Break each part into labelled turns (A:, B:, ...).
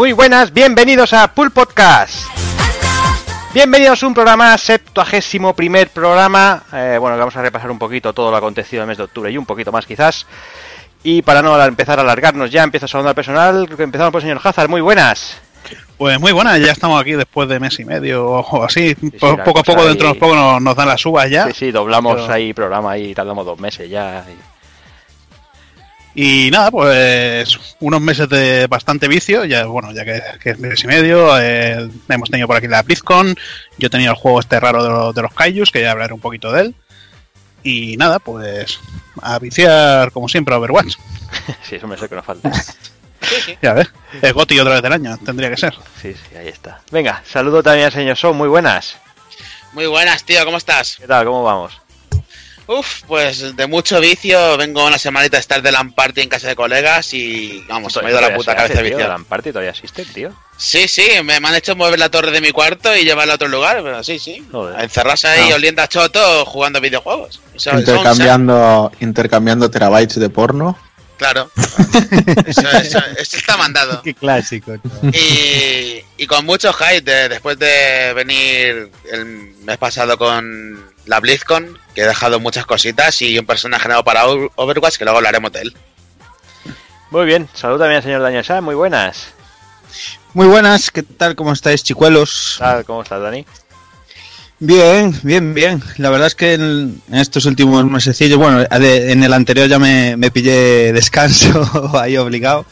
A: Muy buenas, bienvenidos a Pool Podcast. Bienvenidos a un programa, septuagésimo primer programa. Eh, bueno, vamos a repasar un poquito todo lo acontecido en el mes de octubre y un poquito más quizás. Y para no empezar a alargarnos ya, empieza a saludar personal. Empezamos por el señor Hazard, muy buenas.
B: Pues muy buenas, ya estamos aquí después de mes y medio o así. poco a poco, dentro de poco nos, dan las uvas ya.
A: Sí, sí, doblamos ahí programa y tardamos dos meses ya.
B: Y nada, pues unos meses de bastante vicio, ya bueno, ya que, es mes y medio, eh, hemos tenido por aquí la BlizzCon, yo he tenido el juego este raro de, los Kaijus, que ya hablaré un poquito de él. Y nada, pues a viciar como siempre a Overwatch.
A: sí, eso me sé que nos falta.
B: Ya ves, es Goti otra vez del año, tendría que ser.
A: Sí, sí, ahí está. Venga, saludo también al señor Son, muy buenas.
C: Muy buenas, tío, ¿cómo estás?
A: ¿Qué tal? ¿Cómo vamos?
C: Uf, pues de mucho vicio, vengo una semanita a estar de Lamparty en casa de colegas y vamos, me ha ido la puta cabeza de vicio.
A: ¿Lamparty todavía existe, tío?
C: Sí, sí, me, han hecho mover la torre de mi cuarto y llevarla a otro lugar, pero sí, sí. encerrarse ahí oliendo a choto jugando videojuegos.
D: intercambiando, intercambiando terabytes de porno.
C: Claro. Eso, está mandado.
D: Qué clásico.
C: Y, y, con mucho hype después de venir el mes pasado con la BlizzCon, que he dejado muchas cositas y un personaje nuevo para Overwatch, que luego hablaremos de él.
A: Muy bien, salud también al señor Daniel Sá, muy buenas.
E: Muy buenas, ¿qué tal? ¿Cómo estáis, chicuelos?
A: ¿Cómo estás, Dani?
E: Bien, bien, bien. La verdad es que en, estos últimos mesecillos, bueno, en el anterior ya me, pillé descanso ahí obligado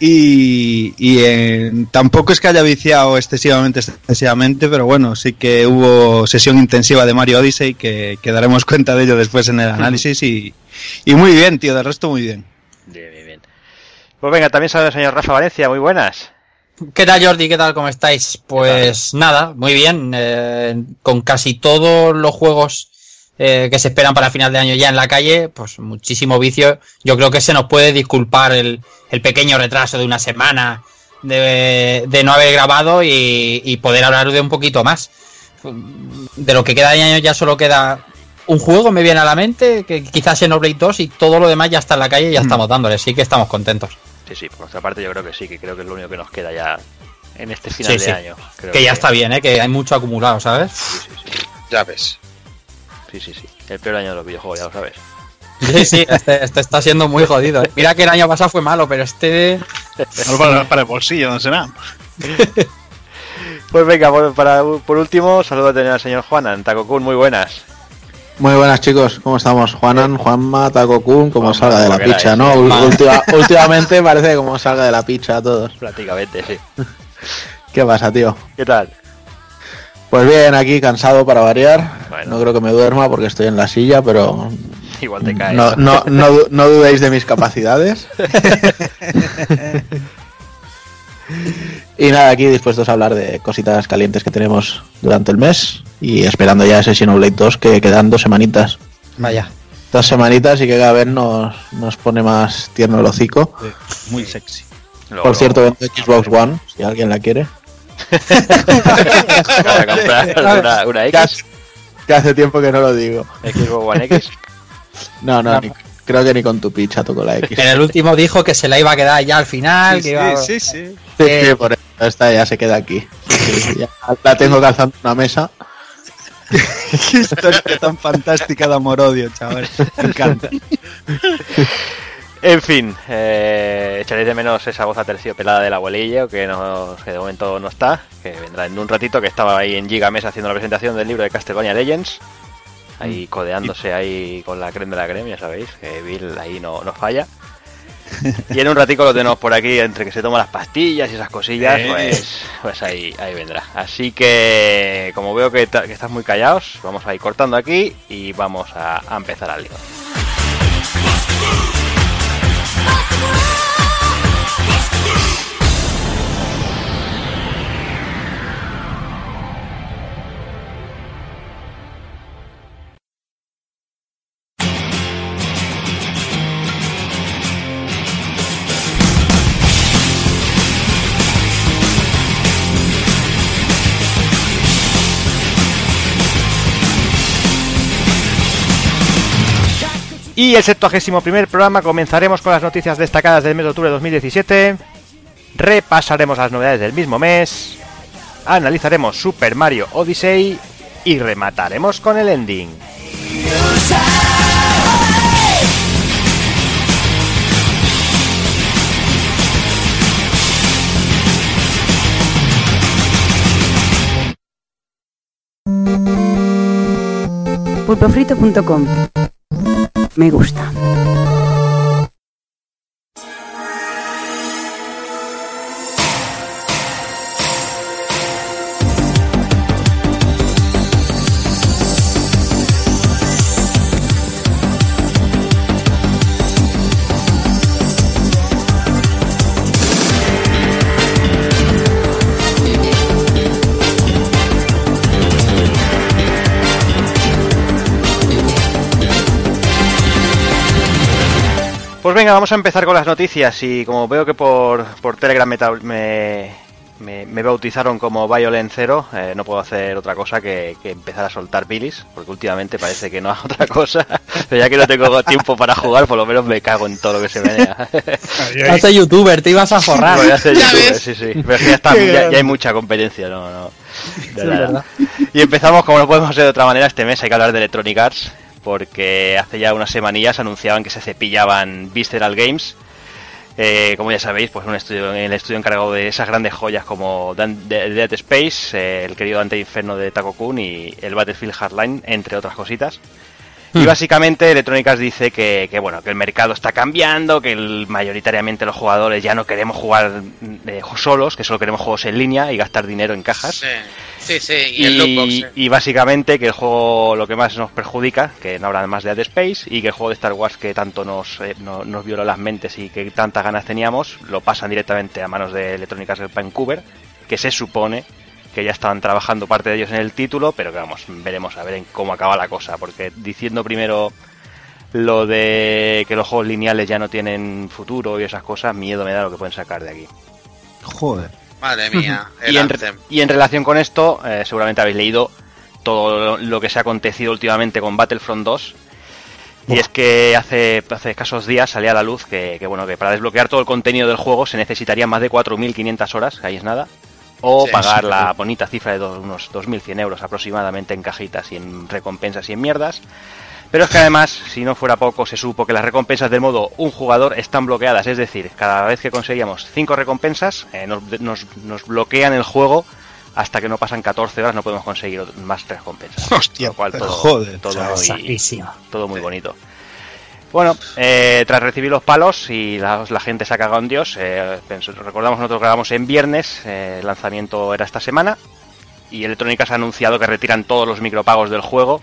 E: y, y tampoco es que haya viciado excesivamente, excesivamente, pero bueno, sí que hubo sesión intensiva de Mario Odyssey que, que daremos cuenta de ello después en el análisis y, y muy bien, tío, de resto muy bien.
A: Bien, bien, bien. Pues venga, también saluda el señor Rafa Valencia, muy buenas.
F: ¿Qué tal Jordi? ¿Qué tal? ¿Cómo estáis? Pues nada, muy bien. Eh, con casi todos los juegos eh, que se esperan para final de año ya en la calle, pues muchísimo vicio. Yo creo que se nos puede disculpar el, pequeño retraso de una semana de, no haber grabado y, poder hablar de un poquito más. De lo que queda de año ya solo queda un juego, me viene a la mente, que quizás en Blade 2 y todo lo demás ya está en la calle y ya mm. estamos dándole. Sí que estamos contentos.
A: Sí, sí, por nuestra parte yo creo que sí, que creo que es lo único que nos queda ya en este final de año.
F: que, ya está bien, ¿eh? que hay mucho acumulado, ¿sabes?
A: Sí, sí, sí.
C: Ya ves.
A: Sí, sí, sí. El peor año de los videojuegos, ya lo sabes.
F: Sí, sí, este, este está siendo muy jodido. ¿eh? Mira que el año pasado fue malo, pero este.
B: para, para, el bolsillo, no será.
A: pues venga, por, para, por último, saludo a tener al señor Juanan. Takokun, muy buenas.
D: Muy buenas chicos, ¿cómo estamos? Juanan, Juanma, Takokun, como salga de la picha, ¿no? últimamente parece como salga de la picha a todos.
A: Prácticamente, sí.
D: ¿Qué pasa, tío?
A: ¿Qué tal?
D: Pues bien, aquí cansado para variar. No creo que me duerma porque estoy en la silla, pero...
A: Igual te caes.
D: No, no, no, no dudéis de mis capacidades. y nada, aquí dispuestos a hablar de cositas calientes que tenemos durante el mes y esperando ya ese Xenoblade 2 que quedan dos semanitas.
F: Vaya.
D: Dos semanitas y que cada vez nos, nos pone más tierno el hocico.
B: muy sexy.
D: Por cierto, vendo Xbox One, si alguien la quiere.
A: una, una X.
D: Que hace tiempo que no lo digo.
A: Xbox One X.
D: No, no, creo que ni con tu picha tocó la X.
F: En el último dijo que se la iba a quedar ya al final.
D: Sí, sí, sí, sí. por eso esta ya se queda aquí. la tengo calzando en una mesa.
E: Qué historia tan fantástica de amor-odio, chaval. Me encanta.
A: En fin, eh, echaréis de menos esa voz aterciopelada del abuelillo, que, que de momento no está, que vendrá en un ratito, que estaba ahí en Gigamesa haciendo la presentación del libro de Castlevania Legends, ahí mm. codeándose ahí con la crema de la crema, ya sabéis, que Bill ahí no, no falla. Y en un ratico lo tenemos por aquí, entre que se toma las pastillas y esas cosillas, pues, pues ahí, ahí vendrá. Así que, como veo que, que estás muy callados, vamos a ir cortando aquí y vamos a, a empezar al lío. Y el 71 primer programa comenzaremos con las noticias destacadas del mes de octubre de 2017. repasaremos las novedades del mismo mes, analizaremos Super Mario Odyssey y remataremos con el ending.
G: pulpofrito.com Me gusta.
A: Pues venga, vamos a empezar con las noticias y como veo que por, por Telegram me, me, me- me bautizaron como Violent Zero, eh, no puedo hacer otra cosa que, que empezar a soltar bilis, porque últimamente parece que no hago otra cosa, pero ya que no tengo tiempo para jugar, por lo menos me cago en todo lo que se menea.
B: Ahí.
F: Hace youtuber, te ibas a forrar.
A: Voy a
C: Ya
A: youtuber,
C: ves.
A: sí, sí. Pero ya, está- ya- ya hay mucha competencia, no, no. De
F: Sí.
A: Y empezamos, como no podemos ser de otra manera, este mes hay que hablar de Electronic Arts, porque hace ya unas semanillas anunciaban que se cepillaban Visceral Games. Eh, como ya sabéis, pues un estudio, el estudio encargado de esas grandes joyas como Dead Space, eh, el querido Dante Inferno de Taco Kun y el Battlefield Hardline, entre otras cositas. Y básicamente Electronic Arts dice que, que, bueno que el mercado está cambiando, que el- mayoritariamente los jugadores ya no queremos jugar eh, solos, que solo queremos juegos en línea y gastar dinero en cajas.
C: Sí, sí, sí, y, el lootbox.
A: y básicamente que el juego lo que más nos perjudica, que no habrá más de Dead Space, y que el juego de Star Wars que tanto nos, eh, no- nos violó las mentes y que tantas ganas teníamos, lo pasan directamente a manos de Electronic Arts Vancouver, que se supone que ya estaban trabajando parte de ellos en el título, pero que vamos, veremos a ver en cómo acaba la cosa, porque diciendo primero lo de que los juegos lineales ya no tienen futuro y esas cosas, miedo me da lo que pueden sacar de aquí.
E: Joder.
C: Madre mía, el
A: Y en,
C: Anthem.
A: y en relación con esto, eh, seguramente habéis leído todo lo, lo que se ha acontecido últimamente con Battlefront 2. Y es que hace, hace escasos días salía a la luz que, que, bueno que para desbloquear todo el contenido del juego se necesitarían más de 4.500 horas, que ahí es nada, o
C: Sí,
A: pagar
C: sí.
A: la bonita cifra de do- unos 2.100 euros aproximadamente en cajitas y en recompensas y en mierdas. Pero es que además, si no fuera poco, se supo que las recompensas del modo un jugador están bloqueadas. Es decir, cada vez que conseguíamos 5 recompensas, eh, nos, nos- nos bloquean el juego hasta que no pasan 14 horas, no podemos conseguir más recompensas.
B: Hostia,
A: Lo cual todo,
E: joder,
A: muy, todo muy bonito. Bueno, eh, tras recibir los palos y la, gente se ha cagado en Dios, eh, recordamos nosotros grabamos en viernes, eh, el lanzamiento era esta semana, y Electrónica ha anunciado que retiran todos los micropagos del juego,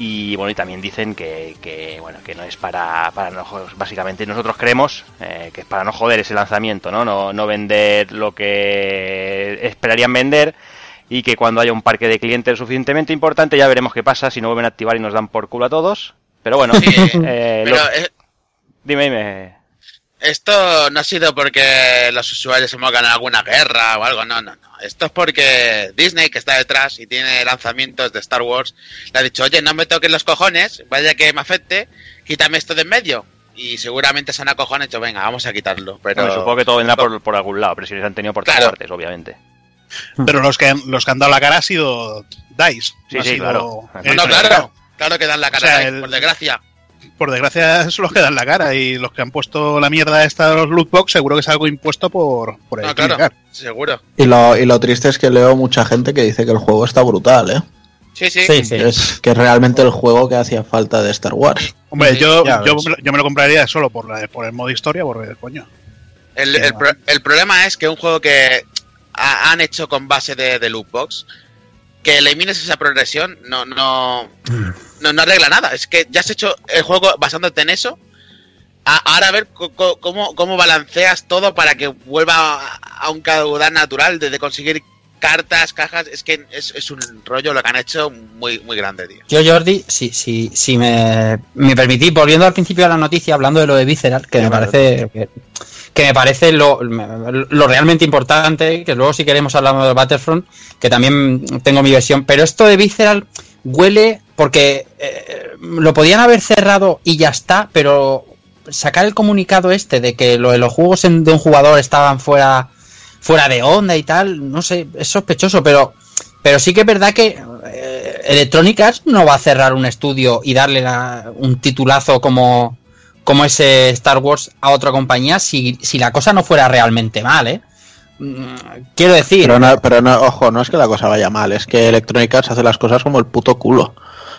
A: y bueno, y también dicen que, que, bueno, que no es para, para no básicamente nosotros creemos eh, que es para no joder ese lanzamiento, ¿no? ¿no? No vender lo que esperarían vender y que cuando haya un parque de clientes suficientemente importante ya veremos qué pasa si no vuelven a activar y nos dan por culo a todos. Pero bueno,
C: Sí,
A: eh,
C: pero
A: lo-
C: eh,
A: dime, dime.
C: esto no ha sido porque los usuarios hemos ganado alguna guerra o algo, no, no, no. Esto es porque Disney, que está detrás y tiene lanzamientos de Star Wars, le ha dicho, oye, no me toques los cojones, vaya que me afecte, quítame esto de en medio. Y seguramente se han acojonado y dicho, venga, vamos a quitarlo. Pero
A: Bueno, supongo que todo vendrá por, por algún lado, pero si les han tenido por todas
C: Claro.
A: partes, obviamente.
B: Pero los que, han- los que han dado la cara ha sido DICE.
A: Sí,
B: no
A: sí,
B: sido-
A: claro.
C: No, no, claro, claro que dan la cara,
B: O sea,
C: ahí,
B: el-
C: por desgracia.
B: Por desgracia, son los que dan la cara. Y los que han puesto la mierda esta de los lootbox, seguro que es algo impuesto por, por
C: No,
B: Electronic
C: claro, seguro.
D: Y lo, y lo triste es que leo mucha gente que dice que el juego está brutal, ¿eh?
C: Sí, sí.
F: Sí,
D: es, que es realmente el juego que hacía falta de Star Wars.
B: Hombre,
C: Sí,
B: yo, yo, me lo- yo me lo compraría solo por, la, por el modo historia, coño.
C: El,
B: Qué
C: el pro- el problema es que un juego que ha- han hecho con base de, de lootbox, que elimines esa progresión, no, no, no, no arregla nada. Es que ya has hecho el juego basándote en eso. A- ahora a ver cómo, cómo balanceas todo para que vuelva a, a un caudal natural de, de conseguir cartas, cajas. Es que es, es un rollo lo que han hecho muy, muy grande, tío.
F: Yo, Jordi, si, si, si me, me permitís, volviendo al principio de la noticia, hablando de lo de Visceral, que me parece que, que me parece lo, lo realmente importante, que luego si queremos hablamos del Battlefront, que también tengo mi versión, pero esto de Visceral huele porque eh, lo podían haber cerrado y ya está, pero sacar el comunicado este de que lo de los juegos de un jugador estaban fuera, fuera de onda y tal, no sé, es sospechoso, pero, pero sí que es verdad que eh, Electronic Arts no va a cerrar un estudio y darle la- un titulazo como, como ese Star Wars a otra compañía si, si la cosa no fuera realmente mal, ¿eh? Mm, Quiero decir,
D: Pero, no, pero no, ojo, no es que la cosa vaya mal, es que Electronic Arts hace las cosas como el puto culo.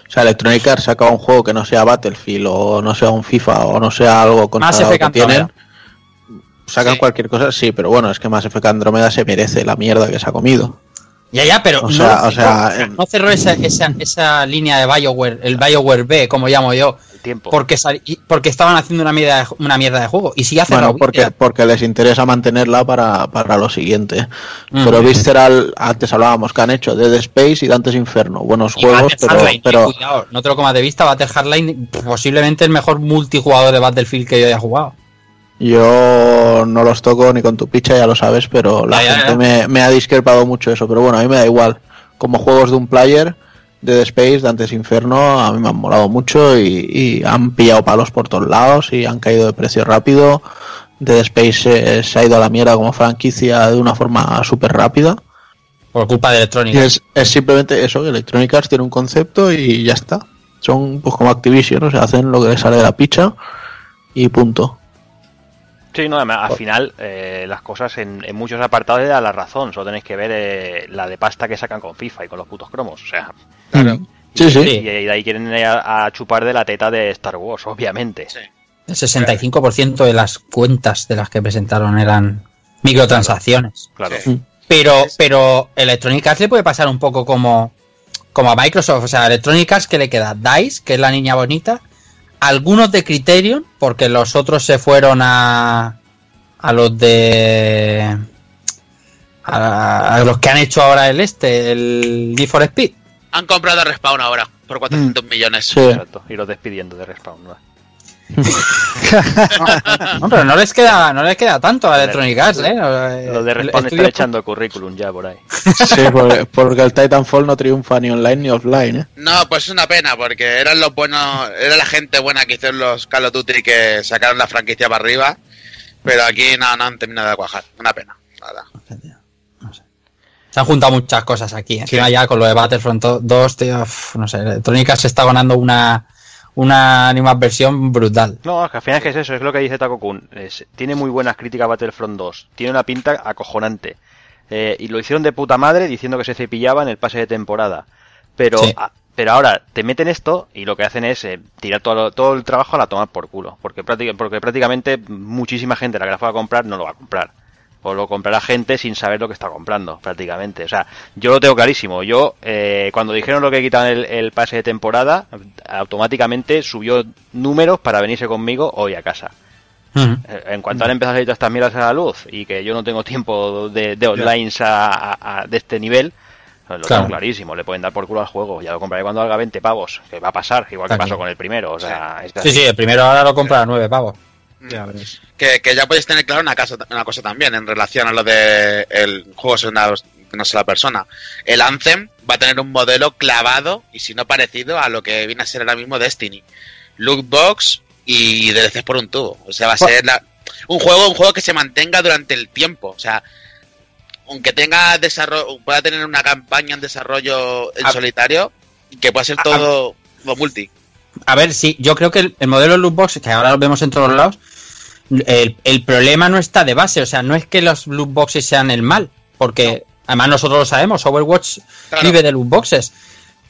D: O sea, Electronic Arts saca un juego que no sea Battlefield o no sea un FIFA o no sea algo
F: Effect
D: que tienen. Sacan
C: Sí.
D: cualquier cosa, sí, pero bueno, es que Mass Effect Andromeda se merece la mierda que se ha comido.
F: Ya, ya, pero
D: O
F: no,
D: sea, o em-
F: no cerró esa, esa, esa línea de Bioware, el Bioware B, como llamo yo,
A: tiempo.
F: porque porque estaban haciendo una mierda de, una mierda de juego. Y sí ha cerrado
D: Bueno, porque,
F: Visceral.
D: porque les interesa mantenerla para, para lo siguiente.
F: Mm.
D: Pero Visceral, antes hablábamos que han hecho Dead Space y Dantes Inferno. Buenos
F: Y
D: juegos, pero,
F: Hardline,
D: pero
F: eh, cuidado, no te lo comas de vista, Battle Hardline, posiblemente el mejor multijugador de Battlefield que yo haya jugado.
D: Yo no los toco ni con tu picha, ya lo sabes, pero la gente
F: ya.
D: Me, me ha discrepado mucho eso. Pero bueno, a mí me da igual. Como juegos de un player, Dead Space, Dantes Inferno, a mí me han molado mucho y, y han pillado palos por todos lados y han caído de precio rápido. Dead Space eh, se ha ido a la mierda como franquicia de una forma súper rápida.
F: Por culpa de Electronic.
D: Es, es simplemente eso, que Electronic Arts tiene un concepto y ya está. Son pues como Activision, o sea, hacen lo que les sale de la picha y punto.
A: Sí, no, además, al final eh, las cosas en, en muchos apartados le da la razón. Solo tenéis que ver eh, la de pasta que sacan con FIFA y con los putos cromos. O sea,
C: Claro.
D: Sí, sí.
F: Sí.
A: y, y de ahí quieren ir a, a chupar de la teta de Star Wars, obviamente.
C: Sí.
F: El 65% de las cuentas de las que presentaron eran microtransacciones.
A: Claro.
C: Sí.
F: Pero, pero Electronic Arts le puede pasar un poco como, como a Microsoft. O sea, Electronic Arts que le queda DICE, que es la niña bonita, algunos de Criterion, porque los otros se fueron a, a los de... A, a los que han hecho ahora el este, el Need for Speed.
C: Han comprado a Respawn ahora por 400 millones.
D: Sí.
A: Exacto. Y los despidiendo de Respawn. ¿no?
F: No, pero no les queda, no les queda tanto a Electronic Arts, ¿eh?
A: Los de Respawn están
F: estudio-
A: echando currículum ya por ahí.
D: Sí, porque, porque el Titanfall no triunfa ni online ni offline. ¿eh?
C: No, pues es una pena, porque eran los buenos, era la gente buena que hicieron los Call of Duty que sacaron la franquicia para arriba, pero aquí no, no han terminado de cuajar. Una pena, nada.
F: Se han juntado muchas cosas aquí. Encima ya con lo de Battlefront 2, tío, uf, no sé, Electronic Arts se está ganando una, una animadversión brutal.
A: No, es que al final es que es eso, es lo que dice Taco Kun. Es- tiene muy buenas críticas Battlefront 2. Tiene una pinta acojonante. Eh, y lo hicieron de puta madre diciendo que se cepillaba en el pase de temporada. Pero,
F: Sí.
A: a- pero ahora te meten esto y lo que hacen es eh, tirar todo, todo el trabajo a la tomar por culo. Porque, porque prácticamente muchísima gente la que la fue a comprar no lo va a comprar. O lo comprará gente sin saber lo que está comprando, prácticamente. O sea, yo lo tengo clarísimo. Yo, eh, cuando dijeron lo que quitaban el, el pase de temporada, automáticamente subió números para venirse conmigo hoy a casa. Eh, En cuanto han empezado a salir todas estas mierdas a la luz y que yo no tengo tiempo de, de online a- a- a- de este nivel, pues lo
F: Claro.
A: tengo clarísimo. Le pueden dar por culo al juego. Ya lo compraré cuando valga 20 pavos, que va a pasar, igual que pasó con el primero. O sea,
F: Sí, sí, el primero ahora lo compra a 9 pavos.
C: Que, que ya podéis tener claro una, casa, una cosa también en relación a lo de el juego es una, una sola persona. El Anthem va a tener un modelo clavado y si no parecido a lo que viene a ser ahora mismo Destiny. Lootbox y DLCs por un tubo. O sea, va a ser la- un juego, un juego que se mantenga durante el tiempo. O sea, aunque tenga desarrollo, pueda tener una campaña en desarrollo en
F: A-
C: solitario, que pueda ser
F: a-
C: todo, todo multi.
F: A ver, sí, yo creo que el, el modelo lootbox, que ahora lo vemos en todos lados, el, el problema no está de base, o sea, no es que los lootboxes sean el mal, porque además nosotros lo sabemos, Overwatch
C: Claro.
F: vive de lootboxes.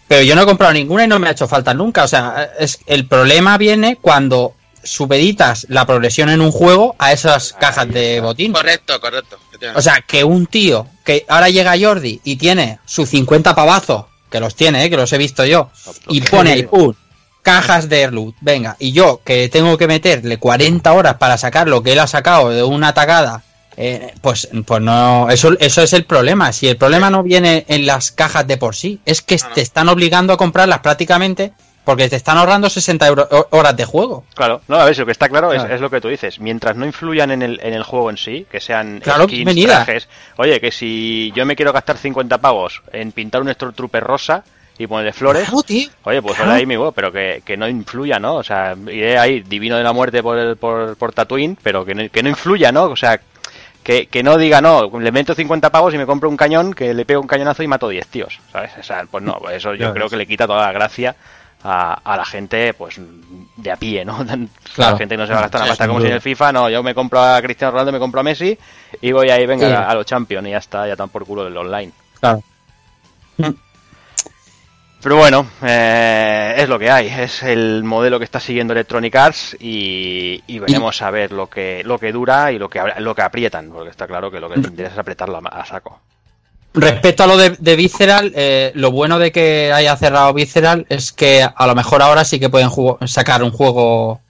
F: Pero yo no he comprado ninguna y no me ha hecho falta nunca. O sea, es, el problema viene cuando supeditas la progresión en un juego a esas cajas de botín.
C: Correcto, correcto.
F: O sea, que un tío que ahora llega Jordi y tiene sus 50 pavazos, que los tiene, eh, que los he visto yo, y pone ahí, ¡pum! Cajas de loot, venga, y yo que tengo que meterle 40 horas para sacar lo que él ha sacado de una tacada, eh, pues, pues no, eso, eso es el problema. Si el problema no viene en las cajas de por sí, es que te están obligando a comprarlas prácticamente porque te están ahorrando 60 euro- ho- horas de juego.
A: Claro, no, a ver, si lo que está claro es,
F: Claro.
A: es lo que tú dices. Mientras no influyan en el, en el juego en sí, que sean
F: Claro,
A: skins, trajes. Oye, que si yo me quiero gastar 50 pavos en pintar un Stormtrooper rosa y ponerle flores.
F: Claro, tío.
A: Oye, pues ahora ahí mi huevo, pero que, que no influya, ¿no? O sea, iré ahí divino de la muerte por, el, por, por Tatooine, pero que no, que no influya, ¿no? O sea, que, que no diga, no, le meto 50 pavos y me compro un cañón, que le pego un cañonazo y mato 10 tíos, ¿sabes? O sea, pues no, pues eso yo creo que le quita toda la gracia a, a la gente, pues, de a pie, ¿no?
F: Claro.
A: La gente no se va a gastar una
E: Sí,
A: pasta como si en el FIFA, no, yo me compro a Cristiano Ronaldo, me compro a Messi y voy ahí, venga,
F: Sí.
A: a, a los Champions y ya está, ya tan por culo del online.
F: Claro.
A: Pero bueno, eh, es lo que hay, es el modelo que está siguiendo Electronic Arts y, y veremos a ver lo que lo que dura y lo que lo que aprietan, porque está claro que lo que les interesa es apretarlo a, a saco.
F: Respecto a lo de, de Visceral, eh, lo bueno de que haya cerrado Visceral es que a lo mejor ahora sí que pueden jugo- sacar un juego.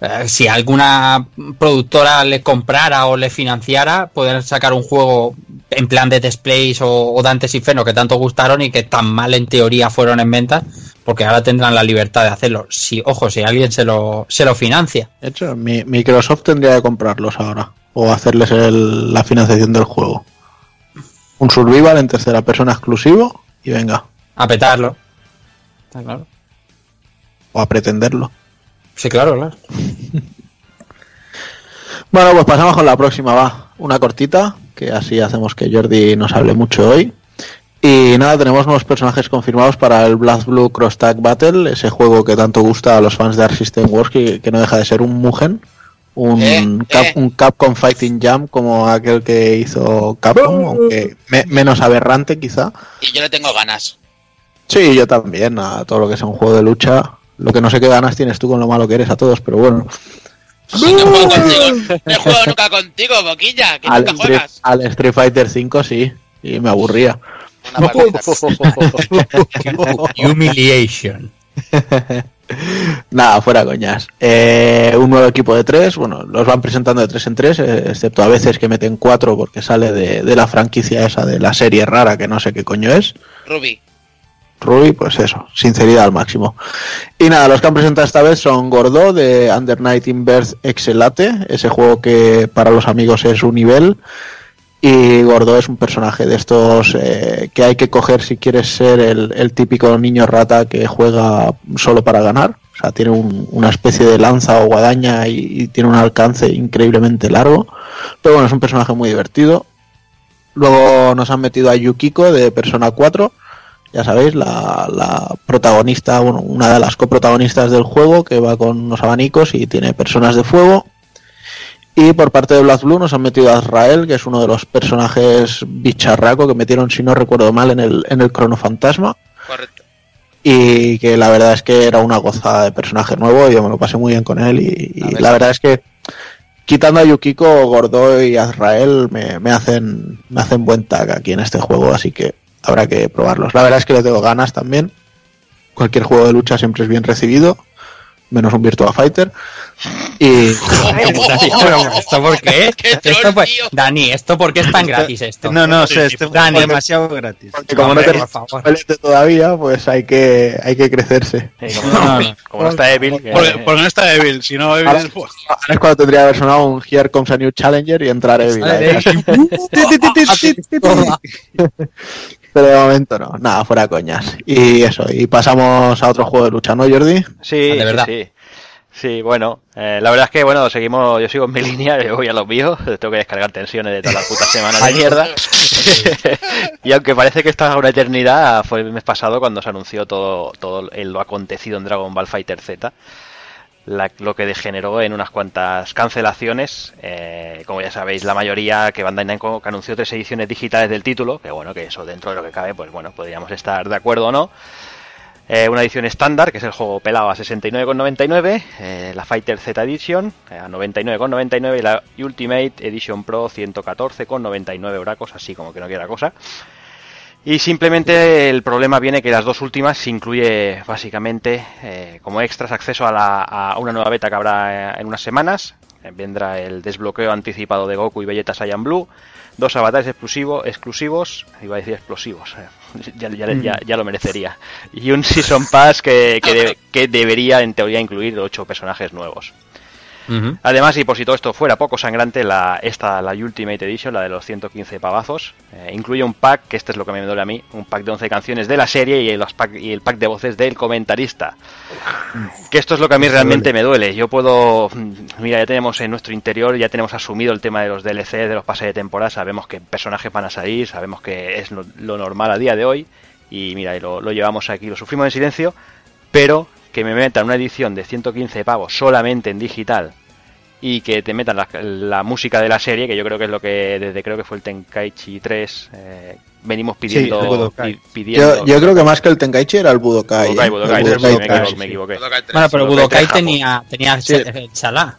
F: Eh, si alguna productora le comprara o le financiara, poder sacar un juego en plan de Displays o, o Dantes Inferno que tanto gustaron y que tan mal en teoría fueron en ventas, porque ahora tendrán la libertad de hacerlo. Si, ojo, si alguien se lo, se lo financia.
D: De hecho, mi- Microsoft tendría que comprarlos ahora. O hacerles el- la financiación del juego. Un survival en tercera persona exclusivo y venga.
F: A petarlo. Está claro.
D: O a pretenderlo.
F: Sí, claro, claro.
D: Bueno, pues pasamos con la próxima, va. Una cortita, que así hacemos que Jordi nos hable mucho hoy. Y nada, tenemos nuevos personajes confirmados para el Blood Blue Cross Tag Battle, ese juego que tanto gusta a los fans de Arc System Wars, que, que no deja de ser un Mugen, un,
C: Eh,
D: Cap-
C: eh.
D: un Capcom Fighting Jam como aquel que hizo Capcom, aunque me- menos aberrante quizá.
C: Y yo le tengo ganas.
D: Sí, yo también, a todo lo que sea un juego de lucha. Lo que no sé qué ganas tienes tú con lo malo que eres a todos, pero bueno.
C: No juego contigo, no juego nunca contigo, boquilla, que
D: Al
C: nunca
D: Street,
C: juegas.
D: al Street Fighter 5 sí, y me aburría.
C: Una.
F: Humiliation.
D: Nada, fuera coñas. Eh, un nuevo equipo de tres, bueno, los van presentando de tres en tres, eh, excepto a veces que meten cuatro porque sale de, de la franquicia esa de la serie rara que no sé qué coño es.
C: Ruby.
D: Ruby, pues eso, sinceridad al máximo. Y nada, los que han presentado esta vez son Gordo de Under Night in Birth Excelate, ese juego que para los amigos es un nivel. Y Gordo es un personaje de estos eh, que hay que coger si quieres ser el, el típico niño rata que juega solo para ganar. O sea, tiene un- una especie de lanza o guadaña y, y tiene un alcance increíblemente largo. Pero bueno, es un personaje muy divertido. Luego nos han metido a Yukiko de Persona 4 ya sabéis, la, la protagonista, bueno, una de las coprotagonistas del juego que va con unos abanicos y tiene personas de fuego. Y por parte de Black Blue nos han metido a Azrael, que es uno de los personajes bicharraco que metieron, si no recuerdo mal, en el, en el Crono Fantasma.
C: Correcto.
D: Y que la verdad es que era una gozada de personaje nuevo, yo me lo pasé muy bien con él. Y, y
C: ver.
D: la verdad es que quitando a Yukiko, Gordo y Azrael me, me hacen me hacen buen tag aquí en este juego, así que habrá que probarlos. La verdad es que le tengo ganas también. Cualquier juego de lucha siempre es bien recibido, menos un Virtua Fighter. Y
F: ¿Esto por qué?
C: ¡Qué
F: Esto
C: tío!
F: Dani, ¿esto por qué es tan gratis esto?
E: No, no, sé, este
F: Dani,
E: es demasiado gratis.
D: porque como no
F: por
D: tenemos todavía, pues hay que hay que crecerse.
A: Sí, como, no, como no está Evil, que-
B: Porque, porque no está Evil, si no Evil
D: Ahora-
B: es- pues,
D: Ahora es cuando tendría que haber sonado un Here Comes a New Challenger y entrar Evil. Pero de momento no, nada, fuera coñas. Y eso, y pasamos a otro juego de lucha, ¿no, Jordi?
A: Sí,
F: Ah, de
A: sí,
F: verdad.
A: sí. Sí, bueno, eh, la verdad es que bueno, seguimos, yo sigo en mi línea, yo voy a los míos, tengo que descargar tensiones de todas las putas semanas de mierda. y aunque parece que está una eternidad, fue el mes pasado cuando se anunció todo, todo el- lo acontecido en Dragon Ball Fighter Z. la- lo que degeneró en unas cuantas cancelaciones. eh, como ya sabéis, la mayoría que Bandai Namco anunció tres ediciones digitales del título, que bueno, que eso dentro de lo que cabe, pues bueno, podríamos estar de acuerdo o no. Eh, una edición estándar, que es el juego pelado a 69,99, eh, la Fighter Z Edition eh, a 99,99 y la Ultimate Edition Pro 114,99 bracos, así como que no quiera cosa. Y simplemente el problema viene que las dos últimas se incluye básicamente eh, como extras acceso a, la- a una nueva beta que habrá eh, en unas semanas. Eh, vendrá el desbloqueo anticipado de Goku y Vegeta Saiyan Blue, dos avatares exclusivo, exclusivos, iba a decir explosivos, eh, ya, ya- ya- ya lo merecería, y un Season Pass que, que, de- que debería en teoría incluir ocho personajes nuevos. Además, y por si todo esto fuera poco sangrante, la, esta, la Ultimate Edition, la de los 115 pavazos, eh, incluye un pack, que este es lo que me duele a mí, un pack de 11 canciones de la serie y, los pack, y el pack de voces del comentarista. Que esto es lo que a mí realmente me duele. Yo puedo, mm, mira, ya tenemos en nuestro interior, ya tenemos asumido el tema de los DLC, de los pases de temporada, sabemos que personajes van a salir, sabemos que es lo, lo normal a día de hoy, y mira, lo llevamos aquí, lo sufrimos en silencio, pero que me metan una edición de 115 pavos solamente en digital y que te metan la, la música de la serie, que yo creo que es lo que desde creo que fue el Tenkaichi 3 eh, venimos pidiendo,
E: el
A: pidiendo
D: Yo, yo creo que más que el Tenkaichi era el Budokai.
A: Budokai,
D: ¿eh?
A: Budokai,
D: El Budokai
A: me equivoqué,
D: 3.
A: me equivoqué.
C: Budokai 3.
F: Bueno, pero
A: Budokai
F: tenía, tenía
D: Sí.
F: el chalá.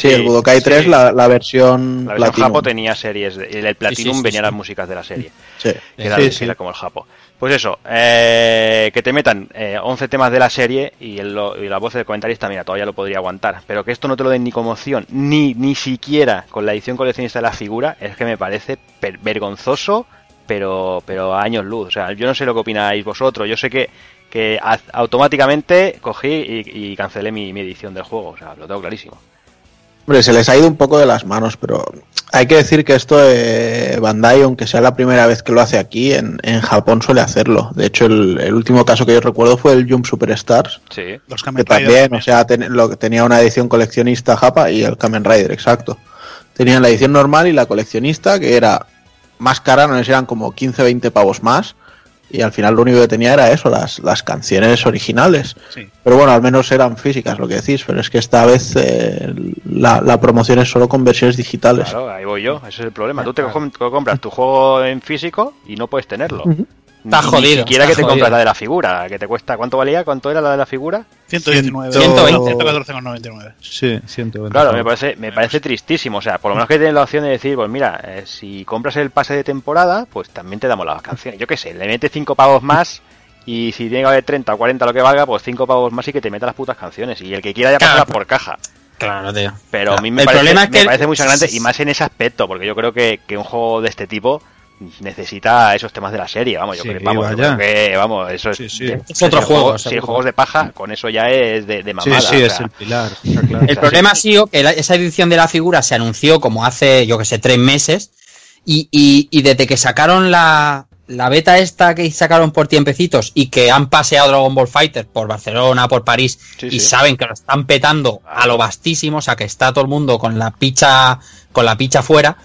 D: Sí, el
A: Sí,
D: Budokai 3,
A: sí.
D: la, la versión
A: La versión. Japo tenía series, de- el Platinum
F: Sí, sí, sí,
A: venía
F: sí.
A: las músicas de la serie.
D: Sí.
A: que era,
E: Sí,
A: que
E: sí.
A: era como el Japo. Pues eso, eh, que te metan eh, 11 temas de la serie y, el, lo- y la voz del comentarista, mira, todavía lo podría aguantar. Pero que esto no te lo den ni como opción, ni, ni siquiera con la edición coleccionista de la figura, es que me parece per- vergonzoso, pero, pero a años luz. O sea, yo no sé lo que opináis vosotros. Yo sé que, que automáticamente cogí y, y cancelé mi, mi edición del juego. O sea, lo tengo clarísimo.
D: Hombre, se les ha ido un poco de las manos, pero hay que decir que esto eh, Bandai, aunque sea la primera vez que lo hace aquí, en, en Japón suele hacerlo. De hecho, el, el último caso que yo recuerdo fue el Jump Superstars,
A: Sí.
B: Los
D: que
B: Kamen Rider
D: también, o sea, ten- lo, tenía una edición coleccionista japa y el Kamen Rider, exacto. Tenían la edición normal y la coleccionista, que era más cara, no si eran como 15-20 pavos más, y al final lo único que tenía era eso, las, las canciones originales.
B: Sí.
D: Pero bueno, al menos eran físicas, lo que decís, pero es que esta vez eh, la, la promoción es solo con versiones digitales.
A: Claro, ahí voy yo, ese es el problema. Tú te com- te compras tu juego en físico y no puedes tenerlo.
F: Está
A: Ni-
F: jodido,
A: Ni siquiera que te
F: jodido.
A: compras la de la figura, que te cuesta. ¿Cuánto valía? ¿Cuánto era la de la figura?
B: 119.
F: 120.
B: 114,99.
E: Sí, 120.
A: Claro, me parece, me parece tristísimo. O sea, por lo menos que tienes la opción de decir, pues mira, eh, si compras el pase de temporada, pues también te damos las canciones. Yo qué sé, le metes 5 pavos más y si tiene que haber 30 o 40 lo que valga, pues 5 pavos más y que te meta las putas canciones. Y el que quiera ya
F: Claro.
A: pasarla por caja.
F: Claro, tío.
A: Pero a mí me
F: El
A: parece,
F: problema es
A: me
F: que-
A: parece muy sangrante y más en ese aspecto, porque yo creo que, que un juego de este tipo necesita esos temas de la serie, vamos, yo
E: Sí,
A: creo, vamos, yo creo que, vamos, eso es,
E: Sí, sí.
A: de-
F: Es otro
A: si
F: juego,
A: Si el
F: seguro.
A: juego es de paja, con eso ya es de, de
E: Sí,
A: mamada.
E: sí,
A: o
E: es
A: sea,
E: el pilar. está claro.
F: El problema ha sido que la- esa edición de la figura se anunció como hace, yo que sé, tres meses. Y, y- y desde que sacaron la, la beta esta que sacaron por tiempecitos y que han paseado Dragon Ball Fighter por Barcelona, por París,
A: Sí,
F: y
A: sí.
F: saben que lo están petando a lo vastísimo, o sea que está todo el mundo con la picha, con la picha fuera,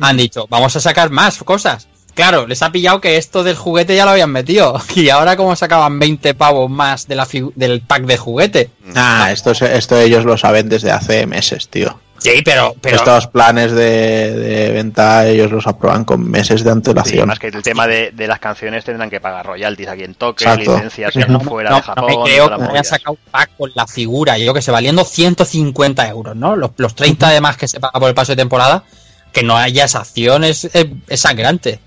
F: han dicho, vamos a sacar más cosas. Claro, les ha pillado que esto del juguete ya lo habían metido. Y ahora como sacaban 20 pavos más de la del pack de juguete.
D: Ah, esto, se- esto ellos lo saben desde hace meses, tío.
F: Sí, pero, pero
D: Estos planes de, de venta ellos los aprueban con meses de
A: Sí,
D: antelación.
A: además que el tema de, de las canciones tendrán que pagar royalties aquí en toque,
D: Exacto.
A: licencias
D: Sí,
A: no,
D: sí.
A: fuera
F: no,
A: de
F: no
A: Japón.
F: me
A: y
F: creo que me haya sacado un pack con la figura, yo que sé, valiendo 150 euros, ¿no? Los, los 30 además que se paga por el paso de temporada, que no haya esa acción es, es, es sangrante.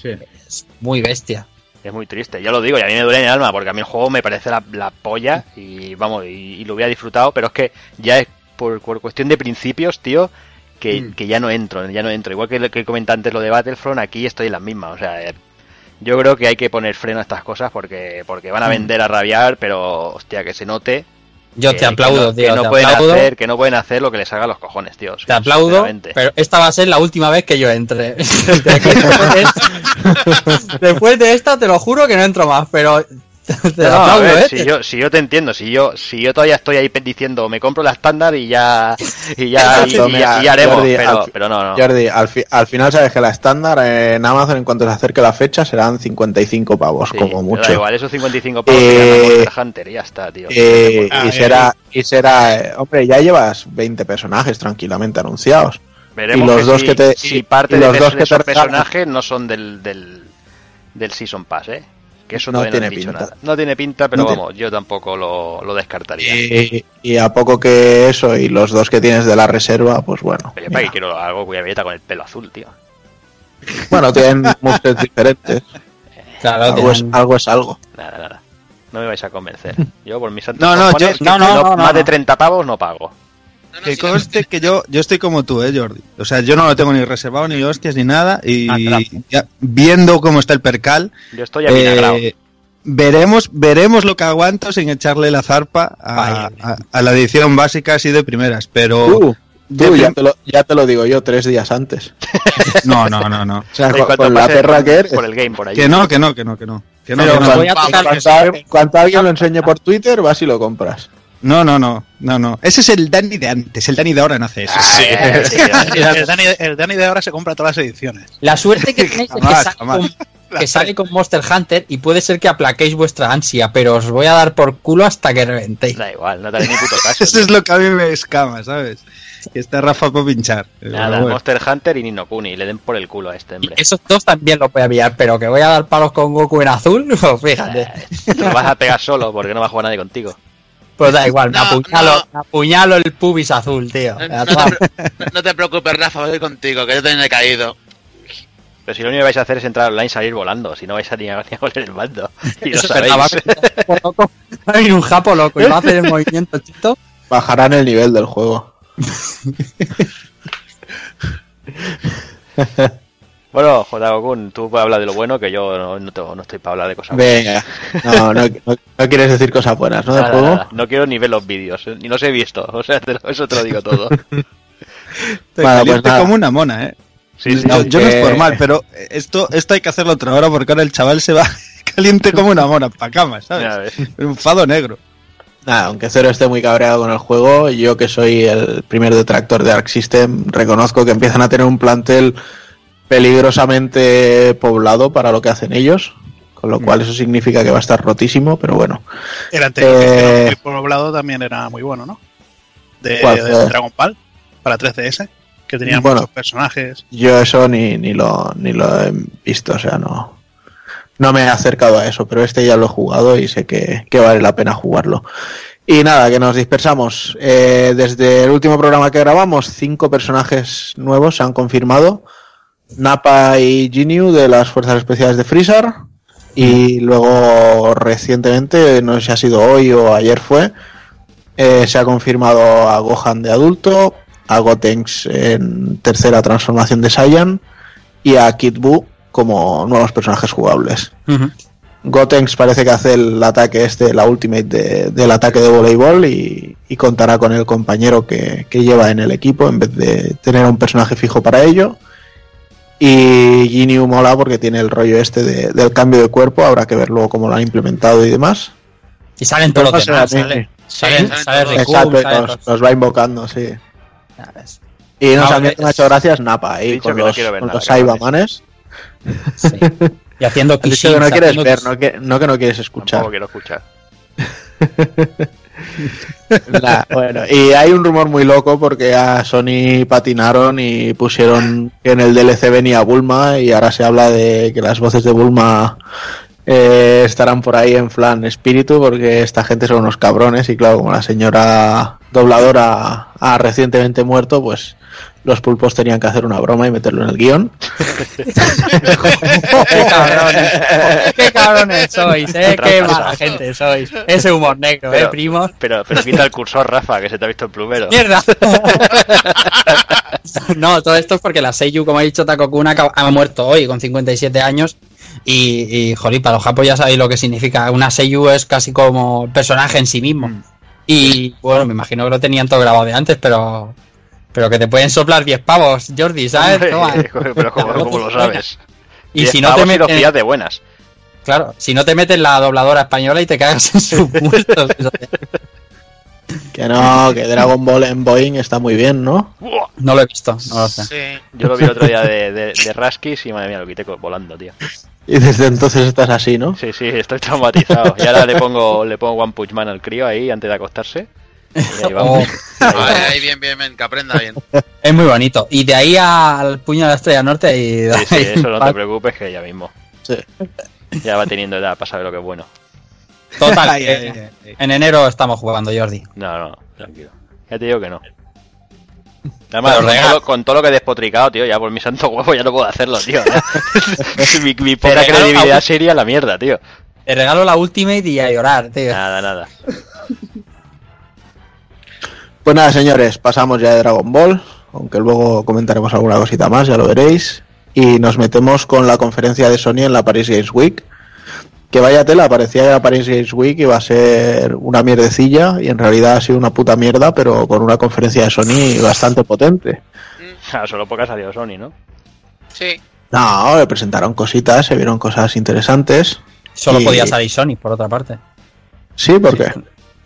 E: Sí.
F: Es muy bestia.
A: Es muy triste, yo lo digo, y a mí me duele en el alma, porque a mí el juego me parece la, la polla y vamos, y, y lo hubiera disfrutado, pero es que ya es por, por cuestión de principios, tío, que,
F: Mm.
A: que ya no entro, ya no entro. Igual que, lo que comenté antes lo de Battlefront, aquí estoy en las mismas, o sea, eh, yo creo que hay que poner freno a estas cosas porque, porque van a
F: Mm.
A: vender a rabiar, pero hostia, que se note.
F: Yo
A: que-
F: te aplaudo,
A: que
F: tío.
A: que no
F: te
A: pueden
F: aplaudo,
A: hacer, que no pueden hacer lo que les haga los cojones, tío.
F: te aplaudo, pero esta va a ser la última vez que yo entre. Después de esta, te lo juro que no entro más, pero te
A: No,
F: aplaudo,
A: ver,
F: ¿eh?
A: si yo, si yo te entiendo, si yo, si yo todavía estoy ahí diciendo me compro la estándar y ya, y ya, y, y-
D: mira,
A: y ya haremos,
D: Jordi,
A: pero,
D: al
A: pero no, no.
D: Jordi, al, fi- al final sabes que la estándar en Amazon en cuanto se acerque la fecha serán 55 pavos
A: Sí,
D: como mucho.
A: Da igual, esos 55 pavos
D: Eh,
A: Monster Hunter y ya está, tío.
D: Eh,
B: Ah,
D: y
B: eh,
D: será, y será, eh, hombre, ya llevas 20 personajes tranquilamente anunciados.
A: Veremos
D: y los
A: que
D: dos
A: si,
D: que te-
A: si parte
D: y
A: de,
D: los
A: pers-
D: dos
A: de
D: que te
A: personajes no son del, del, del Season Pass, ¿eh? Que eso
D: No tiene
A: no
D: pinta.
A: nada. No tiene pinta, pero
D: No tiene-
A: vamos, yo tampoco lo, lo descartaría.
D: Y, y a poco que eso y los dos que tienes de la reserva, pues bueno.
A: Para
D: mira.
A: que quiero algo cuya belleta con el pelo azul, tío.
D: Bueno, tienen muskets diferentes.
F: Claro,
D: Algo es, algo es algo.
A: Nada, nada. No me vais a convencer. Yo por mis santos
E: No, no, yo-
F: no, no,
A: lo-
F: no, no,
A: más de
F: no.
A: 30 pavos no pago.
C: No,
E: Que
C: sí,
E: conste que yo, yo estoy como tú, eh, Jordi. O sea, yo no lo tengo ni reservado, ni hostias, ni nada. Y
F: Ah,
E: ya viendo cómo está el percal,
A: Yo estoy avinagrado.
E: eh, veremos, veremos lo que aguanto sin echarle la zarpa a,
F: Vaya.
E: a- a la edición básica así de primeras, pero
D: Tú, ya, te lo, ya te lo digo yo tres días antes.
E: no, no, no, no.
D: O sea, con,
A: cuanto
D: con la perra
A: por,
D: que eres.
A: por el game por ahí.
E: Que no, que no, que no, que no. Que no, que no.
F: voy a tocar
D: cuando alguien lo enseñe por Twitter, vas y lo compras.
E: No, no, no, no, no. Ese es el Dani de antes, el Dani de ahora no hace eso.
A: Sí, sí,
B: El Dani, el Dani de ahora se compra todas las ediciones.
F: La suerte que tenéis es que
E: Jamás,
F: sale, con, que sale con Monster Hunter y puede ser que aplaquéis vuestra ansia, pero os voy a dar por culo hasta que reventéis.
A: Da igual, no te ni puto caso.
E: Eso es lo que a mí me escama, ¿sabes? Que está Rafa por pinchar.
A: Nada,
E: bueno.
A: Monster Hunter y Nino Kuni, le den por el culo a este
F: Y
A: hombre.
F: esos dos también los voy a pillar, pero que voy a dar palos con Goku en azul, pues fíjate.
A: Eh, Te lo vas a pegar solo porque no va a jugar nadie contigo.
F: Pues da igual, me,
C: No,
F: apuñalo,
C: no.
F: me apuñalo el pubis azul, tío.
C: No, te, no- te preocupes, Rafa, voy contigo, que yo también he caído.
A: Pero si lo único que vais a hacer es entrar online y salir volando, si no vais a ni a, ni a oler el mando. Y lo
F: Eso es
A: sabéis.
F: verdad, va a venir un japo loco, va a venir un japo loco y va a hacer el movimiento chito.
D: Bajarán el nivel del juego.
A: Bueno, Jotagokun, tú puedes hablar de lo bueno, que yo no, no, tengo- no estoy para hablar de cosas
D: Venga. No, no, no, no quieres decir cosas buenas, ¿no? Del
A: Nada,
D: juego.
A: nada. No quiero ni ver los vídeos, eh, ni los he visto. O sea, te lo- eso te lo digo todo.
E: Te caliente
D: pues nada.
E: como una mona, ¿eh?
A: Sí, sí.
E: No, yo no es
D: que-
E: por mal, pero esto, esto hay que hacerlo otra hora porque ahora el chaval se va caliente como una mona, pa' cama, ¿sabes? Un fado negro.
D: Nada, aunque Cero esté muy cabreado con el juego, yo que soy el primer detractor de Arc System, reconozco que empiezan a tener un plantel peligrosamente poblado para lo que hacen ellos, con lo cual eso significa que va a estar rotísimo, pero bueno.
B: El anterior,
D: Eh,
B: el poblado también era muy bueno, ¿no? De,
D: ¿Cuál
B: de
D: fue?
B: Dragon Ball para 3DS, que tenían
D: Bueno.
B: muchos personajes.
D: Yo eso ni, ni lo ni lo he visto, o sea, no no me he acercado a eso, pero este ya lo he jugado y sé que, que vale la pena jugarlo. Y nada, que nos dispersamos. Eh, desde el último programa que grabamos, cinco personajes nuevos se han confirmado. Napa y Ginyu de las Fuerzas Especiales de Freezer. Y luego recientemente, no sé si ha sido hoy o ayer fue, eh, se ha confirmado a Gohan de adulto, a Gotenks en tercera transformación de Saiyan y a Kid Buu como nuevos personajes jugables. Gotenks parece que hace el ataque este, la ultimate de- del ataque de voleibol y, y contará con el compañero que, que lleva en el equipo en vez de tener un personaje fijo para ello. Y Ginyu mola porque tiene el rollo este de- del cambio de cuerpo, habrá que ver luego cómo lo han implementado y demás.
F: Y salen todos los demás,
D: no
F: sale, sale,
C: salen
F: sale
C: todos.
F: Riku,
D: Exacto, y
F: sale
D: los, va invocando, sí. Y nos
F: Ah,
D: han hecho gracias Napa ahí con
A: no
D: los. Saibamanes.
F: Sí. Y haciendo
D: que no quieres ver, no que, no que no quieres escuchar.
A: Quiero escuchar.
D: Bueno, y hay un rumor muy loco porque a Sony patinaron y pusieron que en el DLC venía Bulma y ahora se habla de que las voces de Bulma eh, estarán por ahí en flan espíritu porque esta gente son unos cabrones y claro, como la señora dobladora ha recientemente muerto, pues los pulpos tenían que hacer una broma y meterlo en el guion.
F: ¡Qué cabrones! ¡Qué cabrones sois, eh! ¡Qué mala gente sois! Ese humor negro,
A: Pero-
F: eh, primos.
A: Pero, pero quita el cursor, Rafa, que se te ha visto el plumero.
F: ¡Mierda! no, todo esto es porque la Seiyu, como ha dicho Takokuna, ha muerto hoy con 57 años. Y, y joder, para los japos ya sabéis lo que significa. Una Seiyu es casi como el personaje en sí mismo. Y bueno, me imagino que lo tenían todo grabado de antes, pero. Pero que te pueden soplar 10 pavos, Jordi, ¿sabes? Toma.
A: pero como, como lo sabes.
F: Y si no te meten,
A: pillas de buenas.
F: claro, si no te metes la dobladora española y te cagas en sus muertos.
D: Que no, que Dragon Ball en Boeing está muy bien, ¿no?
F: No lo he visto, no lo sé.
C: Sí.
A: Yo lo vi el otro día de, de, de Raskis y madre mía, lo quité volando, tío.
D: Y desde entonces estás así, ¿no?
A: Sí, sí, estoy traumatizado. Y ahora le pongo, le pongo One Punch Man al crío ahí antes de acostarse. Y ahí vamos.
F: Oh,
A: Ahí
C: bien, bien, bien, que aprenda bien.
F: es muy bonito. Y de ahí al puño de la estrella norte y...
A: Sí, sí, eso no te preocupes que ya mismo.
D: Sí.
A: Ya va teniendo edad para saber lo que es bueno.
F: Total,
E: Ay,
F: que
E: ay, ay, ay.
F: en enero estamos jugando, Jordi.
A: No, no, tranquilo. Ya te digo que no. Además,
F: Pero
A: con, todo, con todo lo que he despotricado, tío, ya por mi santo huevo ya no puedo hacerlo, tío. mi, mi poca
F: regalo
A: credibilidad sería la mierda, tío.
F: Te regalo la Ultimate y a llorar, tío.
A: Nada, nada.
D: Pues nada, señores, pasamos ya de Dragon Ball, aunque luego comentaremos alguna cosita más, ya lo veréis. Y nos metemos con la conferencia de Sony en la Paris Games Week. que vaya tela, parecía que la Paris Games Week iba a ser una mierdecilla y en realidad ha sido una puta mierda, pero con una conferencia de Sony bastante potente.
A: Ah, solo porque ha salido Sony, ¿no?
C: Sí.
D: No, le presentaron cositas, se vieron cosas interesantes.
F: Solo
D: Y-
F: podía salir Sony, por otra parte.
D: Sí, porque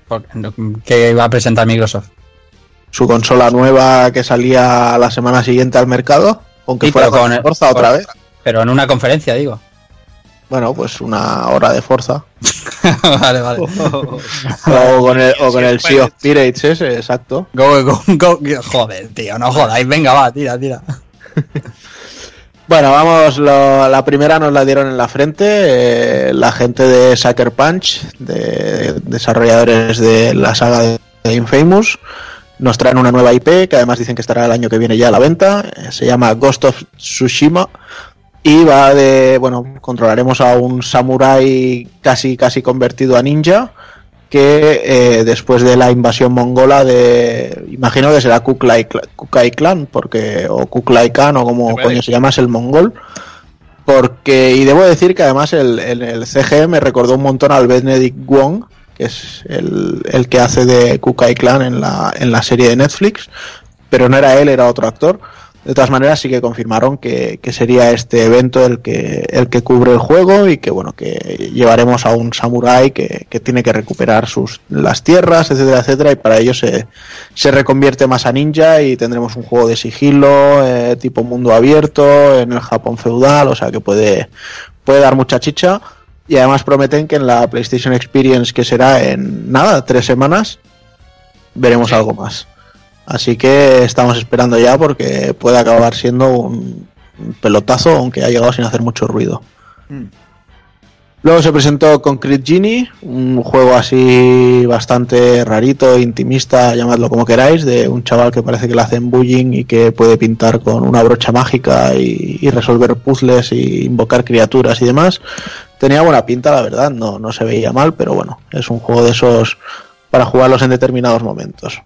F: Porque- Que iba a presentar Microsoft.
D: Su consola nueva que salía la semana siguiente al mercado, aunque
F: Sí,
D: fuera con
F: con-
D: Forza otra vez.
F: Pero en una conferencia, digo.
D: Bueno, pues una hora de Forza.
F: vale, vale.
D: o con el, o con el Sea of Pirates ese, exacto.
F: Go, go, go. Joder, tío, no jodáis. Venga, va, tira, tira.
D: Bueno, vamos, lo- la primera nos la dieron en la frente eh, la gente de Sucker Punch, de desarrolladores de la saga de, de Infamous. Nos traen una nueva IP que además dicen que estará el año que viene ya a la venta. eh, se llama Ghost of Tsushima. Y va de, bueno, controlaremos a un samurái casi casi convertido a ninja que eh, después de la invasión mongola de imagino que será Kuklai, Kukai Clan porque o Kuklai Khan o como coño se llama es el mongol. Porque y debo decir que además el, el, el CG me recordó un montón al Benedict Wong es el, el que hace de Kukai Clan en la, en la serie de Netflix pero no era él era otro actor. De todas maneras sí que confirmaron que, que sería este evento el que el que cubre el juego y que bueno que llevaremos a un samurái que, que tiene que recuperar sus las tierras etcétera etcétera y para ello se, se reconvierte más a ninja y tendremos un juego de sigilo eh, tipo mundo abierto en el Japón feudal o sea que puede puede dar mucha chicha y además prometen que en la PlayStation Experience que será en nada tres semanas veremos algo más Así que estamos esperando ya porque puede acabar siendo un un pelotazo, aunque ha llegado sin hacer mucho ruido.
E: Mm.
D: Luego se presentó Concrete Genie, un juego así bastante rarito, intimista, llamadlo como queráis, de un chaval que parece que le hacen bullying y que puede pintar con una brocha mágica y, y resolver puzzles y invocar criaturas y demás. Tenía buena pinta, la verdad, no, no se veía mal, pero bueno, es un juego de esos para jugarlos en determinados momentos.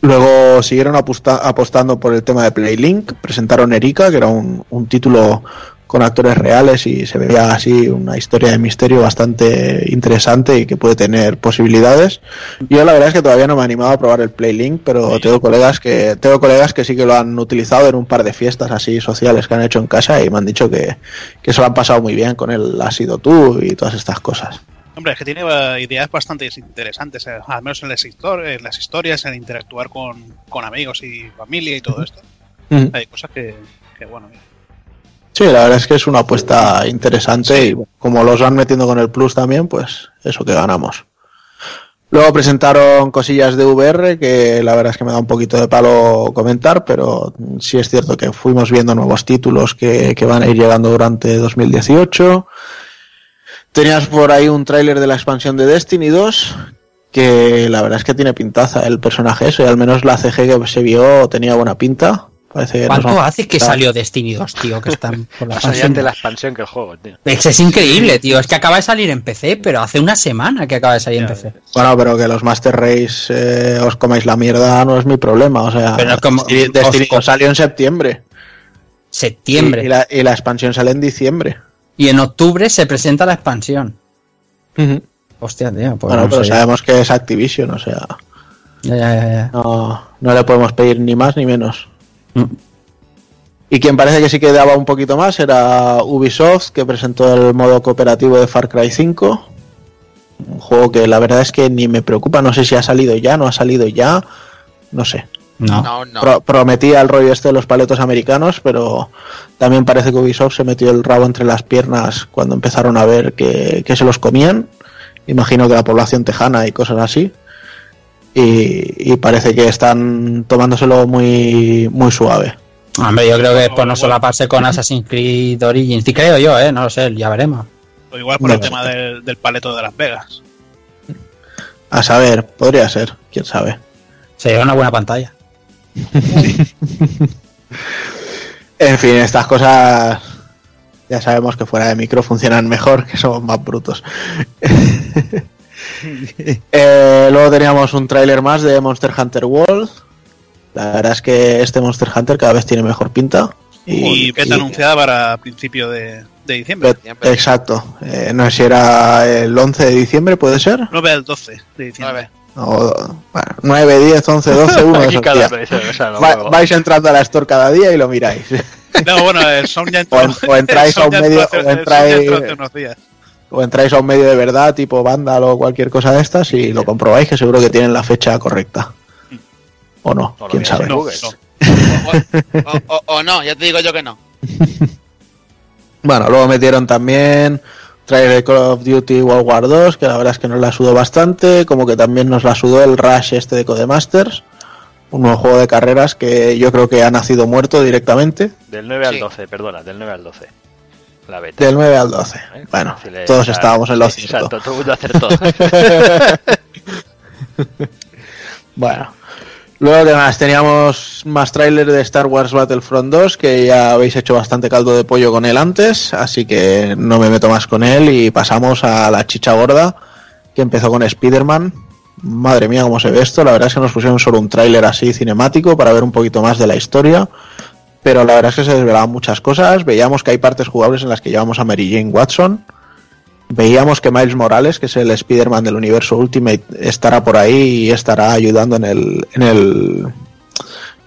D: Luego siguieron aposta- apostando por el tema de Playlink, presentaron Erika, que era un, un título con actores reales y se veía así una historia de misterio bastante interesante y que puede tener posibilidades. Yo la verdad es que todavía no me he animado a probar el Playlink, pero tengo colegas que tengo colegas que sí que lo han utilizado en un par de fiestas así sociales que han hecho en casa y me han dicho que, que se lo han pasado muy bien con el Has sido tú y todas estas cosas.
B: Hombre, es que tiene eh, ideas bastante interesantes, eh, al menos en las, histor- en las historias, en interactuar con, con amigos y familia y todo esto.
D: Mm.
B: Hay cosas que, que, bueno, mira.
D: Sí, la verdad es que es una apuesta interesante y como los van metiendo con el Plus también, pues eso que ganamos. Luego presentaron cosillas de VR que la verdad es que me da un poquito de palo comentar, pero sí es cierto que fuimos viendo nuevos títulos que, que van a ir llegando durante 2018. Tenías por ahí un tráiler de la expansión de Destiny 2 que la verdad es que tiene pintaza el personaje ese, al menos la CG que se vio tenía buena pinta. Parece que nos
F: ¿Cuánto hace que salió Destiny 2, tío? Que están por la expansión?
A: de la expansión que el juego, tío.
F: Es, es increíble, tío. Es que acaba de salir en PC, pero hace una semana que acaba de salir en PC.
D: Bueno, pero que los Master Race eh, os comáis la mierda no es mi problema. O sea,
F: Pero como-
D: Destiny, Destiny
F: os-
D: salió en septiembre.
F: Septiembre.
D: Y, y la, y la expansión sale en diciembre.
F: Y en octubre se presenta la expansión. Hostia, tío. Pues
D: bueno,
F: no
D: pero
F: sé.
D: sabemos que es Activision, o sea,
F: Ya, ya, ya, ya.
D: no, no le podemos pedir ni más ni menos.
F: Mm.
D: Y quien parece que sí que daba un poquito más era Ubisoft, que presentó el modo cooperativo de Far Cry 5. Un juego que la verdad es que ni me preocupa, no sé si ha salido ya, no ha salido ya, no sé.
F: No.
C: No, no.
D: Pro- prometía el rollo este de los paletos americanos, pero también parece que Ubisoft se metió el rabo entre las piernas cuando empezaron a ver que, que se los comían. Imagino que la población tejana y cosas así. Y, y parece que están tomándoselo muy, muy suave.
F: Hombre, yo creo que es por no solaparse con Assassin's Creed Origins. Sí, creo yo, ¿eh? No lo sé, ya veremos.
B: O igual por el tema del, del paleto de Las Vegas.
D: A saber, podría ser, quién sabe.
F: Sería una buena pantalla.
D: En fin, estas cosas ya sabemos que fuera de micro funcionan mejor, que somos más brutos. Eh, luego teníamos un tráiler más de Monster Hunter World. La verdad es que este Monster Hunter cada vez tiene mejor pinta.
B: Y beta anunciada para principio de, de diciembre.
D: Bet-. Exacto. Eh, no sé si era el 11 de diciembre, ¿puede ser?
B: 9 al 12 de diciembre.
D: O, bueno, 9, 10, 11, 12, uno de
A: Aquí
D: esos
A: cada vez, o sea, no
D: Va- vais entrando a la store cada día y lo miráis.
B: No, bueno, el Sound ya entró.
D: O en- o entráis a un medio-
B: entró hace-
D: o
B: el Sound ya
D: entráis-
B: entró hace unos días.
D: O entráis a un medio de verdad, tipo Vandal o cualquier cosa de estas, y lo comprobáis, que seguro que tienen la fecha correcta. O no, quién sabe.
B: No, no.
C: O, o- o no, ya te digo yo que no.
D: Bueno, luego metieron también trailer de Call of Duty World War 2, que la verdad es que nos la sudó bastante, como que también nos la sudó el Rush este de Codemasters, un nuevo juego de carreras que yo creo que ha nacido muerto directamente,
A: Del 9 al
C: Sí.
A: 12, perdona, del 9 al 12. La beta.
D: del 9 al 12.
A: ¿eh?
D: Bueno,
A: Si
D: todos estábamos en lo
A: sí,
D: cierto.
A: Exacto, todo el mundo acertó.
D: Bueno. Luego, ¿qué más? Teníamos más tráiler de Star Wars Battlefront 2, que ya habéis hecho bastante caldo de pollo con él antes, así que no me meto más con él y pasamos a la chicha gorda, que empezó con Spider-Man. Madre mía, cómo se ve esto. La verdad es que nos pusieron solo un tráiler así cinemático para ver un poquito más de la historia. Pero la verdad es que se desvelaban muchas cosas. Veíamos que hay partes jugables en las que llevamos a Mary Jane Watson. Veíamos que Miles Morales, que es el Spider-Man del universo Ultimate, estará por ahí y estará ayudando en el, en el,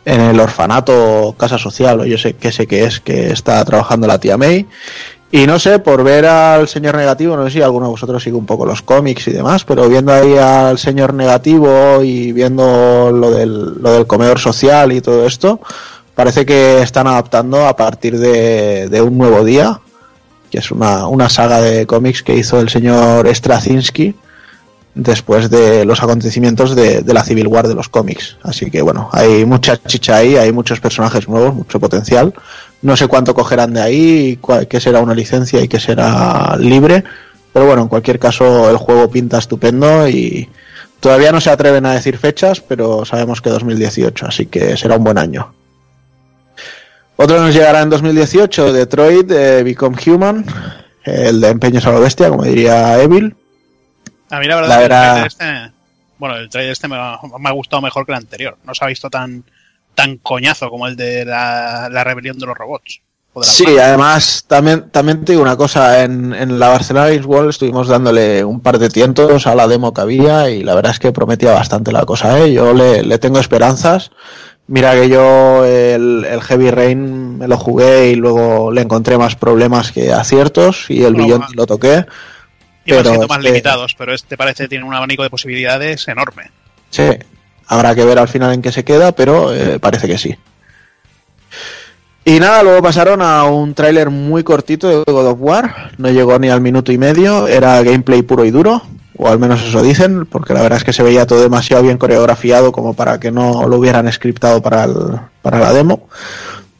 D: en el orfanato, casa social, o yo sé qué sé qué es, que está trabajando la tía May. Y no sé, por ver al señor negativo, no sé si alguno de vosotros sigue un poco los cómics y demás, pero viendo ahí al señor negativo y viendo lo del, lo del comedor social y todo esto, parece que están adaptando a partir de, un nuevo día, que es una, una saga de cómics que hizo el señor Straczynski después de los acontecimientos de, de la Civil War de los cómics. Así que bueno, hay mucha chicha ahí, hay muchos personajes nuevos, mucho potencial. No sé cuánto cogerán de ahí, qué será una licencia y qué será libre. Pero bueno, en cualquier caso el juego pinta estupendo y todavía no se atreven a decir fechas, pero sabemos que 2018, así que será un buen año. Otro nos llegará en 2018, Detroit, eh, Become Human, el de Empeños a Bestia, como diría Evil.
B: A mí la verdad
D: La
B: que el este, bueno, el trailer este me ha, me ha gustado mejor que el anterior. No se ha visto tan tan coñazo como el de la, la rebelión de los robots. de
D: Sí, además, también, también te digo una cosa, en, en la Barcelona Games World estuvimos dándole un par de tientos a la demo que había y la verdad es que prometía bastante la cosa, ¿eh? Yo le, le tengo esperanzas. Mira que yo el, el Heavy Rain me lo jugué y luego le encontré más problemas que aciertos y el
B: va.
D: lo toqué.
B: Iban
D: pero
B: siendo más limitados, pero este parece que tiene un abanico de posibilidades enorme.
D: Sí, habrá que ver al final en qué se queda, pero eh, parece que sí. Y nada, luego pasaron a un tráiler muy cortito de God of War, no llegó ni al minuto y medio, era gameplay puro y duro, o al menos eso dicen, porque la verdad es que se veía todo demasiado bien coreografiado como para que no lo hubieran scriptado para, el- para la demo.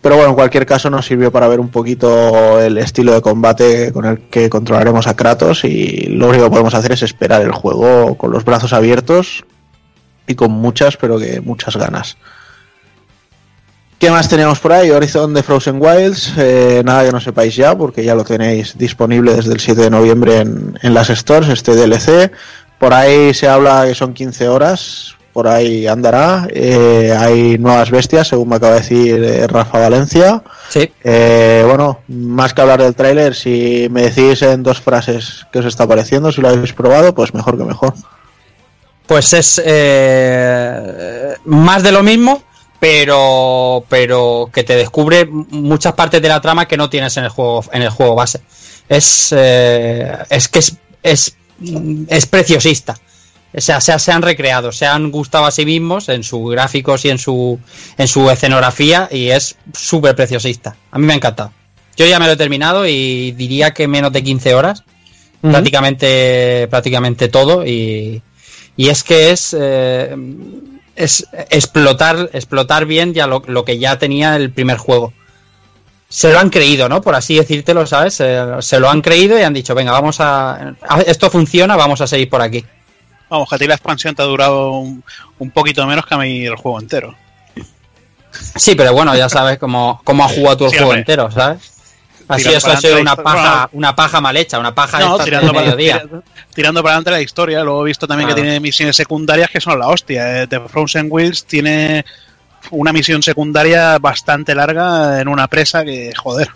D: Pero bueno, en cualquier caso nos sirvió para ver un poquito el estilo de combate con el que controlaremos a Kratos y lo único que podemos hacer es esperar el juego con los brazos abiertos y con muchas, pero que muchas ganas. ¿Qué más teníamos por ahí? Horizon de Frozen Wilds, eh, nada que no sepáis ya, porque ya lo tenéis disponible desde el 7 de noviembre en, en las stores, este DLC. Por ahí se habla que son 15 horas, por ahí andará. Eh, hay nuevas bestias, según me acaba de decir eh, Rafa Valencia.
F: Sí.
D: Eh, bueno, más que hablar del tráiler, si me decís en dos frases qué os está pareciendo, si lo habéis probado, pues mejor que mejor.
F: Pues es más de lo mismo, pero pero que te descubre muchas partes de la trama que no tienes en el juego en el juego base. Es eh, es que es, es es preciosista. O sea, se, se han recreado, se han gustado a sí mismos en sus gráficos y en su en su escenografía y es súper preciosista. A mí me ha encantado. Yo ya me lo he terminado y diría que menos de 15 horas prácticamente prácticamente todo y, y es que es eh, es explotar explotar bien ya lo, lo que ya tenía el primer juego. Se lo han creído no por así decírtelo sabes se, se lo han creído y han dicho venga vamos a a- esto funciona vamos a seguir por aquí
B: Vamos, que a ti la expansión te ha durado un, un poquito menos que a mí el juego entero.
F: sí pero bueno ya sabes cómo, cómo ha jugado tú el
B: Sí,
F: juego
B: hombre.
F: entero sabes así
B: Tirando
F: eso
B: para
F: ha sido
B: adelante
F: una paja una paja mal hecha una paja
B: No,
F: esta
B: tirando
F: de
B: para,
F: mediodía
B: tira- tirando para adelante la historia. Luego he visto también que tiene misiones secundarias que son la hostia. Eh, The Frozen Wheels tiene una misión secundaria bastante larga en una presa que, joder,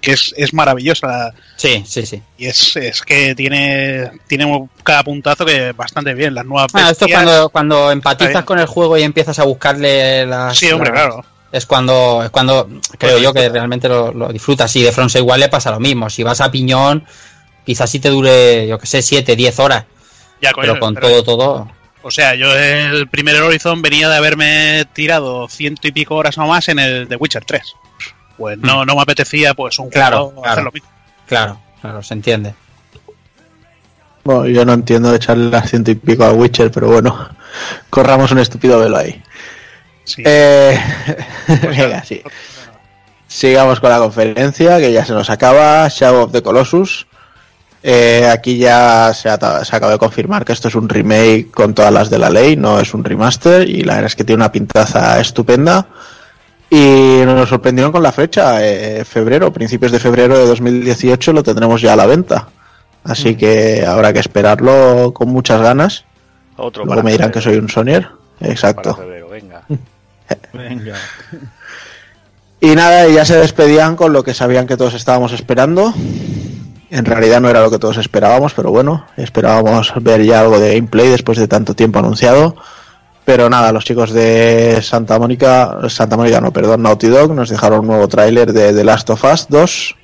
B: que es, es maravillosa.
F: Sí, sí, sí.
B: Y es, es que tiene, tiene cada puntazo que bastante bien. Las nuevas
F: Bueno, esto es cuando, cuando empatizas con el juego y empiezas a buscarle las.
B: Sí, hombre,
F: las-
B: claro.
F: Es cuando, es cuando creo yo que realmente lo, lo disfrutas. Y de Front igual le pasa lo mismo. Si vas a piñón, quizás sí te dure, yo que sé, 7, 10 horas.
B: Ya, coño,
F: Pero con
B: pero-
F: todo, todo.
B: O sea, yo el primer Horizon venía de haberme tirado ciento y pico horas o más en el The Witcher 3. Pues no, no me apetecía pues un
F: Hmm. Claro,
B: juego
F: claro.
B: hacer lo mismo.
F: Claro, claro, se entiende.
D: Bueno, yo no entiendo echarle las ciento y pico al Witcher, pero bueno, corramos un estúpido velo ahí.
B: Sí.
D: Eh,
B: Pues
D: venga, sí. Sigamos con la conferencia, que ya se nos acaba. Shadow of the Colossus. Eh, aquí ya se, se acaba de confirmar que esto es un remake con todas las de la ley, no es un remaster, y la verdad es que tiene una pintaza estupenda. Y nos sorprendieron con la fecha, eh, febrero, principios de febrero de 2018 lo tendremos ya a la venta. Así que habrá que esperarlo con muchas ganas.
A: Otro
D: Luego me dirán que soy un Sonier.
A: para
D: Exacto.
A: febrero, venga.
D: Y nada, y ya se despedían con lo que sabían que todos estábamos esperando. En realidad no era lo que todos esperábamos, pero bueno, esperábamos ver ya algo de gameplay después de tanto tiempo anunciado. Pero nada, los chicos de Santa Mónica, Santa Mónica no, perdón, Naughty Dog nos dejaron un nuevo tráiler de The Last of Us 2,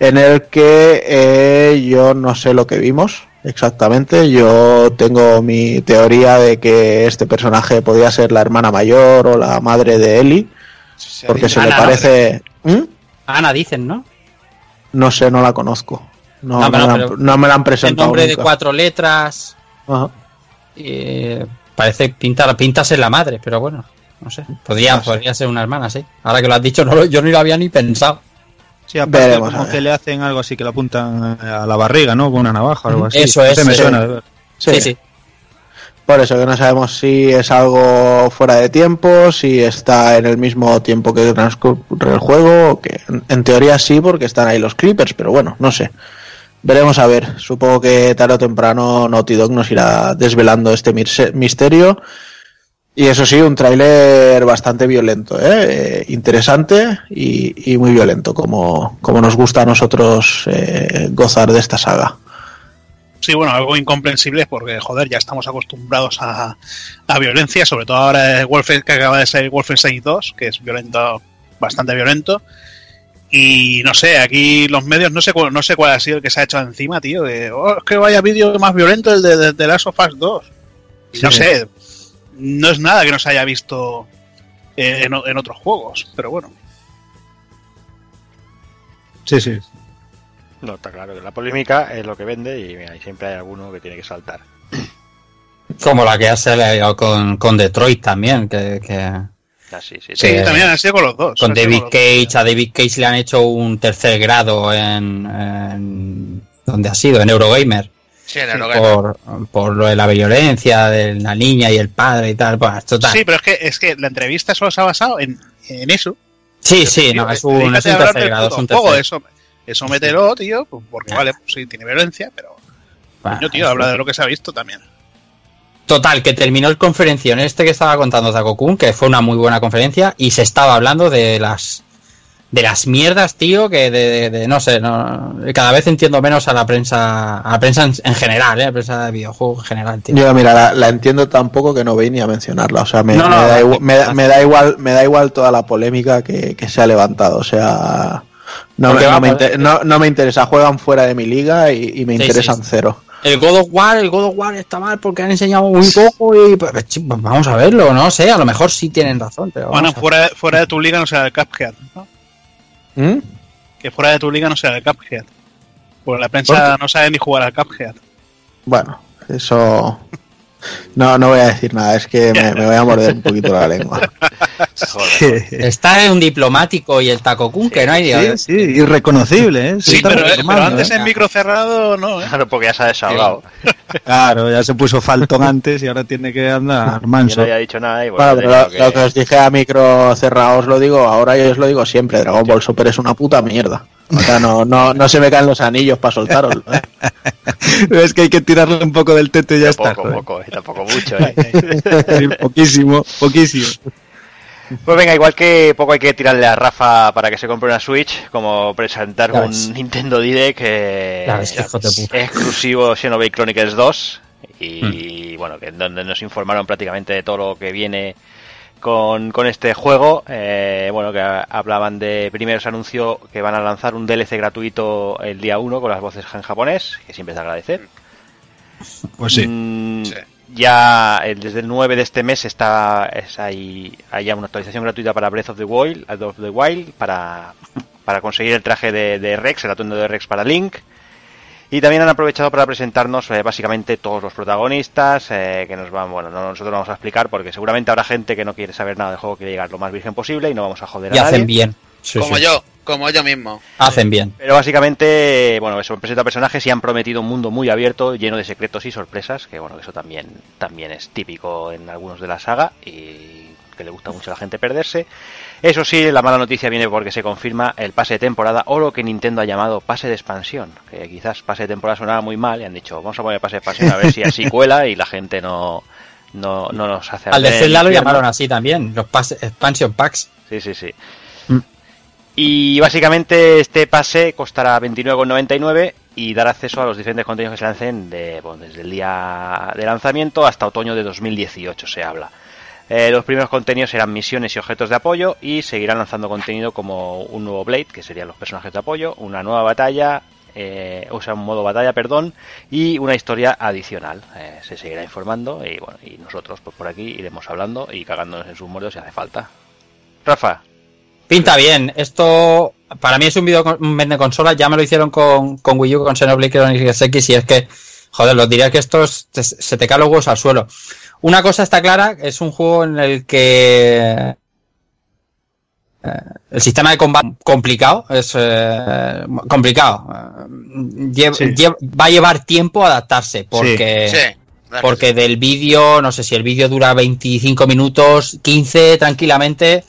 D: en el que eh, yo no sé lo que vimos exactamente. Yo tengo mi teoría de que este personaje podría ser la hermana mayor o la madre de Ellie porque se le
F: Ana,
D: parece. ¿Mm?
F: Ana, dicen, ¿no?
D: No sé, no la conozco. No,
F: No,
D: me, la han,
F: pero-
D: no me la han
F: El
D: presentado.
F: nombre de cuatro letras.
D: Ajá.
F: y parece pinta, pinta ser la madre, pero bueno, no sé. Podría,
D: No sé.
F: podría ser una hermana, sí. Ahora que lo has dicho, no, lo- yo ni lo había ni pensado.
E: Sí, aparte
D: Veremos, a
E: como que le hacen algo así que le apuntan a la barriga, ¿no? Con una navaja o algo así.
F: Eso es,
E: me
F: sí.
E: suena. de ver.
D: Sí.
F: Sí, sí.
D: Por eso que no sabemos si es algo fuera de tiempo, si está en el mismo tiempo que transcurre el juego, o que en- teoría sí, porque están ahí los Clippers, pero bueno, no sé. Veremos a ver. Supongo que tarde o temprano Naughty Dog nos irá desvelando este misterio. Y eso sí, un tráiler bastante violento, ¿eh? Eh, interesante y, y muy violento, como, como nos gusta a nosotros eh, gozar de esta saga.
B: Sí, bueno, algo incomprensible porque, joder, ya estamos acostumbrados a, a violencia, sobre todo ahora Wolfen, que acaba de ser Wolfenstein 2, que es violento, bastante violento. Y no sé, aquí los medios, no sé cuál, no sé cuál ha sido el que se ha hecho encima, tío. De, oh, es que vaya vídeo más violento el de, de, de Last of Us 2. Y No sé, no es nada que no se haya visto eh, en, otros juegos, pero bueno.
E: Sí, sí.
A: No, está claro que la polémica es lo que vende y mira, ahí siempre hay alguno que tiene que saltar.
F: Como la que ha salido con, con Detroit también, que, que
A: Así, sí,
B: Sí,
F: Sí.
B: también han sido con los dos.
F: con David
B: con los dos.
F: Cage, a David Cage le han hecho un tercer grado en, en ¿dónde ha sido? En Eurogamer.
C: Sí, en el
F: Por, por lo de la violencia de la niña y el padre y tal. Pues, total.
B: Sí, pero es que, es que la entrevista solo se ha basado en, en eso.
F: Sí, sí, no,
B: Tío,
F: es un, es un tercer grado, es
B: juego, eso, eso mételo, tío, porque vale, pues sí, tiene violencia, pero
F: Bueno,
B: yo, tío, habla de lo que se ha visto también.
F: Total, que terminó el conferención este que estaba contando Zakokun, que fue una muy buena conferencia, y se estaba hablando de las de las mierdas, tío, que de, de- de- no sé, no, cada vez entiendo menos a la prensa, a la prensa en, en general, eh, a la prensa de videojuegos en general, tío.
D: Yo, mira, la, la entiendo tan poco que no voy ni a mencionarla. O sea, me,
F: No,
D: me
F: no,
D: da, igual, me, da- me da igual, me da igual toda la polémica que, que se ha levantado. O sea, no, me- no me,
F: vamos,
D: inter- no, no me interesa. Juegan fuera de mi liga y, y me
F: Sí,
D: interesan
F: sí.
D: cero.
F: El God of War, el God of War está mal porque han enseñado muy poco y pues, pues, vamos a verlo, no sé, a lo mejor sí tienen razón, pero
B: Bueno, fuera, fuera de tu liga no será el Cuphead, ¿no?
D: ¿Mm?
B: Que fuera de tu liga no será el Cuphead. Porque la prensa no sabe ni jugar al Cuphead.
D: Bueno, eso. No, no voy a decir nada. Es que me, me voy a morder un poquito la lengua.
A: Joder.
F: Está en un diplomático y el Takokun, que no hay
E: Sí, sí, irreconocible, ¿eh?
B: Sí, pero, pero
E: retomando,
B: antes
E: ¿eh?
B: en micro cerrado no, ¿eh?
A: Claro, porque ya se ha desahogado.
E: Claro, ya se puso faltón antes y ahora tiene que andar
A: Yo
E: manso.
A: no había dicho nada y
D: Bueno, pero lo,
A: tenido
D: lo que os dije a micro cerrado os lo digo ahora y os lo digo siempre. Dragon Ball Super es una puta mierda. O sea, no, no, no se me caen los anillos para soltaroslo. ¿eh?
E: es que hay que tirarle un poco del tete y ya está.
A: poco, poco, tampoco mucho, ¿eh?
E: Sí, poquísimo, poquísimo.
A: Pues venga, igual que poco hay que tirarle a Rafa para que se compre una Switch, como presentar un. Nintendo Direct eh, exclusivo Xenoblade Chronicles 2 y bueno, que en donde nos informaron prácticamente de todo lo que viene con, con este juego. eh, bueno, que hablaban de. Primero se anunció que van a lanzar un DLC gratuito el día 1 con las voces en japonés, que siempre es de agradecer.
E: Pues sí.
A: Mm,
C: Sí.
A: Ya el- desde el 9 de este mes está es, hay, hay ya una actualización gratuita para Breath of the Wild, of the Wild para, para conseguir el traje de, de Rex, el atuendo de Rex para Link. Y también han aprovechado para presentarnos eh, básicamente todos los protagonistas, eh, que nos van, bueno, no, nosotros vamos a explicar porque seguramente habrá gente que no quiere saber nada del juego, quiere llegar lo más virgen posible y no vamos a joder
F: Y
A: a nadie.
F: hacen bien. Sí,
C: como
F: sí.
C: yo, como yo mismo.
F: Hacen bien.
A: Pero básicamente, bueno, eso presenta personajes y han prometido un mundo muy abierto, lleno de secretos y sorpresas, que bueno, eso también, también es típico en algunos de la saga y que le gusta mucho a la gente perderse. Eso sí, la mala noticia viene porque se confirma el pase de temporada o lo que Nintendo ha llamado pase de expansión, que quizás pase de temporada sonaba muy mal y han dicho, vamos a poner pase de expansión a ver si así cuela y la gente no, no, no nos hace
F: Al de Zelda lo llamaron así también, los pas- expansion packs.
A: Sí, sí, sí.
F: Mm.
A: Y básicamente este pase costará 29,99 y dará acceso a los diferentes contenidos que se lancen de, bueno, desde el día de lanzamiento hasta otoño de 2018 se habla. Eh, los primeros contenidos serán misiones y objetos de apoyo y seguirán lanzando contenido como un nuevo Blade, que serían los personajes de apoyo, una nueva batalla, eh, o sea, un modo batalla, perdón, y una historia adicional. Eh, se seguirá informando y bueno, y nosotros pues por aquí iremos hablando y cagándonos en sus muertos si hace falta. Rafa,
F: Pinta bien. Esto para mí es un video un vende consola. Ya me lo hicieron con, con Wii U, con Xenoblade Chronicles X y es que, joder, los diría que estos se te caen los al suelo. Una cosa está clara, es un juego en el que eh, el sistema de combate complicado es eh, complicado. Eh, lle-
E: Sí.
F: lle- va a llevar tiempo adaptarse porque
C: sí.
F: porque del vídeo, no sé si el vídeo dura 25 minutos, 15 tranquilamente,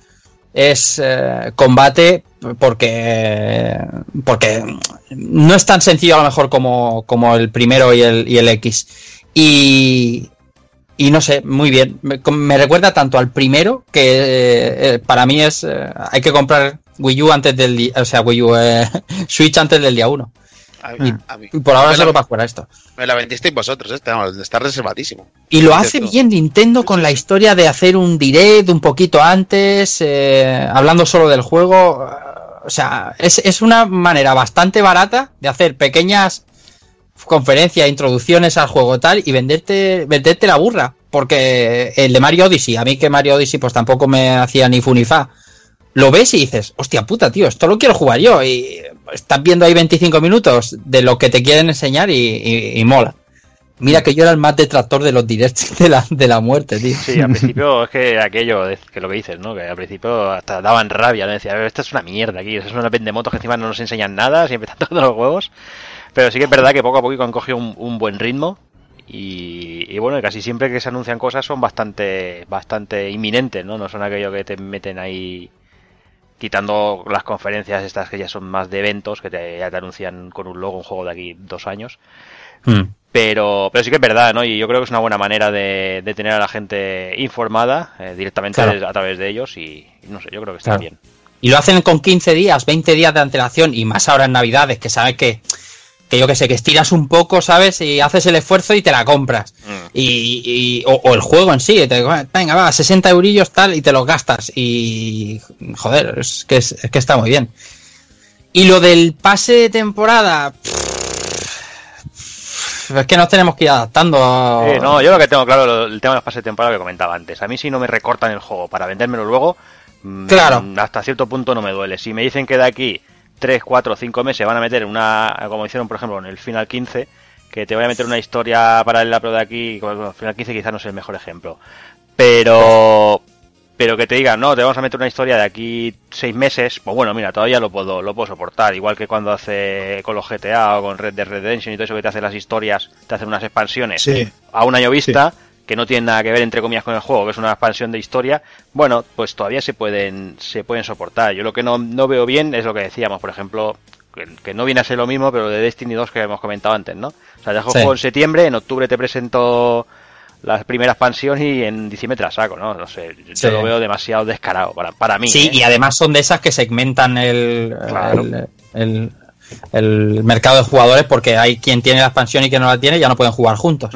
F: es eh, combate porque porque no es tan sencillo a lo mejor como, como el primero y el, y el X. Y, y no sé, muy bien. Me, me recuerda tanto al primero que eh, para mí es eh, hay que comprar Wii U antes del di- o sea, Wii U eh, Switch antes del día 1.
C: A mí, a mí.
F: Y por ahora solo para jugar a esto.
C: Me la vendisteis vosotros, este, está reservadísimo.
F: Y lo
C: Sí,
F: hace bien Nintendo con la historia de hacer un direct un poquito antes, eh, hablando solo del juego. eh, O sea, es, es una manera bastante barata de hacer pequeñas conferencias, introducciones al juego tal y venderte, venderte la burra. Porque el de Mario Odyssey, a mí que Mario Odyssey pues tampoco me hacía ni fu ni fa. Lo ves y dices, hostia puta, tío, esto lo quiero jugar yo. Y estás viendo ahí 25 minutos de lo que te quieren enseñar y, mola. Mira que yo era el más detractor de los directs de la, de la muerte, tío.
A: Sí, al principio es que aquello, es que lo que dices, ¿no? Que al principio hasta daban rabia, ¿no? Decía, esta es una mierda aquí, es una vendemotos que encima no nos enseñan nada, siempre están tocando los huevos. Pero sí que es verdad que poco a poco han cogido un, un buen ritmo. Y, y bueno, casi siempre que se anuncian cosas son bastante, bastante inminentes, ¿no? No son aquello que te meten ahí quitando las conferencias estas que ya son más de eventos, que te, ya te anuncian con un logo un juego de aquí dos años.
F: Hmm.
A: Pero, pero sí que es verdad, ¿no? Y yo creo que es una buena manera de, de tener a la gente informada eh, directamente
F: Claro.
A: a través de ellos y, y no sé, yo creo que está
F: Claro.
A: bien.
F: Y lo hacen con 15 días, 20 días de antelación y más ahora en Navidades, que sabes que, que yo que sé, que estiras un poco, ¿sabes? Y haces el esfuerzo y te la compras.
A: Mm.
F: Y, y- o, o el juego en sí, te, venga, va, 60 eurillos tal y te los gastas. Y joder, es que, es, es que está muy bien. Y lo del pase de temporada, es que nos tenemos que ir adaptando.
A: Eh, no, yo lo que tengo claro, el tema de los pases de temporada que comentaba antes. A mí si no me recortan el juego para vendérmelo luego, mm,
F: Claro.
A: hasta cierto punto no me duele. Si me dicen que de aquí 3, 4, 5 meses van a meter una, como hicieron por ejemplo en el Final 15, que te voy a meter una historia paralela pero de aquí, bueno, Final 15 quizás no es el mejor ejemplo. Pero pero que te digan, no, te vamos a meter una historia de aquí seis meses, pues bueno, mira, todavía lo puedo, lo puedo soportar, igual que cuando hace con los GTA o con Red Dead Redemption y todo eso que te hacen las historias, te hacen unas expansiones
E: Sí.
A: a un año vista, que no tienen nada que ver entre comillas con el juego, que es una expansión de historia, bueno, pues todavía se pueden, se pueden soportar. Yo lo que no, no veo bien es lo que decíamos, por ejemplo, que, que no viene a ser lo mismo, pero de Destiny 2 que hemos comentado antes, ¿no? O sea, dejo
F: Sí.
A: juego en septiembre, en octubre te presento la primera expansión y en diciembre te la saco, ¿no? No sé, yo
F: Sí.
A: lo veo demasiado descarado para, para mí.
F: Sí,
A: ¿eh?
F: y además son de esas que segmentan el,
A: Claro.
F: el, el- el mercado de jugadores porque hay quien tiene la expansión y quien no la tiene, ya no pueden jugar juntos.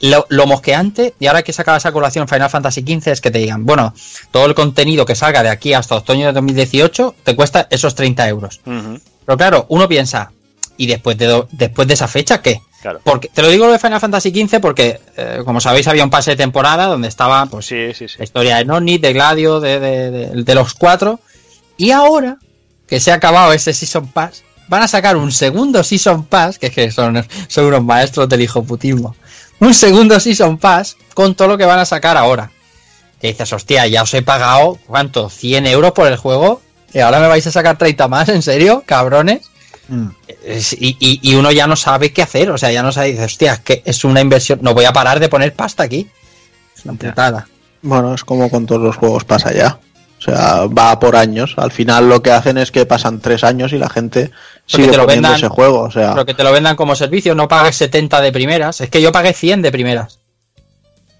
F: Lo, lo mosqueante, y ahora que saca esa colación Final Fantasy XV, es que te digan, bueno, todo el contenido que salga de aquí hasta otoño de 2018 te cuesta esos 30 euros. Pero claro, uno piensa, ¿y después de, do- después de esa fecha qué?
A: Claro.
F: Porque, te lo digo lo de Final Fantasy XV porque, eh, como sabéis, había un pase de temporada donde estaba pues,
A: Sí, sí, sí.
F: la historia de Nonni, de Gladio, de, de- de- de los cuatro. Y ahora que se ha acabado ese Season Pass, van a sacar un segundo Season Pass, que es que son, son unos maestros del hijoputismo. Un segundo Season Pass con todo lo que van a sacar ahora. Que dices, hostia, ya os he pagado, ¿cuánto? ¿100 euros por el juego? ¿Y ahora me vais a sacar 30 más? ¿En serio? ¿Cabrones?
E: Mm.
F: Y, y- y uno ya no sabe qué hacer, o sea, ya no sabe, dice, hostia, es que es una inversión, no voy a parar de poner pasta aquí. Es una putada.
D: Bueno, es como con todos los juegos pasa ya. O sea, va por años. Al final lo que hacen es que pasan tres años y la gente sigue
F: te lo vendan-
D: ese juego. O sea,
F: Pero que te lo vendan como servicio, no pagues 70 de primeras. Es que yo pagué 100 de primeras.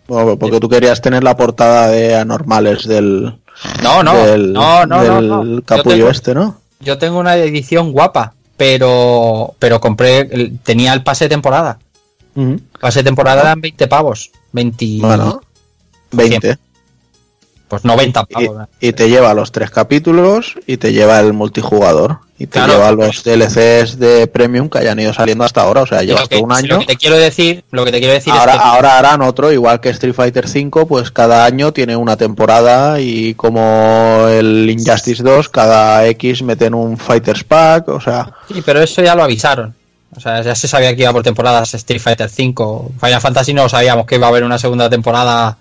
D: bueno, porque tú querías tener la portada de anormales del,
F: No, no,
D: del,
F: no, no, no,
D: del
F: no. Yo
D: capullo
F: tengo,
D: este, ¿no?
F: yo tengo una edición guapa, pero pero compré, tenía el pase de temporada.
D: Ujú.
F: Pase de temporada eran 20 pavos. 20,
D: Bueno, 20.
F: Pues 90
D: Y,
F: pavos. ¿no?
D: y te lleva los tres capítulos y te lleva el multijugador. Y te
F: Claro.
D: lleva los DLCs de Premium que hayan ido saliendo hasta ahora. O sea, llevas
F: lo que,
D: todo un
F: lo
D: año.
F: que te quiero decir, lo que te quiero decir
D: Ahora,
F: es que
D: ahora harán otro, igual que Street Fighter V, pues cada año tiene una temporada y como el Injustice 2, cada X meten un Fighters Pack, o sea,
F: Sí, pero eso ya lo avisaron. O sea, ya se sabía que iba por temporadas Street Fighter 5. Final Fantasy no sabíamos que iba a haber una segunda temporada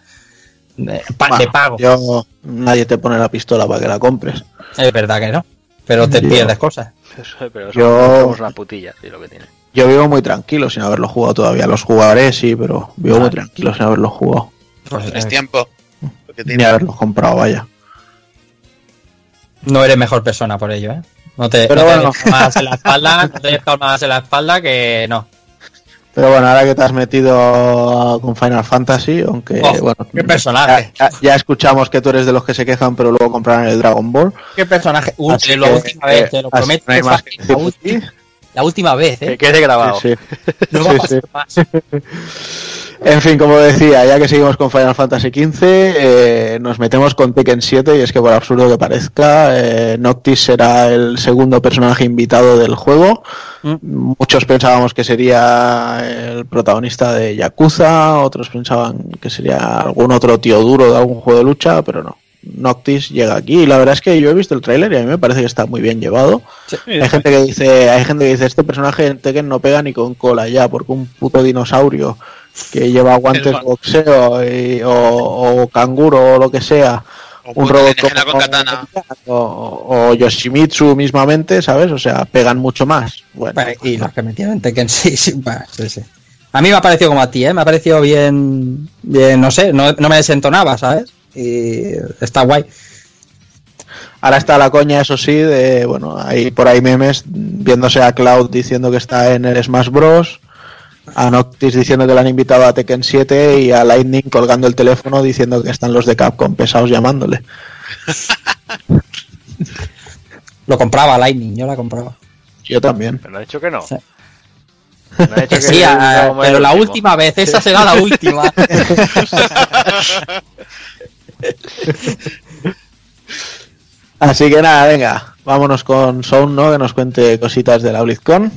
F: de, pa- de pago.
D: yo nadie te pone la pistola para que la compres.
F: Es verdad que no. Pero te
D: Yo-
F: pierdes cosas.
A: Eso, pero
D: Yo-
A: somos una putilla, sí, lo que tiene.
D: Yo vivo muy tranquilo sin haberlo jugado todavía. Los jugaré, sí, pero vivo muy tranquilo sin haberlo jugado.
F: Pues,
C: Es
F: eh,
C: tiempo. Porque
D: Ni
C: tiene-
D: haberlo comprado, vaya.
F: no eres mejor persona por ello, ¿eh? No te,
D: Pero
F: no te
D: bueno.
F: palmadas en la espalda, no te palmadas en la espalda que no.
D: Pero bueno, ahora que te has metido con Final Fantasy, aunque
F: Oh,
D: bueno,
F: qué personaje.
D: ya- ya escuchamos que tú eres de los que se quejan, pero luego comprarán el Dragon Ball.
F: Qué personaje.
D: Así
F: la última vez, te lo
D: eh,
F: prometo.
D: no más que
F: la, última,
D: ti.
F: la última vez, ¿eh?
A: Que quede grabado.
D: Sí, sí.
F: No va
D: Sí,
F: a pasar
D: sí.
F: más.
D: En fin, como decía, ya que seguimos con Final Fantasy XV, eh, nos metemos con Tekken 7 y es que por absurdo que parezca, eh, Noctis será el segundo personaje invitado del juego.
F: Mm.
D: Muchos pensábamos que sería el protagonista de Yakuza, otros pensaban que sería algún otro tío duro de algún juego de lucha, pero no. Noctis llega aquí y la verdad es que yo he visto el tráiler y a mí me parece que está muy bien llevado. Hay gente que dice, hay gente que dice este personaje en Tekken no pega ni con cola ya, porque un puto dinosaurio que lleva guantes de boxeo y- o, o canguro o lo que sea, un robot como-
C: con katana.
D: o, o Yoshimitsu mismamente, ¿sabes? O sea, pegan mucho más. Bueno,
F: Vale, y los que metieron en sí, sí, va, sí, sí. A mí me ha parecido como a ti, ¿eh? Me ha parecido bien, bien no sé, no, no me desentonaba, ¿sabes? Y está guay.
D: Ahora está la coña, eso sí, de, bueno, hay por ahí memes viéndose a Cloud diciendo que está en el Smash Bros. A Noctis diciendo que le han invitado a Tekken 7 y a Lightning colgando el teléfono diciendo que están los de Capcom pesados llamándole.
F: Lo compraba Lightning, yo la compraba.
D: Yo también.
A: Pero no ha dicho que no.
F: Sí.
A: No ha dicho que
F: Sí, a-
A: no,
F: pero la
A: último.
F: última vez, esa será la última.
D: Así que nada, venga, vámonos con Sound, ¿no? Que nos cuente cositas de la BlizzCon.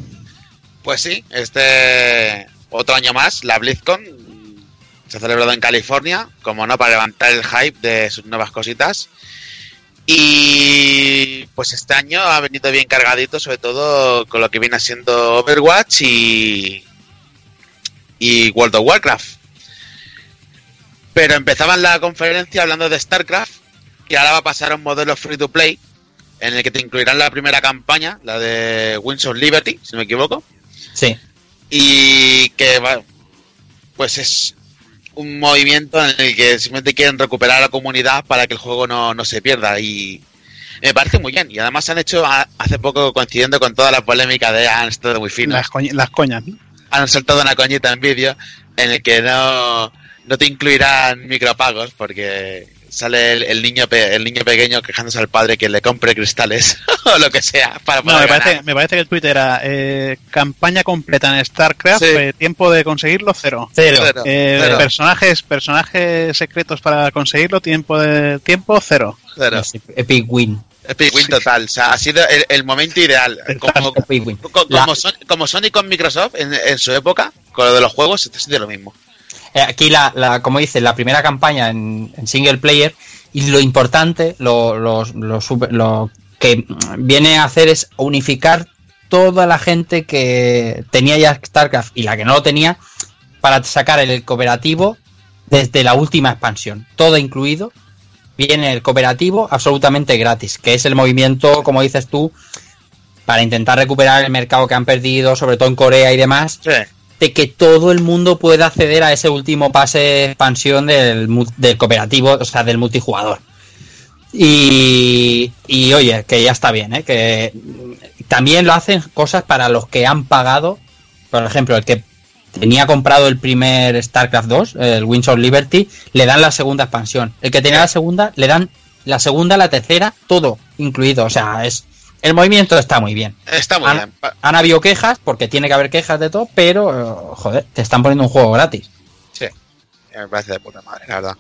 C: Pues sí, este otro año más, la BlizzCon se ha celebrado en California, como no, para levantar el hype de sus nuevas cositas. Y pues este año ha venido bien cargadito, sobre todo con lo que viene siendo Overwatch y, y World of Warcraft. Pero empezaban la conferencia hablando de StarCraft, que ahora va a pasar a un modelo free to play, en el que te incluirán la primera campaña, la de Wings of Liberty, si no me equivoco
F: Sí.
C: y que va, pues es un movimiento en el que simplemente quieren recuperar a la comunidad para que el juego no, no se pierda y me parece muy bien y además han hecho a- hace poco coincidiendo con toda la polémica de han estado muy finos
B: Las, coña- las coñas, ¿no?
C: han soltado una coñita en vídeo en el que no no te incluirán micropagos porque sale el, el niño pe- el niño pequeño quejándose al padre que le compre cristales o lo que sea para
B: No, me
C: ganar.
B: parece, me parece que el Twitter era eh, campaña completa en StarCraft,
C: Sí.
B: eh, tiempo de conseguirlo cero.
F: Cero.
C: Cero,
B: Eh,
C: cero,
B: personajes, personajes secretos para conseguirlo, tiempo de tiempo cero.
C: cero.
F: Epic Win.
C: Epic Win total. O sea, ha sido el, el momento ideal. Como, como, Son- como Sony con Microsoft en, en su época, con lo de los juegos, esto es de lo mismo.
F: Eh, aquí la, como dice, la primera campaña en, single player y lo importante, lo, lo- lo que viene a hacer es unificar toda la gente que tenía ya StarCraft y la que no lo tenía para sacar el cooperativo desde la última expansión, todo incluido. Viene el cooperativo absolutamente gratis, que es el movimiento, como dices tú, para intentar recuperar el mercado que han perdido, sobre todo en Corea y demás. De que todo el mundo pueda acceder a ese último pase de expansión del, del cooperativo, o sea, del multijugador. Y, y oye, que ya está bien, ¿eh? que también lo hacen cosas para los que han pagado, por ejemplo, el que tenía comprado el primer StarCraft 2, el Wings of Liberty, le dan la segunda expansión. El que tenía la segunda, le dan la segunda, la tercera, todo incluido. O sea, es el movimiento está muy bien.
C: Está muy
F: Han,
C: bien.
F: Han habido quejas, porque tiene que haber quejas de todo, pero, eh, joder, te están poniendo un juego gratis.
C: Sí. Me parece de puta madre, la verdad.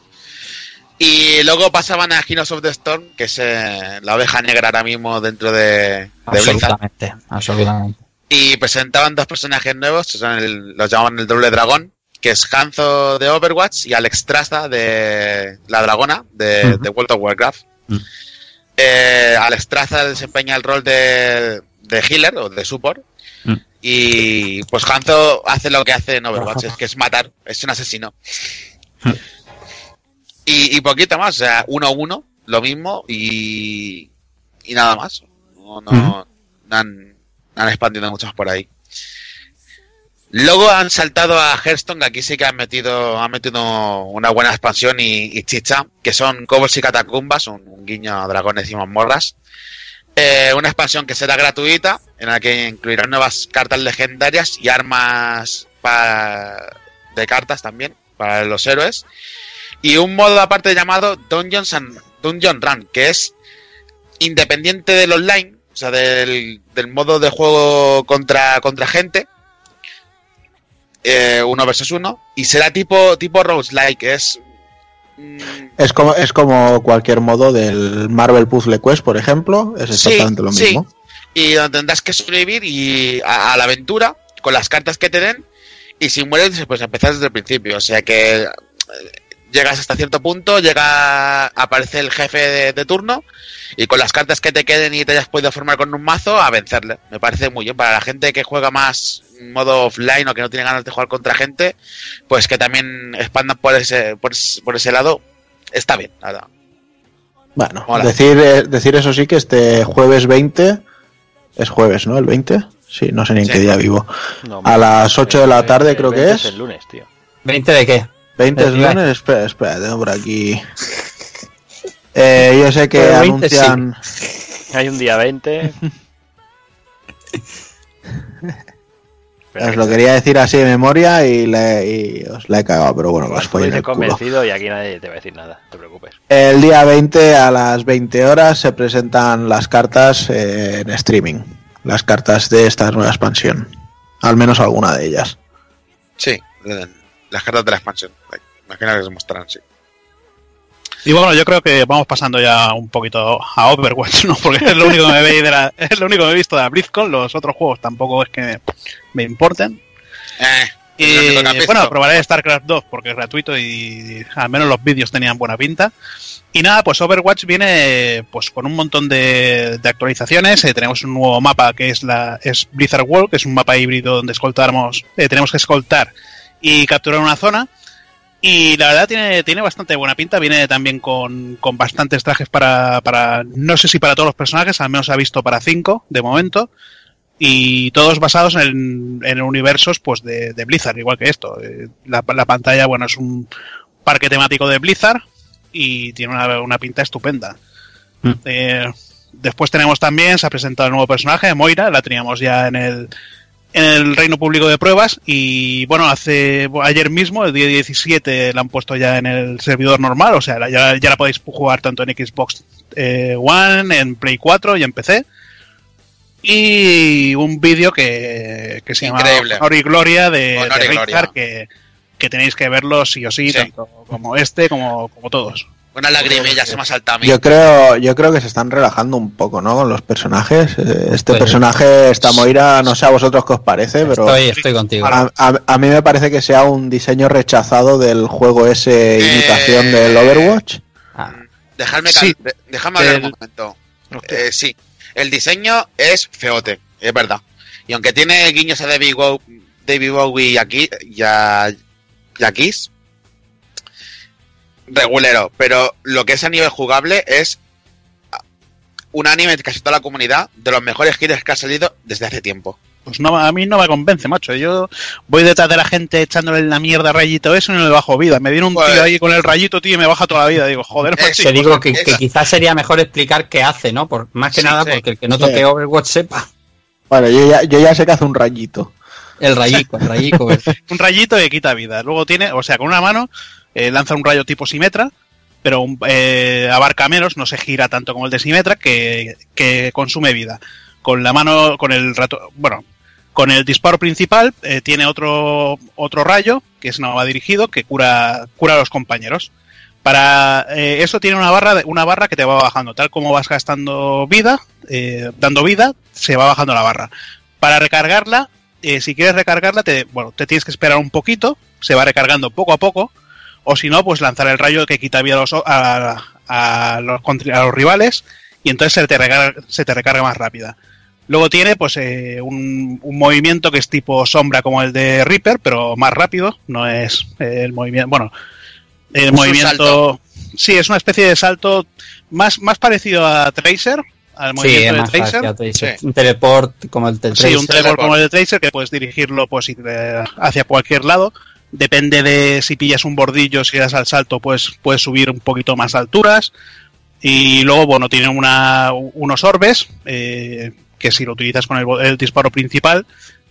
C: Y luego pasaban a Heroes of the Storm, que es eh, la oveja negra ahora mismo dentro de, de Blizzard.
F: Absolutamente, absolutamente.
C: Y presentaban dos personajes nuevos, son el- los llamaban el doble dragón, que es Hanzo de Overwatch y Alex Traza de la dragona de World of Warcraft.
F: Mm.
C: Eh, Alex Traza desempeña el rol de, de healer o de support.
F: Mm.
C: Y pues Hanzo hace lo que hace en Overwatch, es que es matar, es un asesino.
F: Mm.
C: y, y poquito más, o sea, uno a uno, lo mismo y, y nada más. No, no, no han, no han expandido muchos por ahí. Luego han saltado a Hearthstone, que aquí sí que han metido, han metido una buena expansión y, chicha, que son Kobolds y Catacumbas, un, guiño a dragones y mazmorras. Eh, una expansión que será gratuita, en la que incluirán nuevas cartas legendarias y armas de cartas también, para los héroes. Y un modo aparte llamado Dungeons and Dungeon Run, que es independiente del online, o sea, del, del modo de juego contra, contra gente, eh, uno versus uno, y será tipo, tipo Roguelike, es... mm,
D: Es como, es como cualquier modo del Marvel Puzzle Quest, por ejemplo. Es
C: Sí,
D: exactamente lo
C: sí.
D: mismo.
C: y donde tendrás que sobrevivir y a, a la aventura con las cartas que te den y si mueres pues empezar desde el principio o sea que llegas hasta cierto punto llega aparece el jefe de, de turno y con las cartas que te queden y te hayas podido formar con un mazo a vencerle me parece muy bien para la gente que juega más en modo offline o que no tiene ganas de jugar contra gente pues que también expandan por ese por, ese- por ese lado está bien verdad.
D: Bueno, decir, eh, decir eso sí que este jueves 20 es jueves, ¿no? El 20. Sí, no sé ni en
C: Sí.
D: qué día vivo.
A: No,
D: A las 8 de la tarde creo que
A: 20
D: es.
A: el lunes, tío.
F: ¿20 de qué?
D: 20 es
F: El día-
D: lunes, espera, espera, tengo por aquí. Eh, yo sé que
F: El 20 sí.
D: anuncian.
A: Hay un día 20. Espera
D: Os lo quería decir así de memoria y, le- y os la he cagado, pero bueno,
A: podéis
D: el culo.
A: convencido y aquí nadie te va a decir nada, no te preocupes.
D: El día 20 a las 20 horas se presentan las cartas eh, en streaming. Las cartas de esta nueva expansión. Al menos alguna de ellas.
C: sí las cartas de la expansión imagino que se mostrarán sí
B: Y bueno, yo creo que vamos pasando ya un poquito a Overwatch, ¿no? Porque es lo único que me veis de la, es lo único que he visto de la BlizzCon. Los otros juegos tampoco es que me importen.
C: eh,
B: Y bueno, probaré StarCraft 2 porque es gratuito y al menos los vídeos tenían buena pinta. Y nada, pues Overwatch viene pues con un montón de, de actualizaciones. Eh, tenemos un nuevo mapa que es la es Blizzard World, que es un mapa híbrido donde escoltamos, eh, tenemos que escoltar y capturar una zona. Y la verdad tiene, tiene bastante buena pinta. Viene también con, con bastantes trajes para, para, no sé si para todos los personajes, al menos se ha visto para cinco de momento. Y todos basados en, en universos pues de, de Blizzard, igual que esto. Eh, La, la pantalla, bueno, es un parque temático de Blizzard y tiene una, una pinta estupenda.
F: Mm.
B: Eh, después tenemos también, se ha presentado el nuevo personaje, Moira, la teníamos ya en el en el reino público de pruebas y bueno, hace ayer mismo, el día 17, la han puesto ya en el servidor normal, o sea, ya, ya la podéis jugar tanto en Xbox eh, One, en Play 4 y en PC. Y un vídeo que, que se llama
C: Increíble.
B: Honor y Gloria de,
C: Honor
B: de
C: y
B: Reinhardt,
C: Gloria.
B: que, que tenéis que verlo sí o sí,
C: Sí.
B: tanto como este como, como todos.
C: Una lagrimilla se me ha saltado a mí.
D: Yo creo, yo creo que se están relajando un poco, ¿no? Con los personajes. Eh, Este
F: Pues-
D: personaje, esta Moira, no sé a vosotros qué os parece, pero
F: Estoy, estoy contigo.
D: a, a- a mí me parece que sea un diseño rechazado del juego ese
C: Eh,
D: imitación del Overwatch.
F: Ah,
C: Dejadme,
B: Sí.
C: dejadme hablar
B: El-
C: un momento. Eh, sí, el diseño es feote, es verdad. Y aunque tiene guiños a David Bowie, David Bowie y aquí, ya, y a Kiss, regulero. Pero lo que es a nivel jugable es un anime de casi toda la comunidad de los mejores killers que ha salido desde hace tiempo.
B: Pues no, a mí no me convence, macho. Yo voy detrás de la gente echándole en la mierda rayito eso y no le bajo vida. Me viene un
C: Pues-
B: tío ahí con el rayito, tío, y me baja toda la vida. Digo, joder, macho.
F: te digo que, que quizás sería mejor explicar qué hace, ¿no? Por, más que
C: Sí,
F: nada
C: sí.
F: porque el que no toque
D: Sí.
F: Overwatch sepa.
D: Bueno, yo ya, yo ya sé que hace un rayito.
F: El rayico, el rayico.
B: un rayito y quita vida. Luego tiene, o sea, con una mano eh, lanza un rayo tipo Simetra, pero eh, abarca menos, no se gira tanto como el de Simetra, que, consume vida. Con la mano, con el rato, bueno, con el disparo principal eh, tiene otro, otro rayo, que es no va dirigido, que cura, cura a los compañeros. Para eh, eso tiene una barra, una barra que te va bajando, tal como vas gastando vida, dando vida, se va bajando la barra. Para recargarla, si quieres recargarla, te, bueno, te tienes que esperar un poquito, se va recargando poco a poco, o si no, pues lanzar el rayo que quita vida a los, a, a los, a los rivales y entonces se te recarga, se te recarga más rápida. Luego tiene pues eh, un, un movimiento que es tipo sombra como el de Reaper, pero más rápido, no es eh, el movimiento, bueno, el movimiento... Sí, es una especie de salto más, más parecido a Tracer, al
F: Sí,
B: movimiento de
F: más
B: Tracer.
C: Sí.
F: Un teleport como el
B: Sí,
F: Tracer.
B: un teleport como el de Tracer que puedes dirigirlo pues eh, hacia cualquier lado. Depende de si pillas un bordillo, si das al salto, pues puedes subir un poquito más alturas. Y luego, bueno, tiene una, unos orbes eh, que si lo utilizas con el, el disparo principal,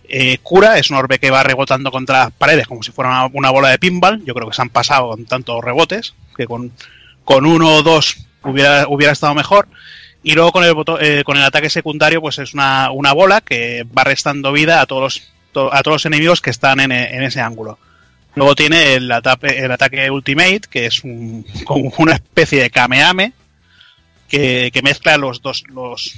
B: eh, cura. Es un orbe que va rebotando contra las paredes como si fuera una, bola de pinball. Yo creo que se han pasado con tantos rebotes que con, con uno o dos hubiera, hubiera estado mejor. Y luego con el, boto- eh, con el ataque secundario, pues es una, una bola que va restando vida a todos los, to- a todos los enemigos que están en ese ángulo. Luego tiene el ataque, el ataque Ultimate, que es un, como una especie de Kameame, que, que mezcla los dos, los,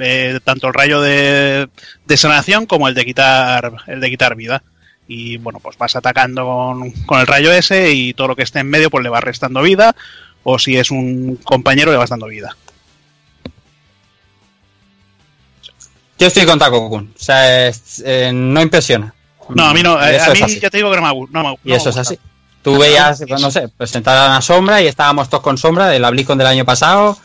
B: eh, tanto el rayo de, de sanación como el de quitar, el de quitar vida. Y bueno, pues vas atacando con, con el rayo ese y todo lo que esté en medio, pues le vas restando vida. O si es un compañero, le vas dando vida.
F: Yo estoy con Taco Kun. O sea, eh, no impresiona.
B: No, a mí no, eh, a mí ya te digo que no me, no me- no
F: Y
B: me
F: eso es
B: gusta.
F: así. Tú veías, pues, no sé, presentar una sombra y estábamos todos con sombra de la BlizzCon del año pasado.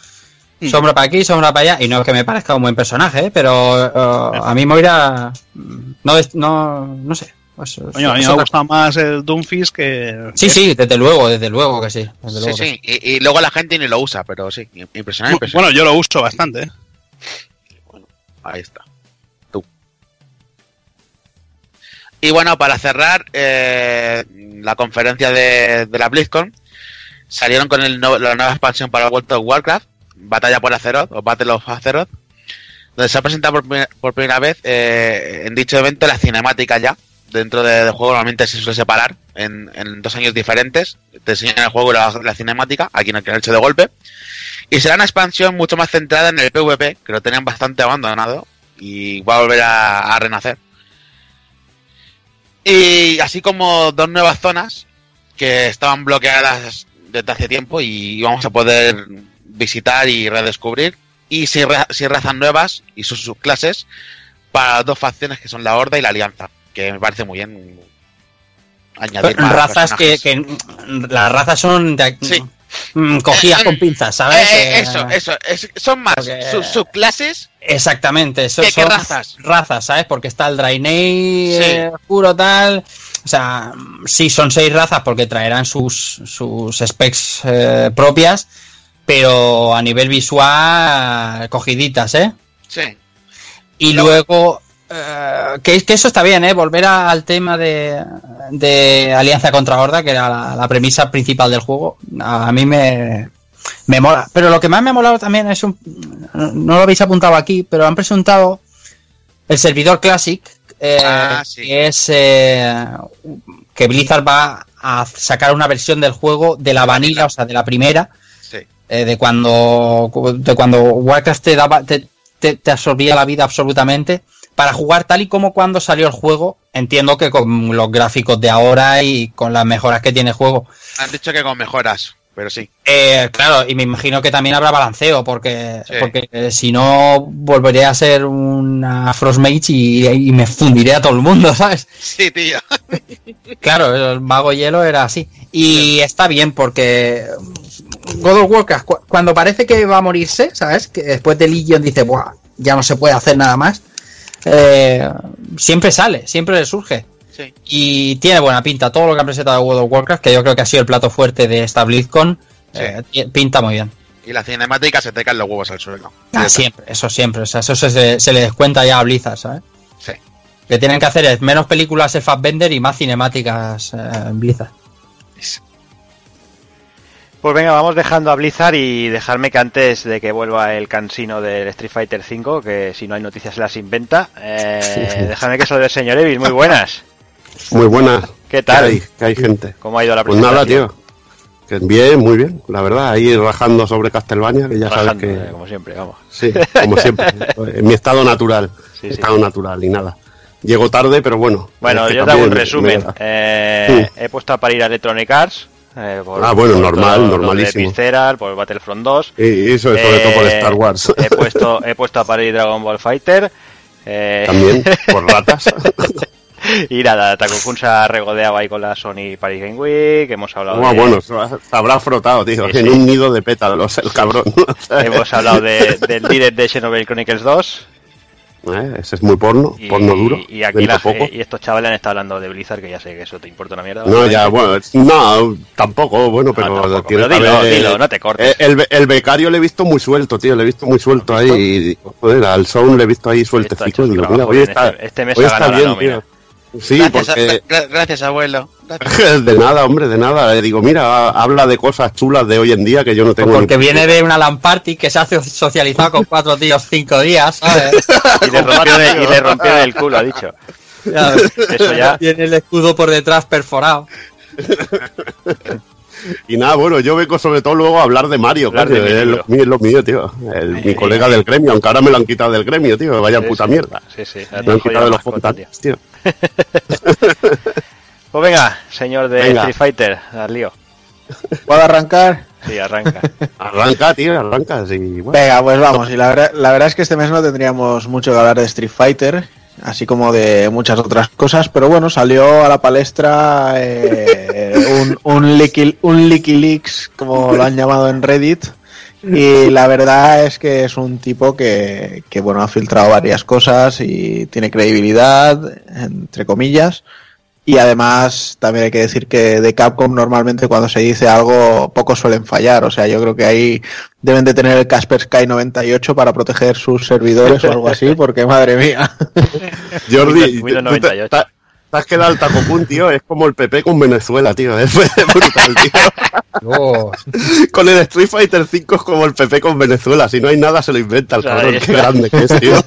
B: Mm.
F: Sombra para aquí, sombra para allá. Y no es que me parezca un buen personaje, ¿eh? pero eh, a mí Moira mm, no, no, no sé. Pues,
B: a mí me gustado más el Doomfist que.
F: Sí, sí, desde luego, desde luego que sí. desde
C: Sí,
F: que
C: sí. Y, y luego la gente ni lo usa, pero sí, impresionante. impresionante.
B: Bueno, yo lo uso bastante. ¿eh?
C: Ahí está. Y bueno, para cerrar eh, la conferencia de, de la BlizzCon, salieron con el la nueva expansión para World of Warcraft, Batalla por Azeroth o Battle of Azeroth, donde se ha presentado por, primer- por primera vez eh, en dicho evento la cinemática ya. Dentro de- del juego normalmente se suele separar en, dos años diferentes. Te enseñan el juego y la, la cinemática, aquí no han hecho de golpe. Y será una expansión mucho más centrada en el PvP, que lo tenían bastante abandonado y va a volver a renacer. Y así como dos nuevas zonas que estaban bloqueadas desde hace tiempo y vamos a poder visitar y redescubrir. Y seis, ra- seis razas nuevas y sus subclases para dos facciones que son la Horda y la Alianza, que me parece muy bien añadir más
F: razas que, que las razas son de,
C: Sí.
F: Mm, cogidas
C: Eh,
F: con pinzas, ¿sabes?
C: Eh,
F: Eh,
C: eso, eso, es- son más
F: porque-
C: subclases
F: Exactamente, son,
C: ¿Qué- qué
F: son
C: razas?
F: razas, ¿sabes? Porque está el Draenei
C: Sí.
F: eh, oscuro tal. O sea, sí, son seis razas porque traerán sus, sus specs eh, propias, pero a nivel visual, cogiditas, ¿eh?
C: Sí.
F: Y Luego- eh, que, que eso está bien, ¿eh? Volver a- al tema de, de Alianza contra Horda, que era la, la premisa principal del juego. A, a mí me, me mola. Pero lo que más me ha molado también es un. No lo habéis apuntado aquí, pero han presentado el servidor Classic. eh,
C: Ah, sí.
F: Que es. eh, que Blizzard va a sacar una versión del juego de la vanilla, o sea, de la primera
C: Sí.
F: eh, de cuando de cuando Warcraft te daba te, te- te absorbía la vida absolutamente para jugar tal y como cuando salió el juego entiendo que con los gráficos de ahora y con las mejoras que tiene el juego
C: Han dicho que con mejoras, pero sí.
F: Eh, claro y me imagino que también habrá balanceo porque
C: Sí.
F: porque eh, si no volveré a ser una Frostmage y, y me fundiré a todo el mundo sabes
C: Sí, tío.
F: Claro, el mago hielo era así. Y está bien porque God of Warcraft, cu- cuando parece que va a morirse, ¿sabes? Que después de Legion dice, Buah, ya no se puede hacer nada más. Eh, siempre sale, siempre le surge.
C: Sí.
F: Y tiene buena pinta. Todo lo que han presentado World of Warcraft, que yo creo que ha sido el plato fuerte de esta BlizzCon,
C: Sí.
F: eh, pinta muy bien.
C: Y la cinemática se te caen los huevos al suelo.
F: Ah, siempre, eso siempre. O sea, eso se, se le descuenta ya a Blizzard, ¿sabes?
C: Sí.
F: Lo que tienen que hacer es menos películas de Fassbender y más cinemáticas eh, en Blizzard.
A: Pues venga, vamos dejando a Blizzard y dejarme que antes de que vuelva el cansino del Street Fighter V, que si no hay noticias se las inventa, eh, déjame que salude el señor Evil, muy buenas.
H: Muy buenas.
A: ¿Qué tal?
H: hay? ¿Qué hay gente?
A: ¿Cómo ha ido la
H: Pues
A: presentación?
H: nada, tío. Que bien, muy bien. La verdad, ahí rajando sobre Castlevania, que ya
A: Rajando,
H: sabes
A: eh,
H: que...
A: como siempre, vamos.
H: Sí, como siempre. en mi estado natural.
A: Sí, sí.
H: estado natural y nada. Llego tarde, pero bueno.
A: Bueno,
H: que
A: yo te hago un resumen.
H: me-
A: Eh, He puesto a parir a Electronic Arts. Eh, por-
H: Ah, bueno,
A: por
H: normal,
A: todo
H: normalísimo.
A: Visceral, por Battlefront 2.
H: Y eso, sobre todo por
A: Eh,
H: Star Wars.
A: He puesto, he puesto a parir Dragon Ball Fighter. eh,
H: También, por ratas.
A: y nada, Takokun se ha regodeado ahí con la Sony Paris Game Week. Hemos hablado
H: Ah,
A: de,
H: bueno, se habrá frotado, tío,
A: Sí,
H: en
A: sí.
H: un nido de pétalos, el cabrón.
A: hemos hablado de- del direct de Xenoblade Chronicles 2.
H: Eh, Ese es muy porno,
A: Y,
H: porno duro.
A: y aquí la,
H: poco.
A: y estos chavales han estado hablando de Blizzard, que ya sé que eso te importa una mierda.
H: No, ya, bueno, no, tampoco, bueno, pero,
A: No, tampoco, pero dilo,
H: haber-
A: dilo, no te cortes.
H: Eh, El, be- el becario le he visto muy suelto, tío, le he visto muy suelto
A: ¿Has
H: ahí. Y, joder, al Sound le he visto ahí sueltecico.
A: su
H: Digo, mira, hoy está,
A: este- este mes
H: hoy está
A: la
H: bien, tío. Sí,
C: gracias,
H: porque
C: a- gracias, abuelo. Gracias.
H: de nada, hombre, de nada. Le digo, mira, habla de cosas chulas de hoy en día que yo no tengo.
F: Porque
H: ni-
F: viene de una LAN party que se ha socializado con cuatro tíos cinco días, ¿sabes?
A: Y le rompió, de- y le rompió el culo, ha dicho.
F: Ya,
A: Eso ya.
F: Tiene el escudo por detrás perforado.
H: Y nada, bueno, yo vengo sobre todo luego a hablar de Mario,
A: mi
H: es lo mío, es lo mío, tío. El- mi colega del gremio, aunque ahora me lo han quitado del gremio, tío. Vaya
A: Sí,
H: puta
A: sí.
H: mierda.
A: Sí, sí.
H: Me han quitado de los fontanes, tío.
A: Pues venga, señor de
H: Venga.
A: Street Fighter, al lío.
D: ¿Puedo arrancar?
A: Sí, arranca.
H: Arranca, tío, arranca. Sí, bueno.
D: Venga, pues vamos. Y la verdad, la verdad es que este mes no tendríamos mucho que hablar de Street Fighter, así como de muchas otras cosas, pero bueno, salió a la palestra eh, un, un, un Leaks, como lo han llamado en Reddit, y la verdad es que es un tipo que, que bueno, ha filtrado varias cosas y tiene credibilidad, entre comillas. Y además, también hay que decir que de Capcom normalmente cuando se dice algo, pocos suelen fallar. O sea, yo creo que ahí deben de tener el Casper Sky 98 para proteger sus servidores o algo así, porque madre mía.
H: Jordi,
A: Windows
H: tú te-
A: 98.
H: Has quedado el Tacopun, tío. Es como el PP con Venezuela, tío. Es brutal, tío. Con el Street Fighter 5 es como el PP con Venezuela. Si no hay nada, se lo inventa el cabrón. Qué grande que es, tío.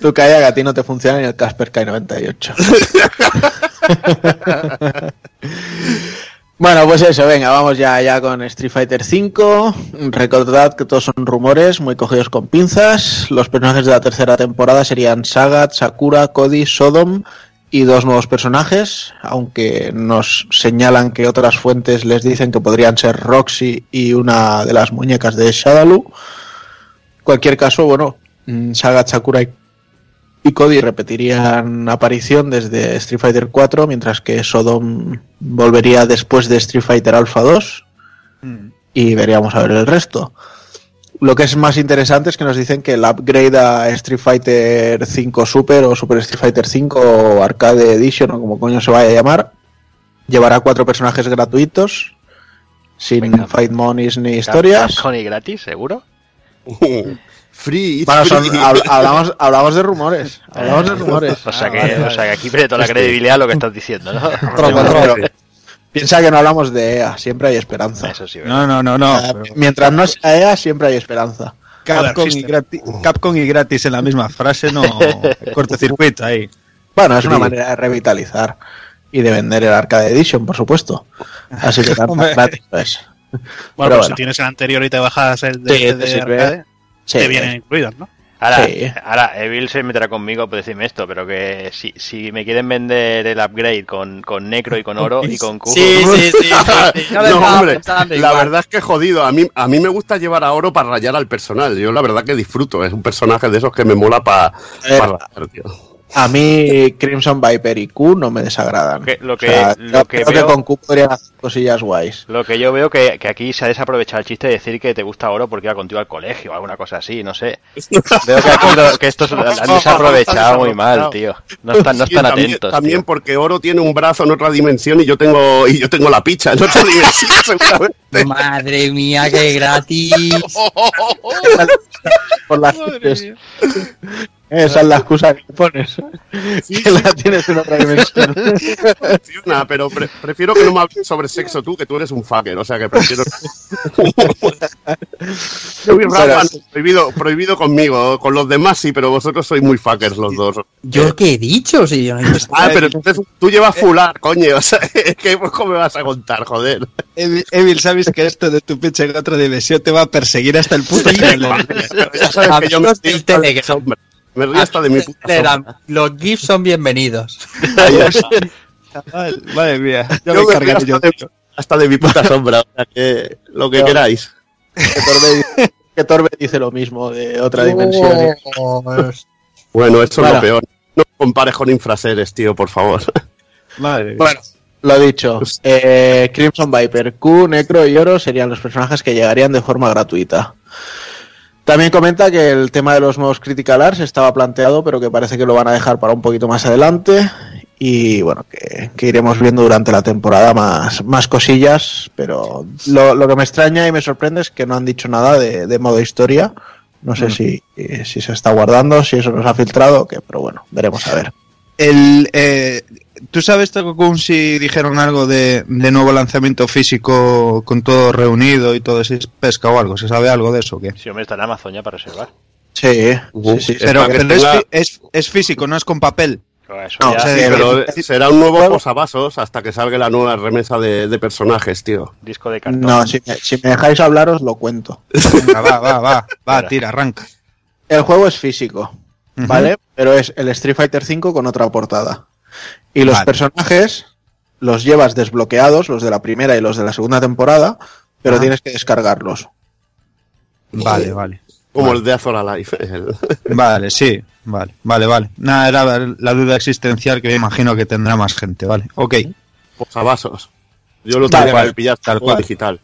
D: Tú calla que a ti no te funciona ni el Casper Sky 98. Bueno, pues eso, venga, vamos ya, ya con Street Fighter V. Recordad que todos son rumores, muy cogidos con pinzas. Los personajes de la tercera temporada serían Sagat, Sakura, Cody, Sodom y dos nuevos personajes, aunque nos señalan que otras fuentes les dicen que podrían ser Roxy y una de las muñecas de Shadaloo. cualquier caso, bueno, mm, Sagat, Sakura y y Cody repetirían aparición desde Street Fighter 4, mientras que Sodom volvería después de Street Fighter Alpha 2 y veríamos a ver el resto. Lo que es más interesante es que nos dicen que el upgrade a Street Fighter 5 Super o Super Street Fighter 5 o Arcade Edition o como coño se vaya a llamar, llevará cuatro personajes gratuitos, sin
A: Venga.
D: fight monies ni historias.
A: Capcom y gratis, seguro.
H: Free, it's
D: Bueno, son-
H: free.
D: hab- hablamos, hablamos de rumores. Hablamos de rumores.
A: O sea,
E: Ah,
A: que,
E: vale,
A: o sea que aquí pierde toda la credibilidad lo que estás diciendo, ¿no?
D: Tropo, tropo. Piensa que no hablamos de EA, siempre hay esperanza.
A: Eso sí.
E: No, no, no, no.
D: Ah, Mientras no sea EA, siempre hay esperanza.
E: Capcom, y gratis, Capcom y gratis en la misma frase, no. Cortocircuito ahí.
D: Bueno, es una
H: Sí.
D: manera de revitalizar y de vender el Arcade Edition, por supuesto. Así que tanto
E: Hombre.
D: gratis no es.
B: Bueno,
D: Pero
B: pues
D: bueno.
B: si tienes el anterior y te bajas el de,
D: Sí,
B: de arcade,
D: Sí,
B: te vienen incluidos, ¿no?
A: Ahora,
D: Sí.
A: ahora, Evil se meterá conmigo por decirme esto, pero que si, si me quieren vender el upgrade con, con Necro y con Oro y con Q,
F: Sí, sí, sí. sí, sí. Yo lo
H: no,
F: estaba
H: hombre,
F: pensando
H: la verdad es que jodido. A mí, a mí me gusta llevar a oro para rayar al personal. Yo la verdad que disfruto. Es un personaje de esos que me mola para
D: Eh,
H: rayar, tío.
D: A mí Crimson Viper y Q no me desagradan.
A: Que- lo que-
D: O sea,
A: lo
D: yo
A: que
D: creo
A: veo-
D: que con Q podrían hacer cosillas guays.
A: Lo que yo veo que, que aquí se ha desaprovechado el chiste de decir que te gusta oro porque iba contigo al colegio o alguna cosa así, no sé. Veo que aquí lo- que estos lo han desaprovechado muy mal, tío. No están, no
H: Sí,
A: están
H: también,
A: atentos.
H: También
A: tío.
H: porque oro tiene un brazo en otra dimensión y yo tengo y yo tengo la picha en otra dimensión. seguramente.
F: Madre mía, qué gratis.
D: Por las Esa es la excusa que pones. que la tienes en otra dimensión.
H: Funciona, pero pre- prefiero que no me hables sobre sexo tú, que tú eres un fucker. O sea que prefiero. Yo vi Rafa, prohibido, prohibido conmigo. Con los demás sí, pero vosotros sois muy fuckers los dos.
F: ¿Yo qué he dicho? Si yo no he dicho
H: Ah, pero entonces tú llevas fular, coño. O sea, es que pues, ¿cómo me vas a contar, joder?
E: Evil, Evil, sabes que esto de tu pinche en otra dimensión te va a perseguir hasta el puto.
H: Pero ya sabes que yo me hasta Me río hasta de mi puta.
F: Los GIFs son bienvenidos.
E: Chaval, Madre mía, ya
H: Yo
E: me
H: me río
E: encargaré yo.
H: hasta de, hasta de mi puta sombra. O sea que lo que
D: Yo-
H: queráis.
D: Que Torbe, dice- que Torbe dice lo mismo de otra dimensión.
H: Bueno, eso es
D: Bueno.
H: lo peor. No compares con infraseres, tío, por favor.
E: Madre mía.
D: Bueno, lo dicho. eh, Crimson Viper, Q, Necro y Oro serían los personajes que llegarían de forma gratuita. También comenta que el tema de los nuevos Critical Arts estaba planteado, pero que parece que lo van a dejar para un poquito más adelante. Y bueno, que, que iremos viendo durante la temporada más, más cosillas. Pero lo, lo que me extraña y me sorprende es que no han dicho nada de, de modo historia. No sé si, si se está guardando, si eso nos ha filtrado o qué, pero bueno, veremos a ver.
E: El, eh, ¿Tú sabes, Takokun, si dijeron algo de, de nuevo lanzamiento físico con todo reunido y todo ese pesca o algo? ¿Se sabe algo de eso o qué?
A: Si hombre está en Amazon ya para reservar.
D: Sí, sí, sí.
E: Pero, es,
H: tenga-
E: fi- es, es físico, no es con papel.
A: Pero eso
D: No,
A: ya-
H: Sí, pero será un nuevo posavasos hasta que salga la nueva remesa de, de personajes, tío.
A: disco de cartón.
D: No, si me, si me dejáis hablar os lo cuento.
E: Venga, va, va, va, va, tira, arranca.
D: El juego es físico. ¿vale? Pero es el Street Fighter V con otra portada. Y los
E: Vale.
D: personajes los llevas desbloqueados, los de la primera y los de la segunda temporada, pero tienes que descargarlos.
E: Vale, vale.
H: Como el de Azor Alive. el-
E: Vale, sí, vale, vale, vale. Nada, era la duda existencial que me imagino que tendrá más gente, vale. Ok.
H: posavasos. Yo lo
D: Vale,
H: tengo para pillar
E: Tal cual.
H: digital.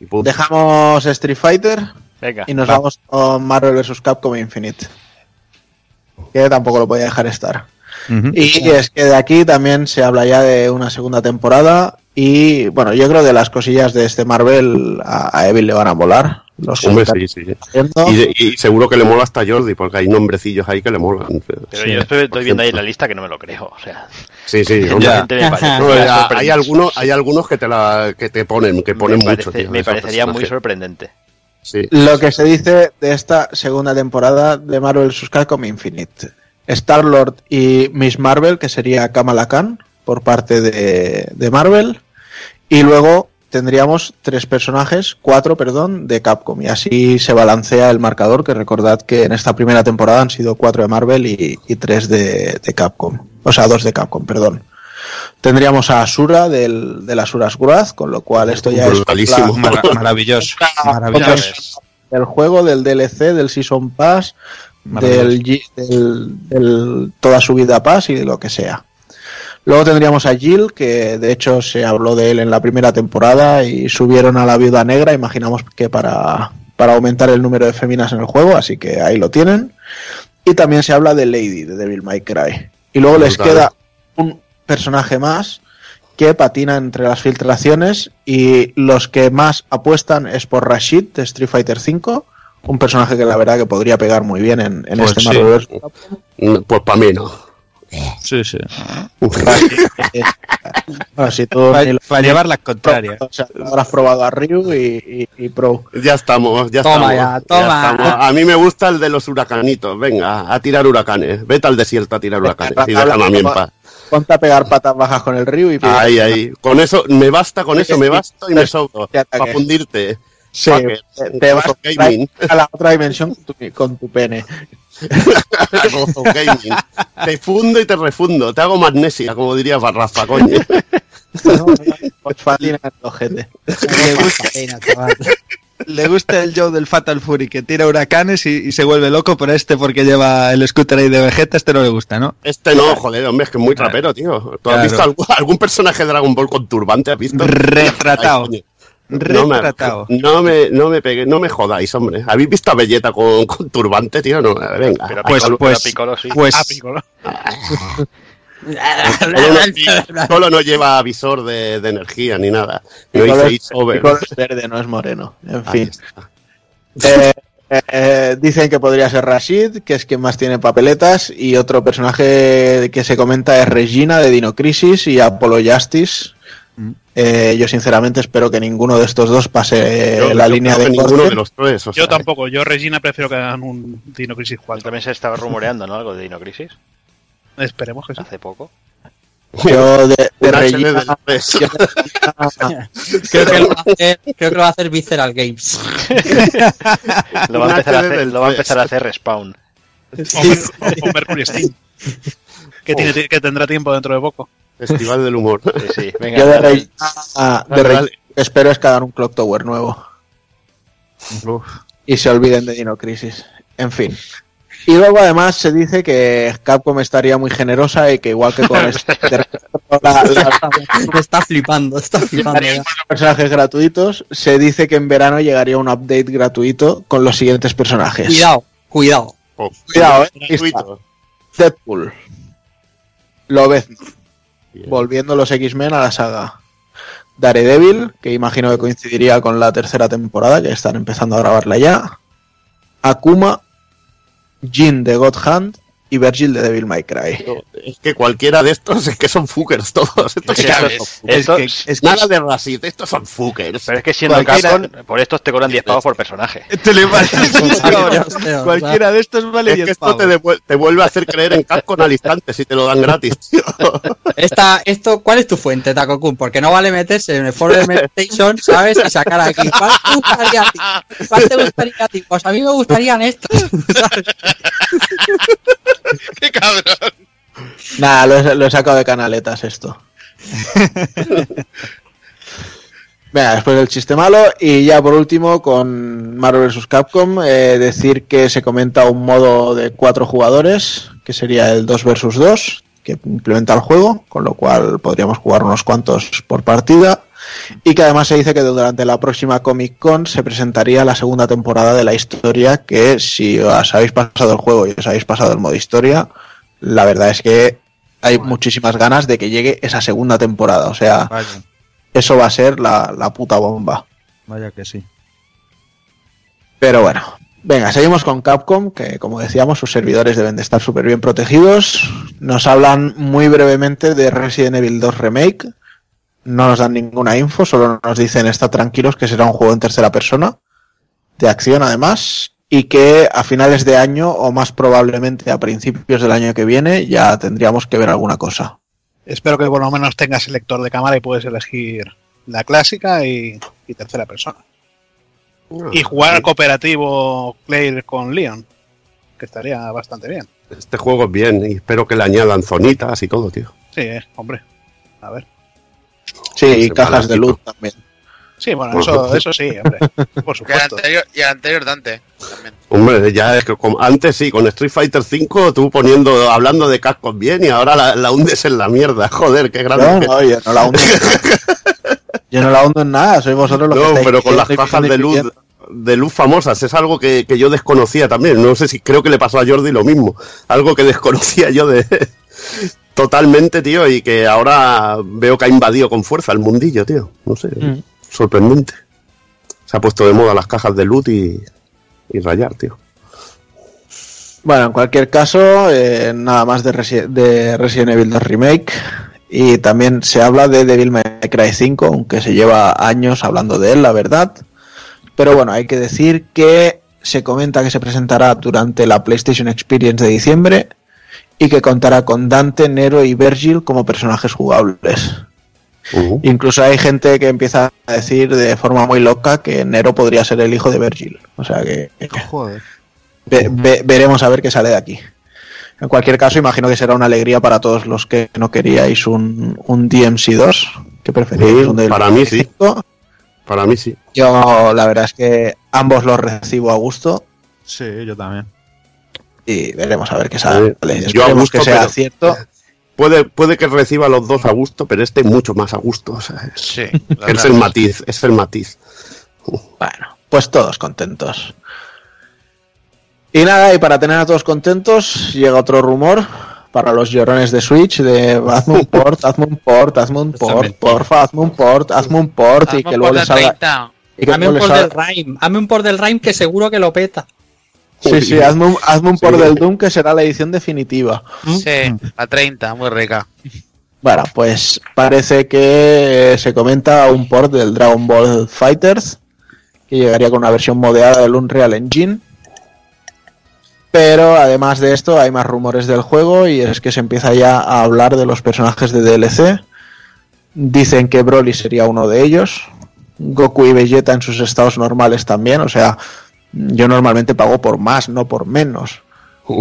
H: Y.
D: Dejamos Street Fighter
A: Venga.
D: y nos
E: va.
D: vamos con Marvel vs. Capcom Infinite. Que tampoco lo podía dejar estar. Y es que de aquí también se habla ya de una segunda temporada. Y bueno, yo creo que las cosillas de este Marvel a, a Evil le van a volar. Los
H: Hombre, sí, sí. Y, de- y seguro que le mola hasta Jordi, porque hay nombrecillos ahí que le molan.
A: Pero
D: Sí,
A: yo estoy, estoy viendo ahí en la lista que no me lo creo. O sea,
H: Sí, sí. hombre.
E: Ya.
H: No, hay algunos, hay algunos que te la, que te ponen, que ponen
A: me
H: mucho.
A: parece-
H: tío,
A: me parecería muy sorprendente.
H: Sí.
D: Lo que se dice de esta segunda temporada de Marvel vs. Capcom Infinite. Star-Lord y Miss Marvel, que sería Kamala Khan, por parte de, de Marvel. Y luego tendríamos tres personajes, cuatro, perdón, de Capcom. Y así se balancea el marcador, que recordad que en esta primera temporada han sido cuatro de Marvel y, y tres de, de Capcom. O sea, dos de Capcom, perdón. Tendríamos a Asura del, del Asura's Wrath, con lo cual esto ya es
H: Brutalísimo.
E: maravilloso, maravilloso.
D: del juego, del DLC, del Season Pass, del, G- del, del toda su vida Pass y de lo que sea. Luego tendríamos a Jill, que de hecho se habló de él en la primera temporada y subieron a la viuda negra, imaginamos que para, para aumentar el número de féminas en el juego, así que ahí lo tienen. Y también se habla de Lady, de Devil May Cry. Y luego les queda un personaje más que patina entre las filtraciones y los que más apuestan es por Rashid de Street Fighter V un personaje que la verdad que podría pegar muy bien en, en
E: Pues
D: este
E: sí.
D: Marvel vs.
H: Mm, Pues para mí no.
E: Sí, sí.
D: Bueno, si tú
E: Para,
D: ni lo-
E: para llevar las contrarias.
D: o sea, habrás probado a Ryu y, y- y Pro.
H: Ya estamos, ya
F: Toma
H: estamos.
F: ya, toma.
H: estamos. A mí me gusta el de los huracanitos. Venga, a tirar huracanes. Vete al desierto a tirar huracanes y déjame a mí en paz.
D: Ponte a pegar patas bajas con el Ryu y
H: Ahí, ahí. Con eso, me basta con eso, me basta y me sobro. Para fundirte.
D: Sí,
H: Fucker.
D: te, te vas
H: Gaming.
D: a la otra dimensión con tu, con tu pene.
H: Gaming. Te fundo y te refundo. Te hago magnesia, como diría Rafa, coño.
D: Fosfatina el ojete.
E: Le gusta, le el Joe del Fatal Fury que tira huracanes y, y se vuelve loco, pero este porque lleva el scooter ahí de Vegeta, este no le gusta, ¿no?
H: Este no, joder, hombre, es que es muy trapero, tío. ¿Tú has
E: Claro.
H: visto algún, algún personaje de Dragon Ball con turbante? ¿Has visto?
E: Retratado.
H: Ay, coño. No me,
E: Retratado.
H: no me, no me no me jodáis, hombre. ¿Habéis visto a Belleta con, con turbante, tío? No, venga.
A: Pero
E: Pues-
A: Piccolo,
E: pues-
A: Piccolo sí.
E: Pues,
B: Piccolo.
H: Solo no, solo no lleva visor de, de energía ni nada. No hice
D: es,
H: over.
D: Piccolo es verde, no es moreno. En
H: Ahí
D: fin. Eh, eh, eh, dicen que podría ser Rashid, que es quien más tiene papeletas, y otro personaje que se comenta es Regina de Dino Crisis y Apollo Justice. Eh, yo sinceramente espero que ninguno de estos dos pase
H: Yo-
D: la
H: yo
D: línea de
H: ninguno de los tres. o
B: Yo
H: sea,
B: tampoco. Yo, Regina, prefiero que hagan un Dino Crisis 4.
A: También se estaba rumoreando, ¿no? Algo de Dino Crisis
B: Esperemos que sí.
A: hace poco.
D: Yo de, de Regina, yo de Regina-
F: Creo que, lo va a hacer, creo que lo va a hacer Visceral Games.
A: Lo va a empezar a hacer, lo va a empezar a hacer Respawn.
B: O, Mer- o- o Mercury Steam. Que, tiene, que tendrá tiempo dentro de poco.
H: Festival del humor.
A: Sí, sí. Venga,
D: yo de Regina
H: dale.
D: espero es que hagan un Clock Tower nuevo.
H: Uf.
D: y se olviden de Dino Crisis. En fin. Y luego además se dice que Capcom estaría muy generosa y que igual que con este la- la-
F: Está flipando, está flipando.
D: personajes gratuitos, se dice que en verano llegaría un update gratuito con los siguientes personajes.
F: Cuidado, cuidado.
H: Oh,
D: Cuidado, eh,
H: gratuito.
D: Deadpool. Lobezno. Volviendo los X-Men a la saga. Daredevil, que imagino que coincidiría con la tercera temporada, que están empezando a grabarla ya. Akuma, Jin de God Hand y Virgil de Devil May Cry.
H: Es que cualquiera de estos es que son fuckers todos. Estos
A: sí
H: que son
A: es-
H: fuckers.
A: esto-
E: que- es que-
H: Nada de Rasid, estos son fuckers.
A: Pero es que siendo
E: Cualquiera-
A: Capcom, por estos te cobran 10 pavos por personaje.
E: Te le vale- Cualquiera de estos vale
H: Es
E: 10
H: que esto
E: pavos.
H: te, devuel- te vuelve a hacer creer en Capcom al instante si te lo dan gratis, tío.
F: Esta, esto, ¿Cuál es tu fuente, Takokun? Porque no vale meterse en el foro de Meditation, ¿sabes? Y sacar aquí. ¿Cuál te gustaría a ti? ¿Cuál te gustaría a ti? Pues a mí me gustarían estos. ¿sabes?
C: ¡Qué cabrón!
D: Nada, lo he, lo he sacado de canaletas esto. Venga, después del chiste malo y ya por último con Marvel vs. Capcom eh, decir que se comenta un modo de cuatro jugadores que sería el 2 vs 2 que implementa el juego, con lo cual podríamos jugar unos cuantos por partida y que además se dice que durante la próxima Comic Con se presentaría la segunda temporada de la historia que si os habéis pasado el juego y os habéis pasado el modo historia la verdad es que hay muchísimas ganas de que llegue esa segunda temporada. O sea,
E: Vaya,
D: eso va a ser la, la puta bomba.
E: vaya que sí.
D: Pero bueno, venga, seguimos con Capcom, que como decíamos, sus servidores deben de estar súper bien protegidos. Nos hablan muy brevemente de Resident Evil 2 Remake. No nos dan ninguna info, solo nos dicen está tranquilos que será un juego en tercera persona, de acción además, y que a finales de año o más probablemente a principios del año que viene ya tendríamos que ver alguna cosa.
B: Espero que por lo menos tengas el lector de cámara y puedes elegir la clásica y, y tercera persona. Y jugar cooperativo Claire con Leon, que estaría bastante bien.
H: Este juego es bien y espero que le añadan zonitas y todo, tío.
B: Sí, eh, hombre. A ver.
D: Sí, y cajas de luz también.
B: Sí, bueno, eso, eso sí, hombre. Por
C: Y el
B: supuesto.
C: anterior, y el anterior Dante también.
H: Hombre, ya es que como- antes sí, con Street Fighter 5 tú poniendo, hablando de cascos bien y ahora la, la hundes en la mierda. Joder, qué grande.
D: No, no, yo no la hundo en nada. Yo no la hundo en nada, sois vosotros los que
H: No, pero con las cajas de luz, de luz famosas es algo que, que yo desconocía también. No sé si creo que le pasó a Jordi lo mismo. Algo que desconocía yo de totalmente, tío, y que ahora veo que ha invadido con fuerza el mundillo, tío. No sé,
D: Mm.
H: sorprendente. Se ha puesto de moda las cajas de luz y, y rayar, tío.
D: Bueno, en cualquier caso, eh, nada más de, Resi- de Resident Evil 2 Remake. Y también se habla de Devil May Cry 5, aunque se lleva años hablando de él, la verdad. Pero bueno, hay que decir que se comenta que se presentará durante la PlayStation Experience de diciembre y que contará con Dante, Nero y Virgil como personajes jugables.
H: Ujú.
D: Incluso hay gente que empieza a decir de forma muy loca que Nero podría ser el hijo de Virgil. O sea que
E: Joder.
D: Ve- ve- veremos a ver qué sale de aquí. En cualquier caso, imagino que será una alegría para todos los que no queríais un, un DMC2, que preferís
H: Para mí sí.
D: 5.
H: Para mí sí.
D: Yo la verdad es que ambos los recibo a gusto
E: Sí, yo también.
D: Y veremos a ver qué sale.
H: Yo a gusto,
D: que sea
H: pero-
D: cierto.
H: Puede, puede que reciba los dos a gusto, pero este mucho más a gusto. o sea, es,
C: Sí.
H: es el matiz, es el matiz.
D: Bueno, pues todos contentos. Y nada, y para tener a todos contentos, llega otro rumor para los llorones de Switch de hazme un port, hazme un port, hazme un port, porfa, hazme un port, hazme un port y que luego salga... y que
F: Hazme un
D: luego les
F: por del Rhyme, hazme un por del Rhyme que seguro que lo peta.
D: Sí, sí, hazme un, hazme un port del Doom que será la edición definitiva.
C: Sí, a 30, muy rica.
D: Bueno, pues parece que se comenta un port del Dragon Ball Fighters que llegaría con una versión modeada del Unreal Engine. Pero además de esto hay más rumores del juego y es que se empieza ya a hablar de los personajes de DLC. Dicen que Broly sería uno de ellos. Goku y Vegeta en sus estados normales también. O sea, yo normalmente pago por más, no por menos.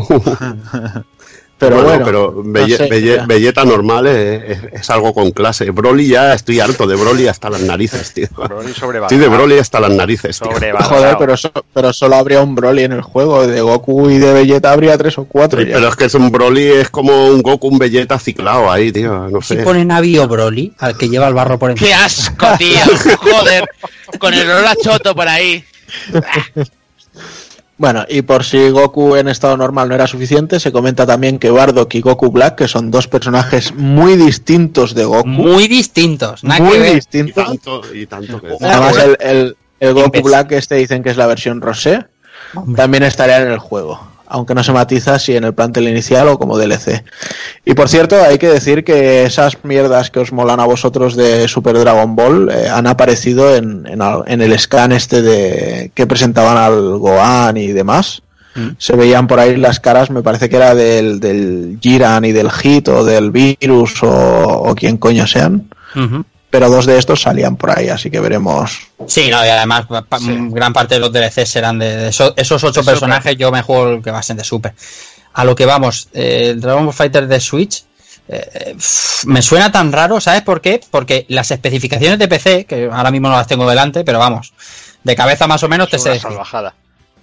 D: Pero bueno,
H: pero Belle-
D: sé,
H: Belle-
D: ya.
H: Belleta normal es, es- es algo con clase. Broly ya estoy harto de Broly hasta las narices, tío.
A: Broly
H: Estoy de Broly hasta las narices, tío.
D: Joder, pero, so- pero solo habría un Broly en el juego. De Goku y de Vegeta habría tres o cuatro.
H: Sí,
D: ya.
H: pero es que es un Broly, es como un Goku, un Vegeta ciclado ahí, tío. No
F: Si
H: sé.
F: ponen a Bio Broly, al que lleva el barro por encima.
C: ¡Qué asco, tío! Joder, con el olor a choto por ahí.
D: Bueno, y por si Goku en estado normal no era suficiente, se comenta también que Bardock y Goku Black, que son dos personajes muy distintos de Goku,
F: Muy distintos, nada
D: muy
F: que ver.
H: Y
D: distintos.
H: tanto, y tanto que...
D: Además, el, el- el Goku. Black este dicen que es la versión rosé,
F: Hombre.
D: también estaría en el juego, aunque no se matiza si en el plantel inicial o como DLC. Y por cierto, hay que decir que esas mierdas que os molan a vosotros de Super Dragon Ball eh, han aparecido en, en el scan este de que presentaban al Gohan y demás.
F: Mm.
D: Se veían por ahí las caras, me parece que era del, del Jiran y del Hit o del Virus o, o quien coño sean. Pero dos de estos salían por ahí, así que veremos.
F: Sí, no, y además pa- gran parte de los DLC serán de, de eso- esos ocho personajes. Yo me juego el que va a ser de Super. A lo que vamos, eh, el Dragon Ball Fighter de Switch eh, eh, pff, me suena tan raro, ¿sabes por qué? Porque las especificaciones de PC, que ahora mismo no las tengo delante, pero vamos, de cabeza más o menos te sé decir.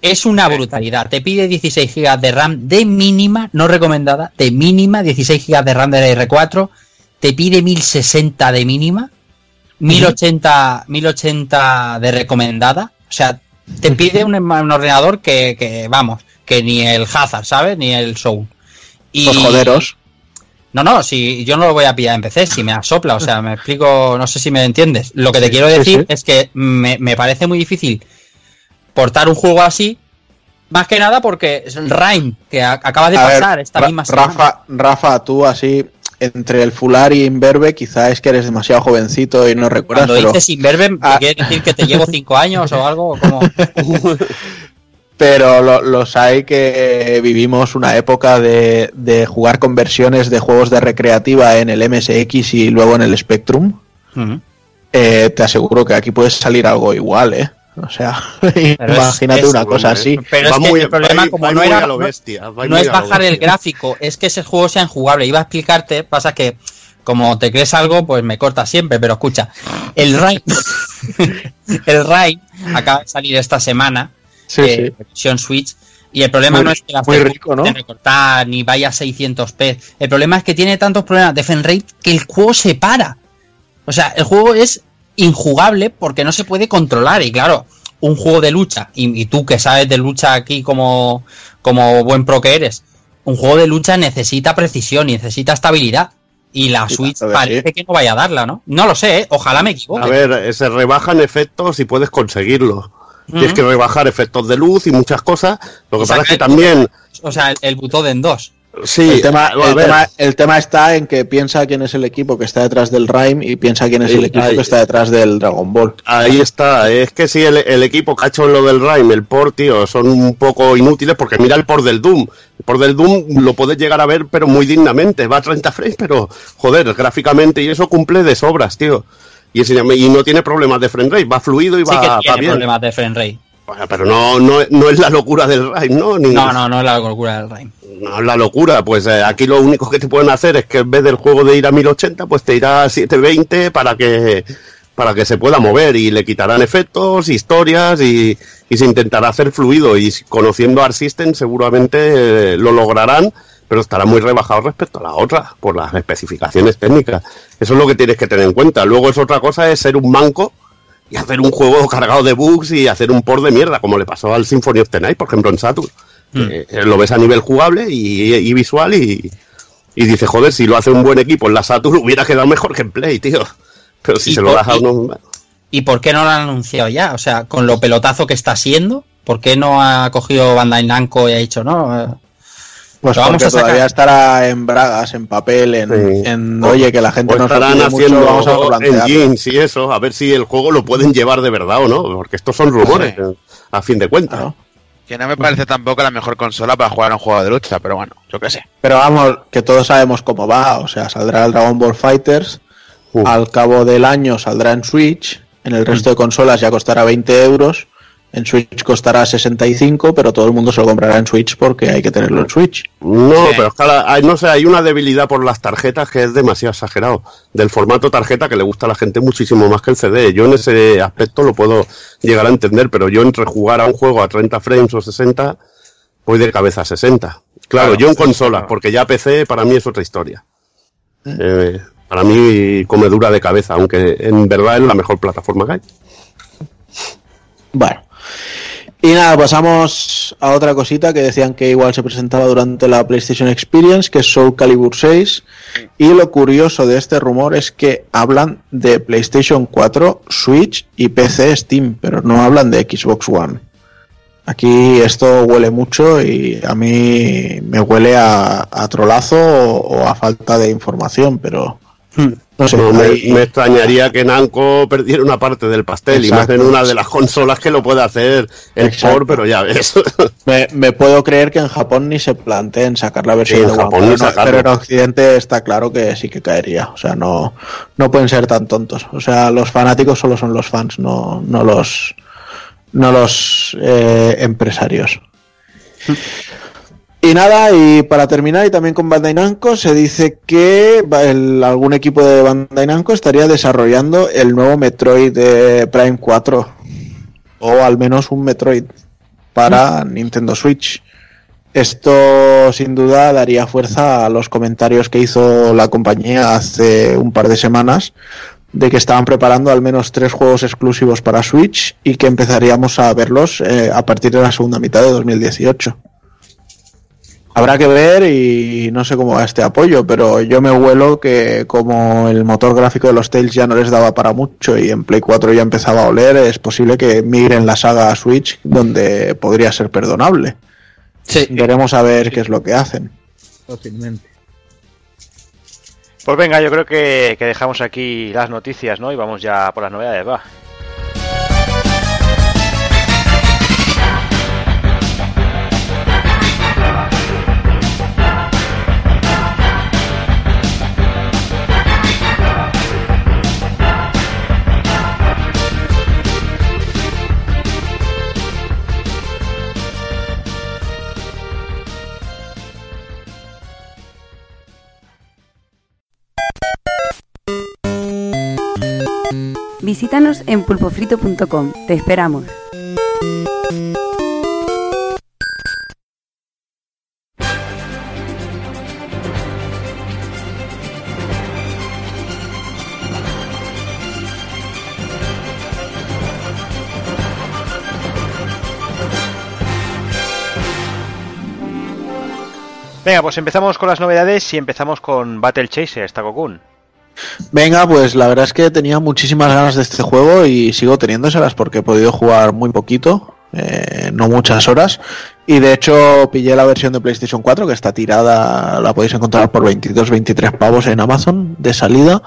F: Es una brutalidad. Te pide 16 GB de RAM de mínima, no recomendada, de mínima, 16 GB de RAM de la R4. Te pide 1060 de mínima, 1080, 1080 de recomendada. O sea, te pide un, un ordenador que, que, vamos, que ni el Hazard, ¿sabes? Ni el Soul. Y,
D: Pues joderos.
F: no, no, si yo no lo voy a pillar en PC, si me asopla, o sea, me explico, no sé si me entiendes. Lo que te quiero decir
D: sí.
F: es que me, me parece muy difícil portar un juego así, más que nada porque es el Rhyme, que a- acaba de
D: A ver,
F: pasar esta misma semana.
D: Rafa, Rafa, tú así, entre el fular y Inverbe, quizá es que eres demasiado jovencito y no recuerdas,
F: Cuando
D: pero,
F: dices Inverbe, ¿te
D: Ah.
F: quiere decir que te llevo cinco años o algo? ¿O cómo?
D: pero lo- los hay que vivimos una época de, de jugar con versiones de juegos de recreativa en el MSX y luego en el Spectrum. Eh, te aseguro que aquí puede salir algo igual, ¿eh? O sea, imagínate
F: es-
D: una cosa
H: hombre.
D: así.
F: Pero
H: Va
F: es que
H: muy-
F: el problema,
H: va
F: como
H: va
F: no era.
H: lo bestia,
F: no es bajar el gráfico, es que ese juego sea injugable. Iba a explicarte, pasa que como te crees algo, pues me cortas siempre, pero escucha, el Rain, el Rain acaba de salir esta semana,
D: Sí,
F: eh,
D: sí.
F: versión Switch, y el problema
D: Muy-
F: no es que las
D: muy rico, ¿no?
F: recortadas ni vaya a 600p, el problema es que tiene tantos problemas de frame rate que el juego se para. O sea, el juego es injugable porque no se puede controlar. Y claro, un juego de lucha, y, y tú que sabes de lucha aquí como, como buen pro que eres, un juego de lucha necesita precisión y necesita estabilidad. Y la Switch parece
D: sí.
F: que no vaya a darla, ¿no? No lo sé, ¿eh? ojalá me equivoque.
H: A ver, eh, se rebajan efectos y puedes conseguirlo. tienes que rebajar efectos de luz y muchas cosas. Lo que
F: Y
H: pasa es que también,
F: O sea, el, el Butoden 2.
H: Sí,
D: el, tema,
H: a
D: el,
H: ver,
D: tema, el tema está en que piensa quién es el equipo que está detrás del Rhyme y piensa quién es el equipo
H: ahí.
D: que está detrás del Dragon Ball.
H: Ahí está, es que si el, el equipo que ha hecho lo del Rime, el port, tío, son un poco inútiles porque mira el port del Doom. El port del Doom lo puedes llegar a ver, pero muy dignamente. Va a 30 frames, pero joder, gráficamente y eso cumple de sobras, tío. Y, ese- y no tiene problemas de frame rate, va fluido y
F: Sí
H: va,
F: que
H: va
F: tiene
H: bien.
F: problemas de frame rate.
H: Bueno, pero no, no, no es la locura del Rime, ¿no? Ni,
F: No, no, no es la locura del Rime.
H: no es la locura, pues eh, aquí lo único que te pueden hacer es que en vez del juego de ir a 1080, pues te irá a 720 para que para que se pueda mover y le quitarán efectos, historias y, y se intentará hacer fluido y conociendo Art System seguramente eh, lo lograrán, pero estará muy rebajado respecto a la otra por las especificaciones técnicas. Eso es lo que tienes que tener en cuenta. Luego es otra cosa es ser un manco y hacer un juego cargado de bugs y hacer un port de mierda, como le pasó al Symphony of the Night, por ejemplo, en Saturn. Eh, eh, lo ves a nivel jugable y, y visual y, y dice, joder, si lo hace un buen equipo en la Saturn hubiera quedado mejor que en Play, tío. Pero si se lo das a
F: y-
H: uno...
F: ¿Y por qué no lo han anunciado ya? O sea, con lo pelotazo que está siendo, ¿por qué no ha cogido Bandai Namco y ha dicho, no?
D: Pues
F: vamos
D: porque
F: a sacar.
D: todavía estará en bragas, en papel, en,
H: Sí.
D: en, oye, que la gente
H: O
D: nos lo
H: estarán
D: pide mucho,
H: haciendo
D: vamos a replantearlo.
H: engines y eso, a ver si el juego lo pueden llevar de verdad o no, porque estos son rumores, a fin de cuentas.
D: Claro.
C: Que no me parece tampoco la mejor consola para jugar a un juego de lucha, pero bueno, yo qué sé.
D: Pero vamos, que todos sabemos cómo va. O sea, saldrá el Dragon Ball Fighters.
H: Uh.
D: Al cabo del año saldrá en Switch. En el resto de consolas ya costará 20 euros. En Switch costará 65, pero todo el mundo se lo comprará en Switch porque hay que tenerlo en Switch.
H: No,
C: Sí.
H: pero es que la- hay, no sé, hay una debilidad por las tarjetas que es demasiado exagerado. Del formato tarjeta que le gusta a la gente muchísimo más que el CD. Yo en ese aspecto lo puedo llegar a entender, pero yo entre jugar a un juego a 30 frames o 60, voy de cabeza a 60. Claro,
A: Claro,
H: yo en
A: sí,
H: consolas,
A: claro.
H: porque ya PC para mí es otra historia. Eh, para mí come dura de cabeza, aunque en verdad es la mejor plataforma que hay.
D: Bueno. Y nada, pasamos a otra cosita que decían que igual se presentaba durante la PlayStation Experience, que es Soul Calibur 6. Y lo curioso de este rumor es que hablan de PlayStation 4, Switch y PC Steam, pero no hablan de Xbox One. Aquí esto huele mucho y a mí me huele a, a trolazo o, o a falta de información, pero no sé.
H: Me, extrañaría que Namco perdiera una parte del pastel y más en una de las consolas que lo puede hacer el
D: Exacto.
H: por, pero ya ves.
D: Me, me puedo creer que en Japón ni se planteen sacar la versión
H: en
D: de One,
H: Japón
D: pero en Occidente está claro que sí que caería. O sea, no, no pueden ser tan tontos. O sea, los fanáticos solo son los fans, no, no los, no los eh, empresarios. Y nada, y para terminar, y también con Bandai Namco, se dice que el- algún equipo de Bandai Namco estaría desarrollando el nuevo Metroid de Prime 4. O al menos un Metroid para Nintendo Switch. Esto sin duda daría fuerza a los comentarios que hizo la compañía hace un par de semanas de que estaban preparando al menos tres juegos exclusivos para Switch y que empezaríamos a verlos eh, a partir de la segunda mitad de 2018. Habrá que ver y no sé cómo va este apoyo, pero yo me huelo que como el motor gráfico de los Tales ya no les daba para mucho y en Play 4 ya empezaba a oler, es posible que migren la saga a Switch, donde podría ser perdonable.
F: Sí.
D: Veremos a ver qué es lo que hacen.
E: Fácilmente.
A: Pues venga, yo creo que, que dejamos aquí las noticias, ¿no? Y vamos ya por las novedades, va.
G: Visítanos en pulpofrito.com. Te esperamos.
A: Venga, pues empezamos con las novedades y empezamos con Battle Chaser, Takokun.
D: Venga, pues la verdad es que tenía muchísimas ganas de este juego y sigo teniéndoselas porque he podido jugar muy poquito, eh, no muchas horas. Y de hecho pillé la versión de PlayStation 4 que está tirada, la podéis encontrar por 22-23 pavos en Amazon de salida.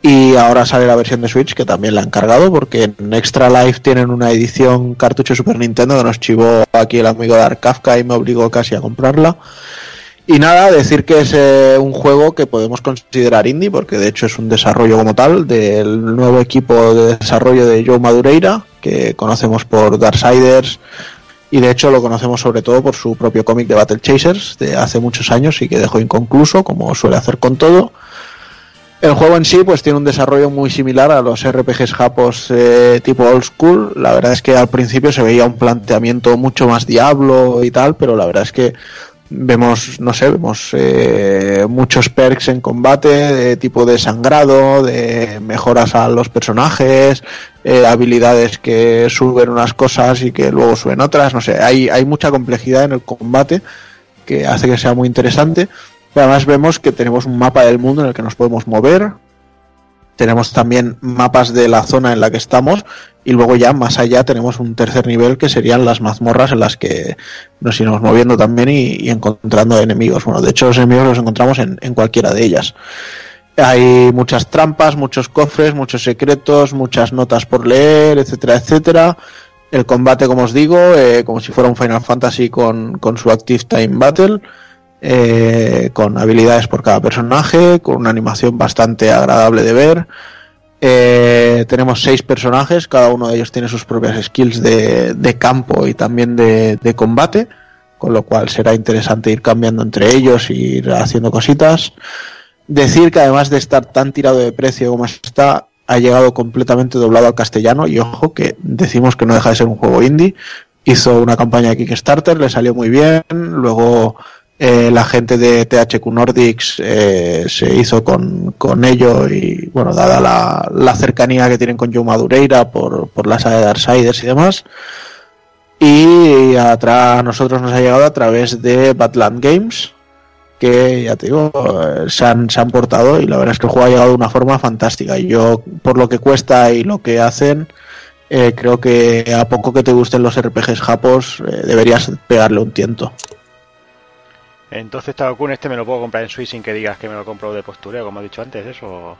D: Y ahora sale la versión de Switch que también la han cargado porque en Extra Life tienen una edición cartucho Super Nintendo que nos chivó aquí el amigo de Kafka y me obligó casi a comprarla. Y nada, decir que es eh, un juego que podemos considerar indie, porque de hecho es un desarrollo como tal del nuevo equipo de desarrollo de Joe Madureira, que conocemos por Darksiders, y de hecho lo conocemos sobre todo por su propio cómic de Battle Chasers de hace muchos años y que dejó inconcluso, como suele hacer con todo. El juego en sí pues tiene un desarrollo muy similar a los RPGs japos eh, tipo old school. La verdad es que al principio se veía un planteamiento mucho más diablo y tal, pero la verdad es que vemos, no sé, vemos eh, muchos perks en combate, de tipo de sangrado, de mejoras a los personajes, eh, habilidades que suben unas cosas y que luego suben otras, no sé, hay, hay mucha complejidad en el combate que hace que sea muy interesante. además vemos que tenemos un mapa del mundo en el que nos podemos mover, tenemos también mapas de la zona en la que estamos y luego ya más allá tenemos un tercer nivel que serían las mazmorras en las que nos iremos moviendo también y, encontrando enemigos. Bueno, de hecho los enemigos los encontramos en, cualquiera de ellas. Hay muchas trampas, muchos cofres, muchos secretos, muchas notas por leer, etcétera, etcétera. El combate, como os digo, eh, como si fuera un Final Fantasy con, con su Active Time Battle eh, con habilidades por cada personaje, con una animación bastante agradable de ver. Eh, tenemos seis personajes, cada uno de ellos tiene sus propias skills de, campo y también de, combate, con lo cual será interesante ir cambiando entre ellos ir haciendo cositas. Decir que además de estar tan tirado de precio como está, ha llegado completamente doblado al castellano y ojo que decimos que no deja de ser un juego indie. Hizo una campaña de Kickstarter, le salió muy bien, luego eh, la gente de THQ Nordics eh, se hizo con, con, ello y, bueno, dada la, la, cercanía que tienen con Joe Madureira por, por la saga de Darksiders y demás. Y a nosotros nos ha llegado a través de Badland Games, que ya te digo, eh, se han, se han portado y la verdad es que el juego ha llegado de una forma fantástica. Y yo, por lo que cuesta y lo que hacen, creo que a poco que te gusten los RPGs japos, deberías pegarle un tiento.
A: Entonces, Kun, este me lo puedo comprar en Switch sin que digas que me lo compro de postureo, como he dicho antes, ¿eso?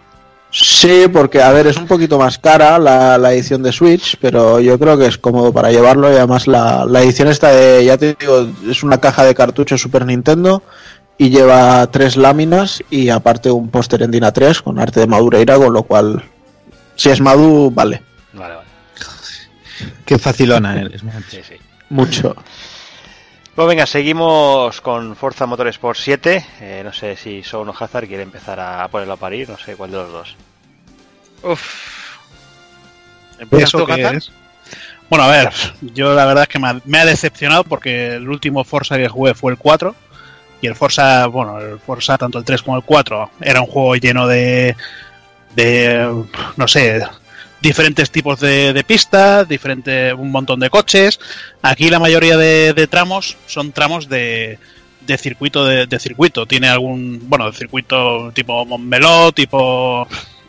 D: Sí, porque, a ver, es un poquito más cara la, edición de Switch, pero yo creo que es cómodo para llevarlo y además la, edición esta de, ya te digo, es una caja de cartuchos Super Nintendo y lleva tres láminas y aparte un póster en Dina 3 con arte de Madureira, con lo cual, si es Madu, vale. Vale, vale.
E: Qué facilona eres.
D: Sí, sí. Mucho.
A: Pues venga, seguimos con Forza Motorsport 7. Eh, no sé si Son o Hazard quiere empezar a ponerlo a parir, no sé cuál de los dos.
B: Uf. ¿Eso qué es? Bueno, a ver, yo la verdad es que me ha, decepcionado porque el último Forza que jugué fue el 4 y el Forza, bueno, el Forza tanto el 3 como el 4 era un juego lleno de de no sé, diferentes tipos de, pistas, diferente, un montón de coches. Aquí la mayoría de, tramos son tramos de, de circuito de, circuito. Tiene algún, bueno, de circuito tipo Montmeló, tipo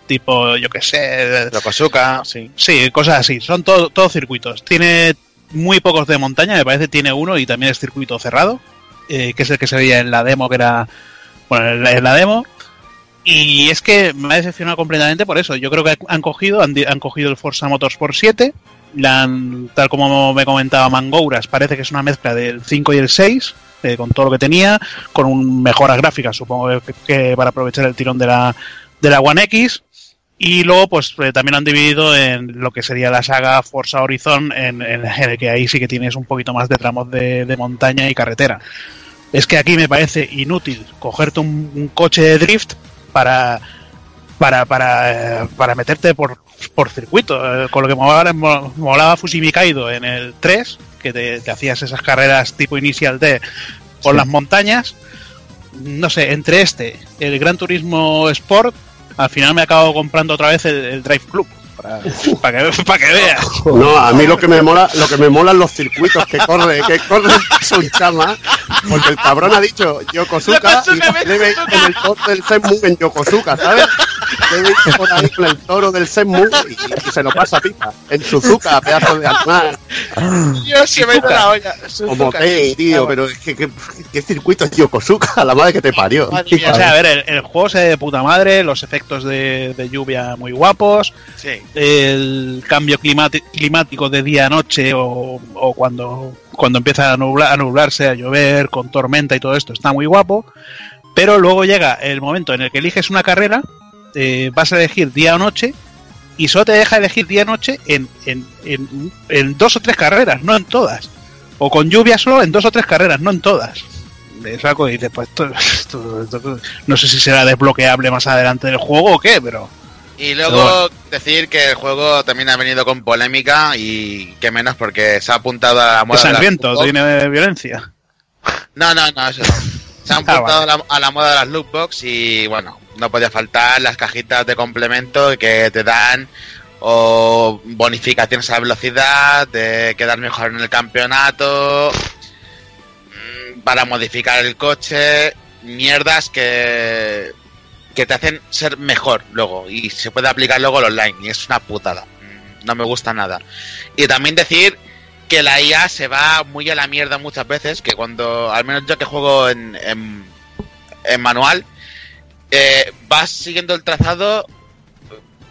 B: tipo, yo qué sé,
C: Yokosuka,
B: sí, sí, cosas así. Son todos circuitos. Tiene muy pocos de montaña, me parece tiene uno y también es circuito cerrado, eh, que es el que se veía en la demo, que era, bueno, en la demo. Y es que me ha decepcionado completamente por eso. Yo creo que han cogido, han, cogido el Forza Motorsport 7, tal como me comentaba Mangouras, parece que es una mezcla del 5 y el 6, eh, con todo lo que tenía, con un mejoras gráficas, supongo que, para aprovechar el tirón de la, de la One X. Y luego, pues eh, también han dividido en lo que sería la saga Forza Horizon, en, el que ahí sí que tienes un poquito más de tramos de, montaña y carretera. Es que aquí me parece inútil cogerte un coche de drift para para, para, para meterte por, por circuito. Eh, con lo que molaba, molaba Fushimi en el 3, que te, hacías esas carreras tipo Initial D por las montañas. No sé, entre este, el Gran Turismo Sport, al final me acabo comprando otra vez el Drive Club para, que, para que veas.
H: No, a mí lo que me mola, lo que me molan los circuitos que corre, que corre son chama, porque el cabrón ha dicho Yokosuka y debe en el top del Facebook en Yokosuka, ¿sabes? Debe ir por ahí con el toro del Senmu y, y se nos pasa pipa. En Suzuka, pedazo de animal.
C: Dios, se me la olla.
H: Como Kei, tío, pero es que, que- ¿qué circuito es Yokosuka? La madre que te parió.
C: Madre
B: O sea, a ver, el, el juego se ve de puta madre, los efectos de, de lluvia muy guapos,
C: Sí.
B: El cambio climático de día a noche o, o cuando, cuando empieza a, nubla- a nublarse, a llover, con tormenta y todo esto, está muy guapo. Pero luego llega el momento en el que eliges una carrera, eh, vas a elegir día o noche y solo te deja elegir día o noche en, en, en- dos o tres carreras, no en todas. O con lluvia solo en dos o tres carreras, no en todas. Me saco y esto- no sé si será desbloqueable más adelante del juego o qué, pero
C: Y luego decir que el juego también ha venido con polémica y que menos porque se ha apuntado a la moda. de
B: sangriento,
C: box.
B: tiene violencia.
C: No, no, no, eso no. Se han
B: Ah,
C: apuntado
B: vale.
C: a, la, a la moda de las loot box y bueno, no podía faltar las cajitas de complemento que te dan o bonificaciones a la velocidad, de quedar mejor en el campeonato, mm, para modificar el coche, mierdas que que te hacen ser mejor luego y se puede aplicar luego al online y es una putada. Mm, No me gusta nada. Y también decir que la IA se va muy a la mierda muchas veces, que cuando, al menos yo que juego en, en, manual, eh, vas siguiendo el trazado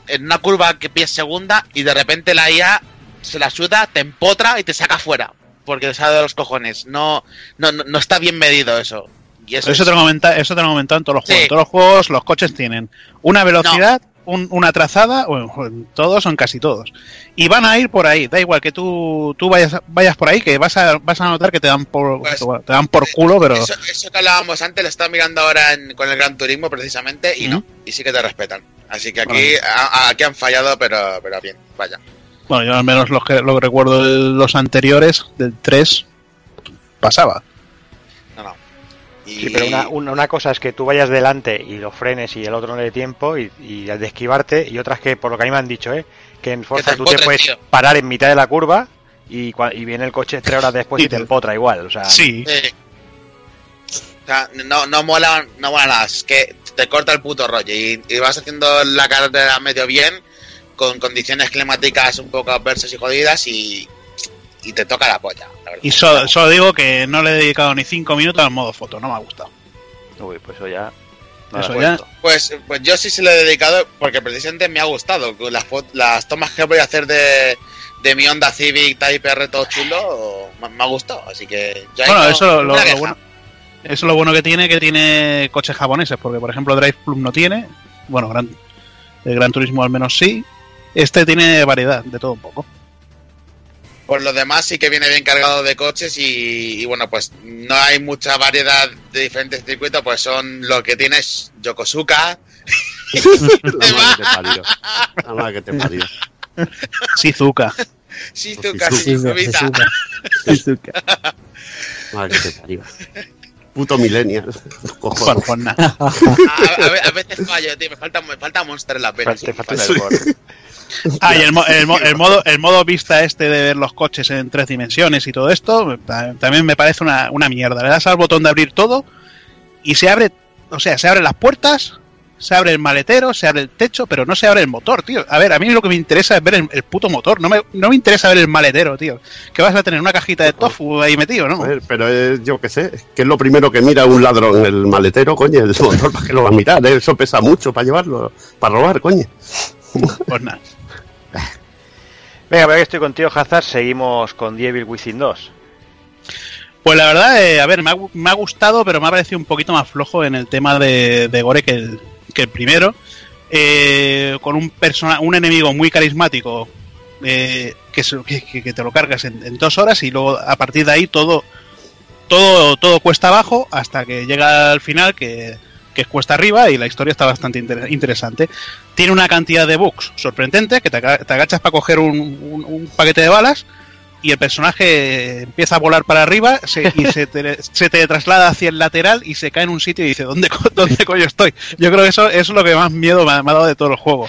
C: en una curva que pies segunda y de repente la IA se la suda, te empotra y te saca fuera. Porque te sale de los cojones. No, no, no está bien medido eso. Y eso,
B: Eso
C: es-
B: te, lo comenta- eso te lo he comentado en todos los
C: Sí.
B: juegos. En todos los juegos los coches tienen una velocidad, un- una trazada, o en, todos o en casi todos. Y van a ir por ahí. Da igual que tú, tú vayas, vayas por ahí, que vas a, vas a notar que te dan por,
C: Pues,
B: te dan por culo, pero...
C: Eso, eso que hablábamos antes lo estaba mirando ahora en- con el Gran Turismo precisamente y no, y sí que te respetan. Así que aquí, a- aquí han fallado, pero, pero bien, vaya.
B: Bueno, yo al menos los que, lo que recuerdo de los anteriores, del 3, pasaba.
C: Y,
I: Sí, pero una, una, una cosa es que tú vayas delante y lo frenes y el otro no le dé tiempo y, y al de esquivarte y otras que, por lo que a mí me han dicho, ¿eh? que en Forza
C: te
I: tú te puedes
C: tío.
I: parar en mitad de la curva y, cua- y viene el coche tres horas después y te empotra igual. O sea,
B: Sí,
C: Sí. O sea, no, no mola, no mola nada, es que te corta el puto rollo y, y vas haciendo la carrera medio bien, con condiciones climáticas un poco adversas y jodidas y, y te toca la polla.
B: Y so- solo digo que no le he dedicado ni 5 minutos al modo foto, no me ha gustado.
I: uy, pues eso ya. no
B: Eso
I: da
B: ya.
I: cuento.
C: Pues, pues yo sí se lo he dedicado porque precisamente me ha gustado. Las, las tomas que voy a hacer de, de mi Honda Civic Type R todo chulo me, me ha gustado. Así que yo
B: Bueno,
C: no-
B: eso lo, lo- bueno. Eso es lo bueno que tiene, que tiene coches japoneses, porque por ejemplo Drive Club no tiene. Bueno, Gran, el Gran Turismo al menos sí. Este tiene variedad, de todo un poco.
C: Por lo demás sí que viene bien cargado de coches y, y bueno, pues no hay mucha variedad de diferentes circuitos, pues son lo que tienes Yokosuka,
H: La madre que te parió. La madre que te parió.
B: Shizuka.
C: Shizuka,
H: Sí,
C: Shizubita.
H: Madre que te parió. Puto millennial. Cojones.
B: nada.
C: A, a ve- a veces fallo, tío, me falta, me falta Monster en la pena.
I: Te falta el hervor.
B: Ah, y el, mo- el mo- el modo, el modo vista este de ver los coches en tres dimensiones y todo esto, ta- también me parece una, una mierda. Le das al botón de abrir todo y se abre, o sea, se abren las puertas, se abre el maletero, se abre el techo, pero no se abre el motor, tío. A ver, a mí lo que me interesa es ver el, el puto motor, no me, no me interesa ver el maletero, tío. Que vas a tener una cajita de tofu ahí metido, ¿no?
H: Joder, pero es, yo qué sé, que es lo primero que mira un ladrón, el maletero, coño, el motor, ¿para qué lo va a mirar? eh? Eso pesa mucho para llevarlo, para robar, coño.
B: Pues nada.
I: Venga, pero que estoy contigo, Hazard. Seguimos con The Evil Within 2.
B: Pues la verdad, eh, a ver, me ha, me ha gustado, pero me ha parecido un poquito más flojo en el tema de, de Gore que el, que el primero. Eh, con un persona, un enemigo muy carismático eh, que, que- que- te lo cargas en, dos horas y luego a partir de ahí todo todo todo cuesta abajo hasta que llega al final que, que es cuesta arriba y la historia está bastante inter- interesante. Tiene una cantidad de bugs sorprendente que te, aga- te agachas para coger un- un paquete de balas y el personaje empieza a volar para arriba se- y se te, se te traslada hacia el lateral y se cae en un sitio y dice, ¿dónde, dónde coño estoy? Yo creo que eso, eso es lo que más miedo me ha, me ha dado de todo el juego.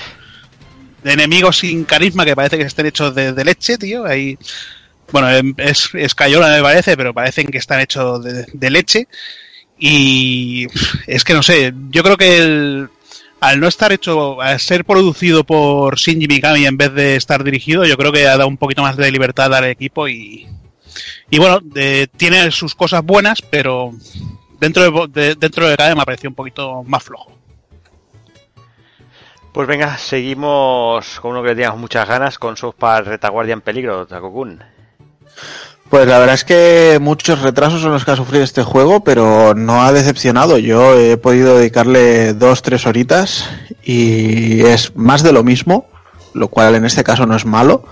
B: De enemigos sin carisma que parece que estén hechos de, de leche, tío. Ahí, bueno, em, es, es Cayola me parece, pero parecen que están hechos de, de leche. Y es que no sé, yo creo que el- al no estar hecho, al ser producido por Shinji Mikami en vez de estar dirigido, yo creo que ha dado un poquito más de libertad al equipo y, y bueno, de- tiene sus cosas buenas, pero dentro de, de- dentro de cada me ha parecido un poquito más flojo.
I: Pues venga, seguimos con uno que teníamos muchas ganas, con South Park Retaguardia en Peligro, Takokun.
D: Pues la verdad es que muchos retrasos son los que ha sufrido este juego, pero no ha decepcionado. Yo he podido dedicarle dos, tres horitas y es más de lo mismo, lo cual en este caso no es malo.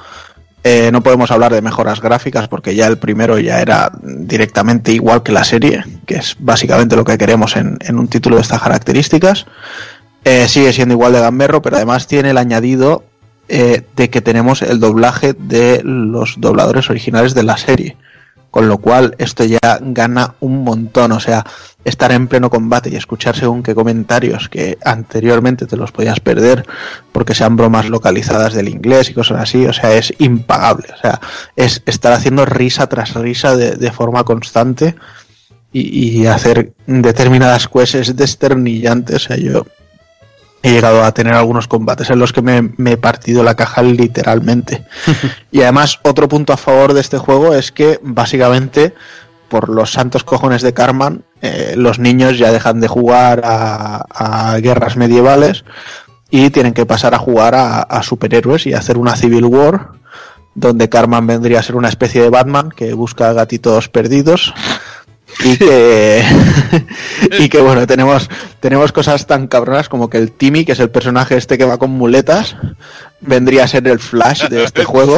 D: Eh, no podemos hablar de mejoras gráficas porque ya el primero ya era directamente igual que la serie, que es básicamente lo que queremos en, en un título de estas características. Eh, sigue siendo igual de gamberro, pero además tiene el añadido eh, de que tenemos el doblaje de los dobladores originales de la serie. Con lo cual esto ya gana un montón. O sea, estar en pleno combate y escuchar según qué comentarios que anteriormente te los podías perder porque sean bromas localizadas del inglés y cosas así. O sea, es impagable. O sea, es estar haciendo risa tras risa de, de forma constante y, y hacer determinadas quests desternillantes. O sea, yo he llegado a tener algunos combates en los que me, me he partido la caja literalmente. y además, otro punto a favor de este juego es que básicamente, por los santos cojones de Carman, eh, los niños ya dejan de jugar a, a guerras medievales y tienen que pasar a jugar a, a superhéroes y hacer una Civil War donde Carman vendría a ser una especie de Batman que busca gatitos perdidos y que y que bueno tenemos tenemos cosas tan cabronas como que el Timmy que es el personaje este que va con muletas vendría a ser el Flash de este juego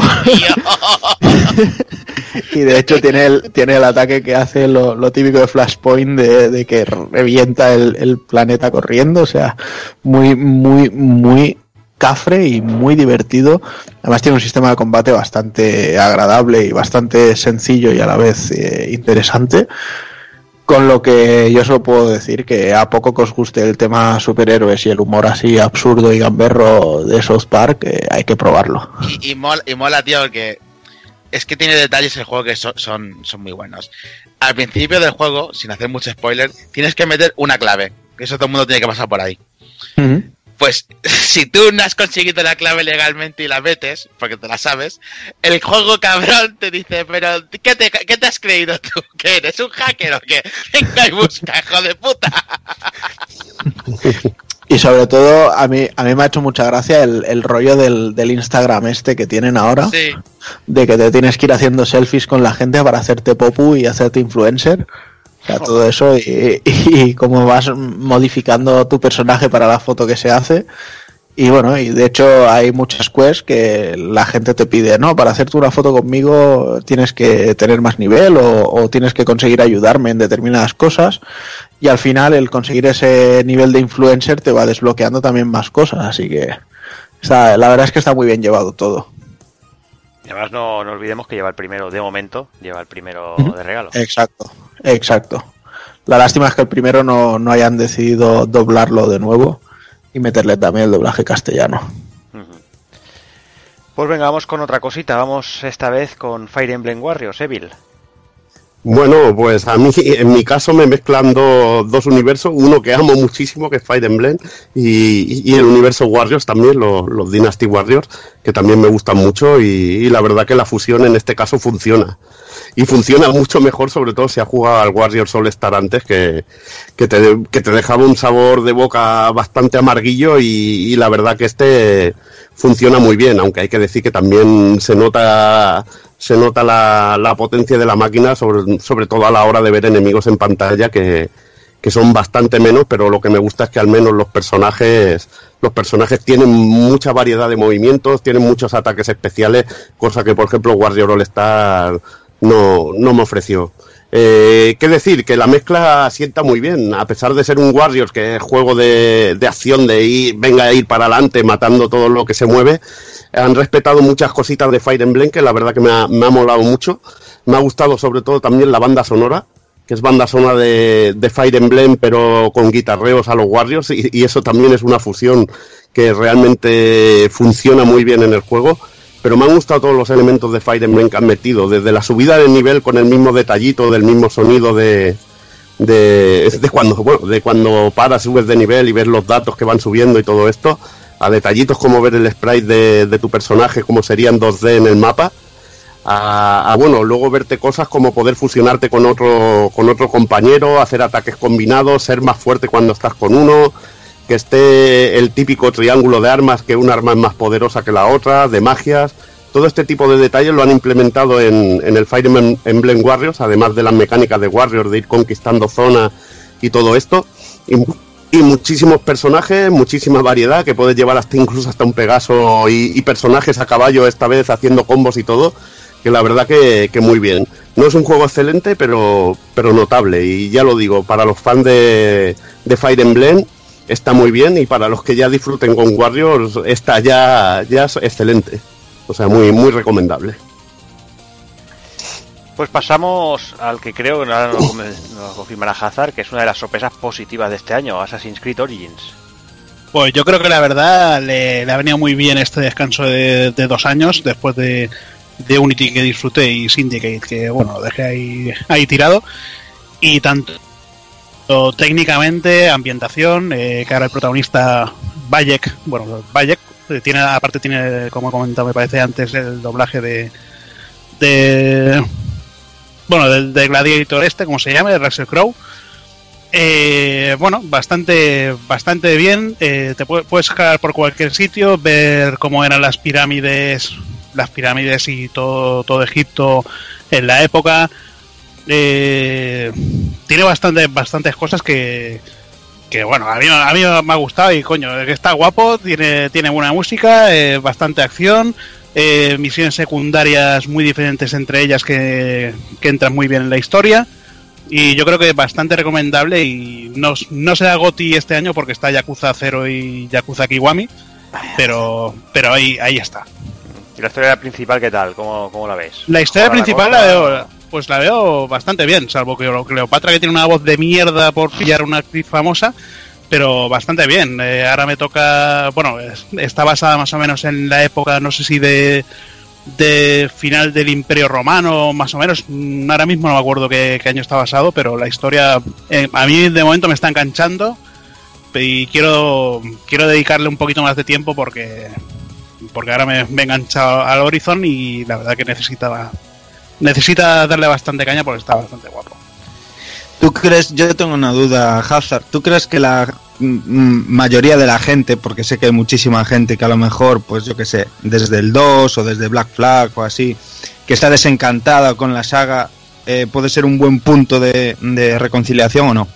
D: y de hecho tiene el tiene el ataque que hace lo, lo típico de Flashpoint de, de que revienta el, el planeta corriendo o sea muy muy muy cafre y muy divertido. Además tiene un sistema de combate bastante agradable y bastante sencillo y a la vez eh, interesante. Con lo que yo solo puedo decir que a poco que os guste el tema superhéroes y el humor así absurdo y gamberro de South Park, eh, hay que probarlo.
C: Y, y mola, y mola, tío, porque es que tiene detalles el juego que so- son, son muy buenos. Al principio del juego, sin hacer mucho spoiler, tienes que meter una clave. Que eso todo el mundo tiene que pasar por ahí. Pues si tú no has conseguido la clave legalmente y la metes, porque te la sabes, el juego cabrón te dice, pero ¿qué te, qué te has creído tú? ¿Que eres un hacker o qué? Venga y busca, hijo de puta.
D: Y sobre todo, a mí, a mí me ha hecho mucha gracia el, el rollo del, del Instagram este que tienen ahora,
C: Sí.
D: de que te tienes que ir haciendo selfies con la gente para hacerte popu y hacerte influencer. Sea, todo eso y, y cómo vas modificando tu personaje para la foto que se hace. Y bueno, y de hecho hay muchas quests que la gente te pide, no, para hacerte una foto conmigo tienes que tener más nivel o, o tienes que conseguir ayudarme en determinadas cosas. Y al final el conseguir ese nivel de influencer te va desbloqueando también más cosas. Así que la verdad es que está muy bien llevado todo.
I: Y además no, no olvidemos que lleva el primero, de momento, lleva el primero de regalo.
D: Exacto, exacto. La lástima es que el primero no, no hayan decidido doblarlo de nuevo y meterle también el doblaje castellano.
I: Pues venga, vamos con otra cosita. Vamos esta vez con Fire Emblem Warriors, Evil.
H: Bueno, pues a mí, en mi caso, me mezclan do- dos universos. Uno que amo muchísimo, que es Fire Emblem, y, y el universo Warriors también, los, los Dynasty Warriors, que también me gustan mucho. Y, y la verdad que la fusión en este caso funciona. Y funciona mucho mejor, sobre todo si has jugado al Warriors All Star antes, que, que, te, que te dejaba un sabor de boca bastante amarguillo. Y, la verdad que este funciona muy bien, aunque hay que decir que también se nota se nota la, la potencia de la máquina, sobre, sobre todo a la hora de ver enemigos en pantalla, que, que son bastante menos, pero lo que me gusta es que al menos los personajes, los personajes tienen mucha variedad de movimientos, tienen muchos ataques especiales, cosa que por ejemplo Warrior All Star no, no me ofreció. Eh, ¿Qué decir? Que la mezcla sienta muy bien, a pesar de ser un Warriors, que es juego de, de acción, de ir, venga a ir para adelante matando todo lo que se mueve, han respetado muchas cositas de Fire Emblem que la verdad que me ha, me ha molado mucho. Me ha gustado sobre todo también la banda sonora, que es banda sonora de, de Fire Emblem pero con guitarreos a los Warriors y, y eso también es una fusión que realmente funciona muy bien en el juego. Pero me han gustado todos los elementos de Fire Emblem que han metido, desde la subida de nivel con el mismo detallito, del mismo sonido de, de, de cuando bueno, de cuando paras, subes de nivel y ves los datos que van subiendo y todo esto, a detallitos como ver el sprite de, de tu personaje, como serían 2D en el mapa, a, a, bueno, luego verte cosas como poder fusionarte con otro, con otro compañero, hacer ataques combinados, ser más fuerte cuando estás con uno, que esté el típico triángulo de armas, que una arma es más poderosa que la otra, de magias. Todo este tipo de detalles lo han implementado en, en el Fire Emblem Warriors, además de las mecánicas de Warriors, de ir conquistando zonas y todo esto. Y, muchísimos personajes, muchísima variedad, que puedes llevar hasta incluso hasta un Pegaso y, y personajes a caballo esta vez haciendo combos y todo que la verdad que, que, muy bien. No es un juego excelente, pero, pero notable. Y ya lo digo, para los fans de, de Fire Emblem está muy bien y para los que ya disfruten con Warriors está ya, ya excelente. O sea, muy, muy recomendable.
A: Pues pasamos al que creo que ahora nos, nos confirmará Hazard, que es una de las sorpresas positivas de este año, Assassin's Creed Origins.
B: Pues yo creo que la verdad le, le ha venido muy bien este descanso de, de dos años después de, de Unity que disfruté y Syndicate que bueno dejé ahí, ahí tirado y tanto técnicamente ambientación eh, que ahora el protagonista Bayek bueno Bayek tiene aparte tiene como he comentado me parece antes el doblaje de de bueno del de Gladiator este como se llama de Russell Crowe eh, bueno, bastante, bastante bien. Eh, te puedes escalar por cualquier sitio, ver cómo eran las pirámides las pirámides y todo, todo Egipto en la época. Eh, tiene bastante, bastantes cosas que, que bueno, a mí, a mí me ha gustado y coño, está guapo, tiene, tiene buena música, eh, bastante acción, eh, misiones secundarias muy diferentes entre ellas que, que, entran muy bien en la historia. Y yo creo que bastante recomendable y no, no será GOTI este año porque está Yakuza 0 y Yakuza Kiwami, pero, pero ahí, ahí está.
A: ¿Y la historia principal qué tal? ¿Cómo, cómo la ves?
B: La historia principal la, la, veo, pues la veo bastante bien, salvo que Cleopatra que tiene una voz de mierda por pillar una actriz famosa, pero bastante bien. Eh, ahora me toca, bueno, está basada más o menos en la época, no sé si de final del Imperio Romano, más o menos. Ahora mismo no me acuerdo qué, qué año está basado, pero la historia eh, a mí de momento me está enganchando y quiero quiero dedicarle un poquito más de tiempo porque porque ahora me, me he enganchado al Horizon y la verdad que necesitaba necesita darle bastante caña porque está bastante guapo.
E: ¿Tú crees, yo tengo una duda, Hazard, ¿tú crees que la mayoría de la gente, porque sé que hay muchísima gente que a lo mejor, pues yo que sé, desde el 2 o desde Black Flag o así, que está desencantada con la saga, eh, puede ser un buen punto de, de, reconciliación o no?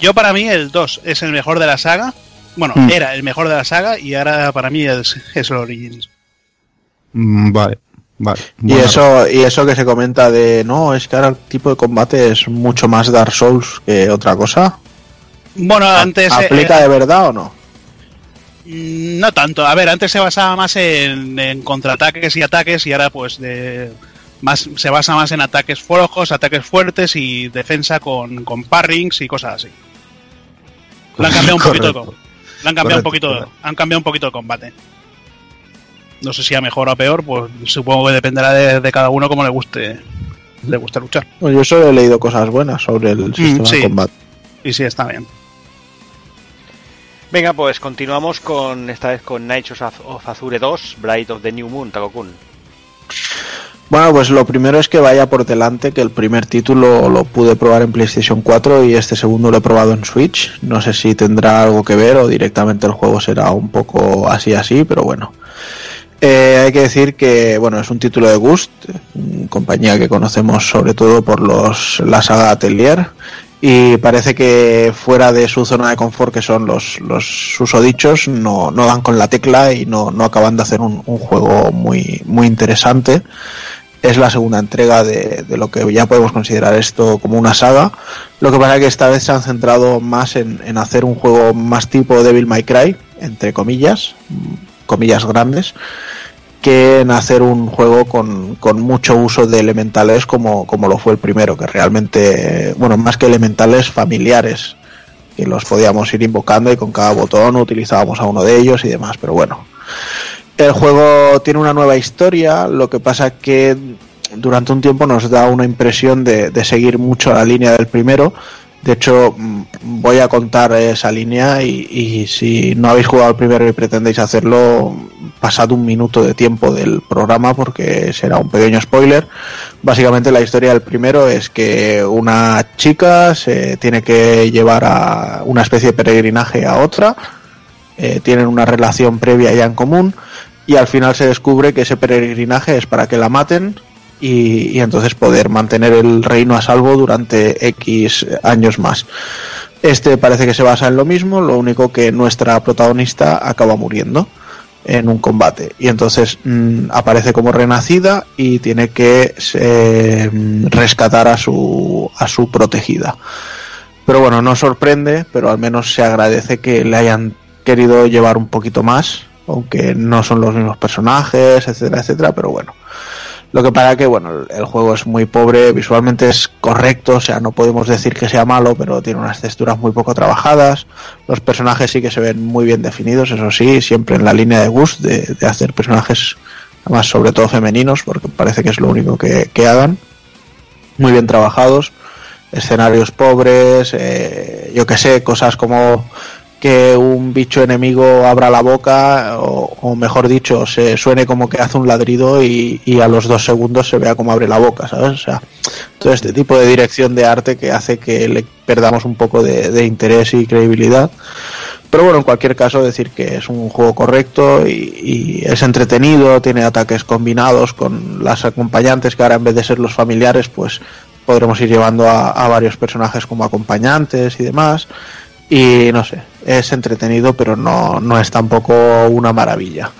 B: Yo para mí el 2 es el mejor de la saga, bueno, mm. era el mejor de la saga y ahora para mí es, es el Origins.
E: Mm, vale. Vale,
D: y eso y eso que se comenta de no es que ahora el tipo de combate es mucho más Dark Souls que otra cosa.
B: Bueno antes
D: aplica eh, de verdad o no
B: no tanto. A ver antes se basaba más en, en contraataques y ataques y ahora pues de más se basa más en ataques flojos ataques fuertes y defensa con, con parrings y cosas así. Lo han cambiado un poquito lo han cambiado correcto, un poquito correcto. han cambiado un poquito el combate no sé si a mejor o a peor, pues supongo que dependerá de, de cada uno como le guste le guste luchar.
D: Bueno, yo solo he leído cosas buenas sobre el sistema
B: mm, sí.
D: de combate.
B: Y sí, está bien.
A: Venga, pues continuamos con esta vez con Knights of Azure 2, Bright of the New Moon, Takokun.
D: Bueno, pues lo primero es que vaya por delante, que el primer título lo pude probar en PlayStation 4 y este segundo lo he probado en Switch. No sé si tendrá algo que ver o directamente el juego será un poco así así, pero bueno. Eh, hay que decir que bueno es un título de Gust, compañía que conocemos sobre todo por los la saga Atelier y parece que fuera de su zona de confort que son los, los susodichos no, no dan con la tecla y no, no acaban de hacer un, un, juego muy, muy interesante. Es la segunda entrega de, de, lo que ya podemos considerar esto como una saga. Lo que pasa es que esta vez se han centrado más en, en hacer un juego más tipo Devil May Cry, entre comillas, comillas grandes, que en hacer un juego con, con, mucho uso de elementales como, como lo fue el primero, que realmente, bueno, más que elementales familiares, que los podíamos ir invocando y con cada botón utilizábamos a uno de ellos y demás, pero bueno. El juego tiene una nueva historia, lo que pasa que durante un tiempo nos da una impresión de, de seguir mucho la línea del primero, De hecho, mm, voy a contar esa línea y, si no habéis jugado el primero y pretendéis hacerlo, pasad un minuto de tiempo del programa porque será un pequeño spoiler. Básicamente la historia del primero es que una chica se tiene que llevar a una especie de peregrinaje a otra, eh, tienen una relación previa ya en común y al final se descubre que ese peregrinaje es para que la maten y, y entonces poder mantener el reino a salvo durante X años más. Este parece que se basa en lo mismo, lo único que nuestra protagonista acaba muriendo en un combate. Y entonces mm, aparece como renacida y tiene que eh, rescatar a su a su protegida. Pero bueno no sorprende pero al menos se agradece que le hayan querido llevar un poquito más aunque no son los mismos personajes etcétera etcétera pero bueno lo que para que, bueno, el juego es muy pobre, visualmente es correcto, o sea, no podemos decir que sea malo, pero tiene unas texturas muy poco trabajadas. Los personajes sí que se ven muy bien definidos, eso sí, siempre en la línea de Gus de, hacer personajes, además sobre todo femeninos, porque parece que es lo único que, que hagan. Muy bien trabajados, escenarios pobres, eh, yo que sé, cosas como que un bicho enemigo abra la boca o, mejor dicho se suene como que hace un ladrido y, a los dos segundos se vea como abre la boca sabes o sea todo este tipo de dirección de arte que hace que le perdamos un poco de, interés y credibilidad. Pero bueno en cualquier caso decir que es un juego correcto y, es entretenido tiene ataques combinados con las acompañantes que ahora en vez de ser los familiares pues podremos ir llevando a varios personajes como acompañantes y demás y no sé, es entretenido, pero no, no es tampoco una maravilla.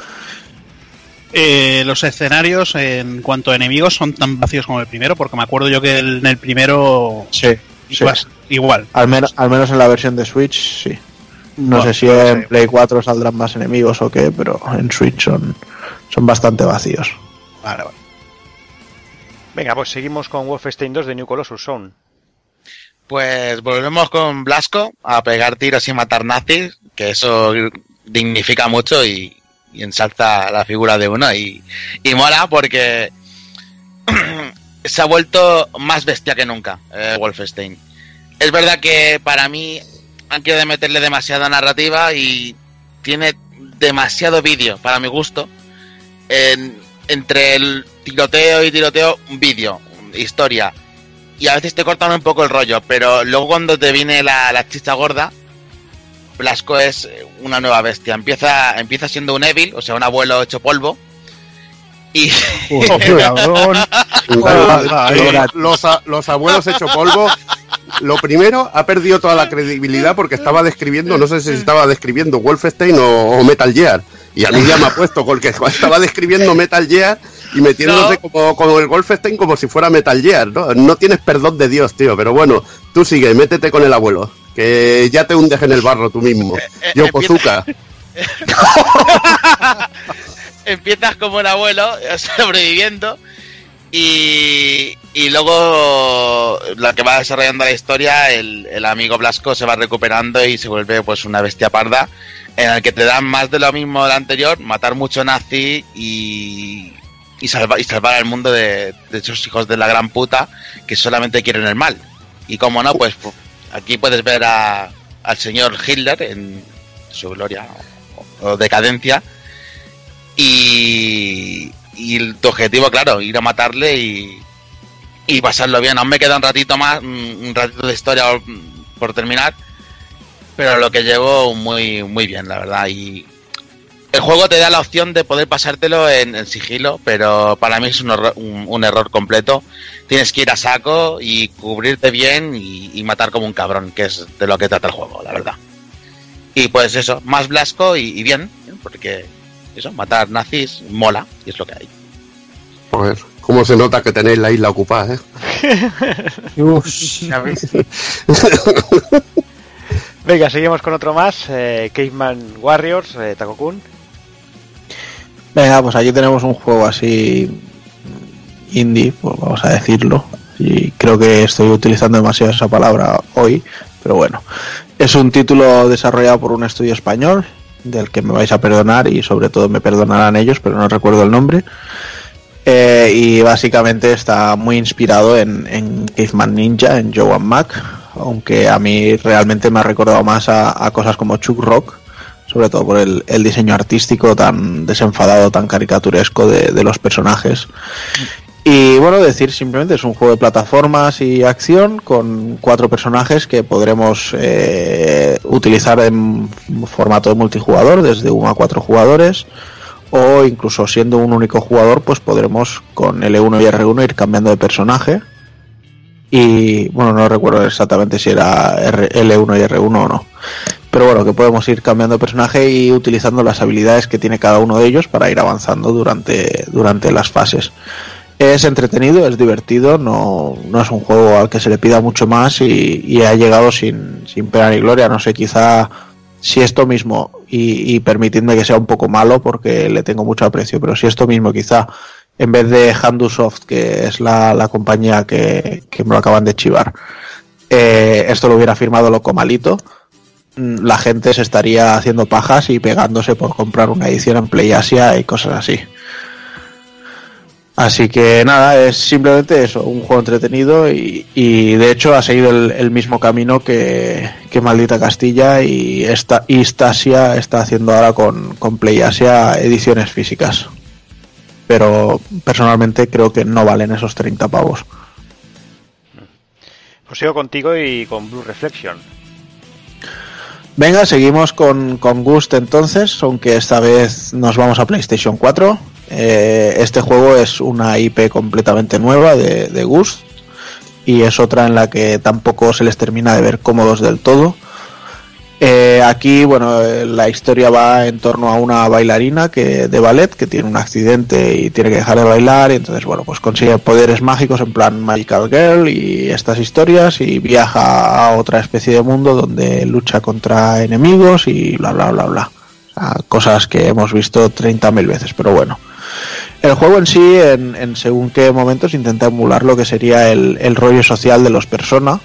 B: Eh, los escenarios en cuanto a enemigos son tan vacíos como el primero, porque me acuerdo yo que en el primero
D: sí,
B: igual.
D: sí.
B: igual.
D: Al, menos, al menos en la versión de Switch, sí. No bueno, sé si no en sé. Play 4 saldrán más enemigos o qué, pero en Switch son, son bastante vacíos.
B: Vale, vale.
I: Venga, pues seguimos con Wolfenstein 2 de New Colossus Zone.
C: Pues volvemos con Blasco a pegar tiros y matar nazis, que eso dignifica mucho y, ensalza la figura de uno y, y mola porque se ha vuelto más bestia que nunca eh, Wolfenstein. Es verdad que para mí han querido meterle demasiada narrativa y tiene demasiado vídeo para mi gusto. En, entre el tiroteo y tiroteo, vídeo, historia, y a veces te cortan un poco el rollo, pero luego cuando te viene la, la chicha gorda, Blasco es una nueva bestia. Empieza, empieza siendo un Evil, o sea, un abuelo hecho polvo. Y.
H: los, los abuelos hecho polvo. Lo primero, ha perdido toda la credibilidad porque estaba describiendo, no sé si estaba describiendo Wolfenstein o, o Metal Gear. Y a mí ya me ha puesto, porque estaba describiendo Metal Gear y metiéndose no. como, como el Wolfenstein como si fuera Metal Gear, ¿no? No tienes perdón de Dios, tío, pero bueno, tú sigue, métete con el abuelo, que ya te hundes en el barro tú mismo. Yo, Pozuka.
C: Empiezas como el abuelo, sobreviviendo, y, y luego la que va desarrollando la historia, el, el amigo Blasco se va recuperando y se vuelve pues una bestia parda en el que te dan más de lo mismo del anterior, matar mucho nazi y, y, salva, y salvar al mundo de, de, esos hijos de la gran puta que solamente quieren el mal. Y como no, pues aquí puedes ver al señor Hitler en su gloria o, decadencia y, y, tu objetivo, claro, ir a matarle y, y pasarlo bien. Aún me queda un ratito más, un ratito de historia por terminar pero lo que llevo muy, muy bien, la verdad. Y el juego te da la opción de poder pasártelo en, en sigilo, pero para mí es un, un, un, error completo. Tienes que ir a saco y cubrirte bien y, y, matar como un cabrón, que es de lo que trata el juego, la verdad. Y pues eso, más blasco y, y bien, porque eso, matar nazis mola, y es lo que hay.
H: Joder, cómo se nota que tenéis la isla ocupada, ¿eh?
I: Venga, seguimos con otro más, eh, Caveman Warriors, eh, Takokun.
D: Venga, pues aquí tenemos un juego así indie, pues vamos a decirlo. Y creo que estoy utilizando demasiado esa palabra hoy, pero bueno. Es un título desarrollado por un estudio español, del que me vais a perdonar y sobre todo me perdonarán ellos, pero no recuerdo el nombre. Eh, y básicamente está muy inspirado en, en Caveman Ninja, en Joe and Mac, aunque a mí realmente me ha recordado más a, cosas como Chuck Rock, sobre todo por el, diseño artístico tan desenfadado, tan caricaturesco de, de los personajes. Y bueno, decir simplemente es un juego de plataformas y acción con cuatro personajes que podremos eh, utilizar en formato de multijugador, desde uno a cuatro jugadores, o incluso siendo un único jugador, pues podremos con L1 y R1 ir cambiando de personaje. Y bueno, no recuerdo exactamente si era R- L1 y R1 o no. Pero bueno, que podemos ir cambiando personaje y utilizando las habilidades que tiene cada uno de ellos para ir avanzando durante, durante las fases. Es entretenido, es divertido, no, no es un juego al que se le pida mucho más y, y ha llegado sin, sin pena ni gloria. No sé, quizá si esto mismo, y, y permitidme que sea un poco malo porque le tengo mucho aprecio, pero si esto mismo quizá en vez de Handusoft, que es la, la compañía que, que me lo acaban de chivar, eh, esto lo hubiera firmado Loco Malito, mm, la gente se estaría haciendo pajas y pegándose por comprar una edición en Play Asia y cosas así. Así que nada, es simplemente eso, un juego entretenido y, y de hecho ha seguido el, mismo camino que, que Maldita Castilla y esta Stasia está haciendo ahora con, con ediciones físicas. Pero personalmente creo que no valen esos 30 pavos.
I: Pues sigo contigo y con Blue Reflection.
D: Venga, seguimos con, con Gust entonces, aunque esta vez nos vamos a PlayStation 4. Eh, este juego es una IP completamente nueva de, de Gust y es otra en la que tampoco se les termina de ver cómodos del todo. Eh, aquí, bueno, eh, la historia va en torno a una bailarina que de ballet que tiene un accidente y tiene que dejar de bailar y entonces, bueno, pues consigue poderes mágicos en plan Magical Girl y estas historias y viaja a otra especie de mundo donde lucha contra enemigos y bla, bla, bla, bla. Cosas que hemos visto 30.000 veces, pero bueno. El juego en sí, en, según qué momentos, intenta emular lo que sería el, el rollo social de los personas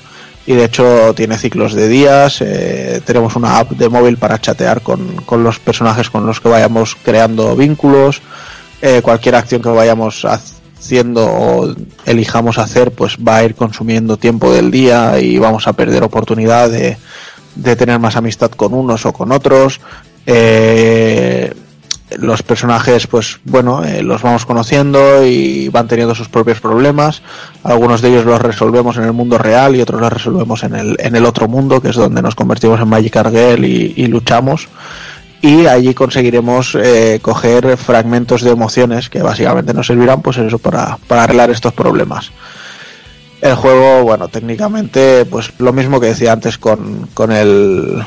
D: y de hecho tiene ciclos de días. eh, tenemos una app de móvil para chatear con, con los personajes con los que vayamos creando vínculos. eh, cualquier acción que vayamos haciendo o elijamos hacer, pues va a ir consumiendo tiempo del día y vamos a perder oportunidad de, de tener más amistad con unos o con otros. Eh, los personajes, pues bueno, eh, los vamos conociendo y van teniendo sus propios problemas. Algunos de ellos los resolvemos en el mundo real y otros los resolvemos en el, en el otro mundo, que es donde nos convertimos en Magic y, y luchamos. Y allí conseguiremos eh, coger fragmentos de emociones que básicamente nos servirán, pues eso, para, para arreglar estos problemas. El juego, bueno, técnicamente, pues lo mismo que decía antes con, con el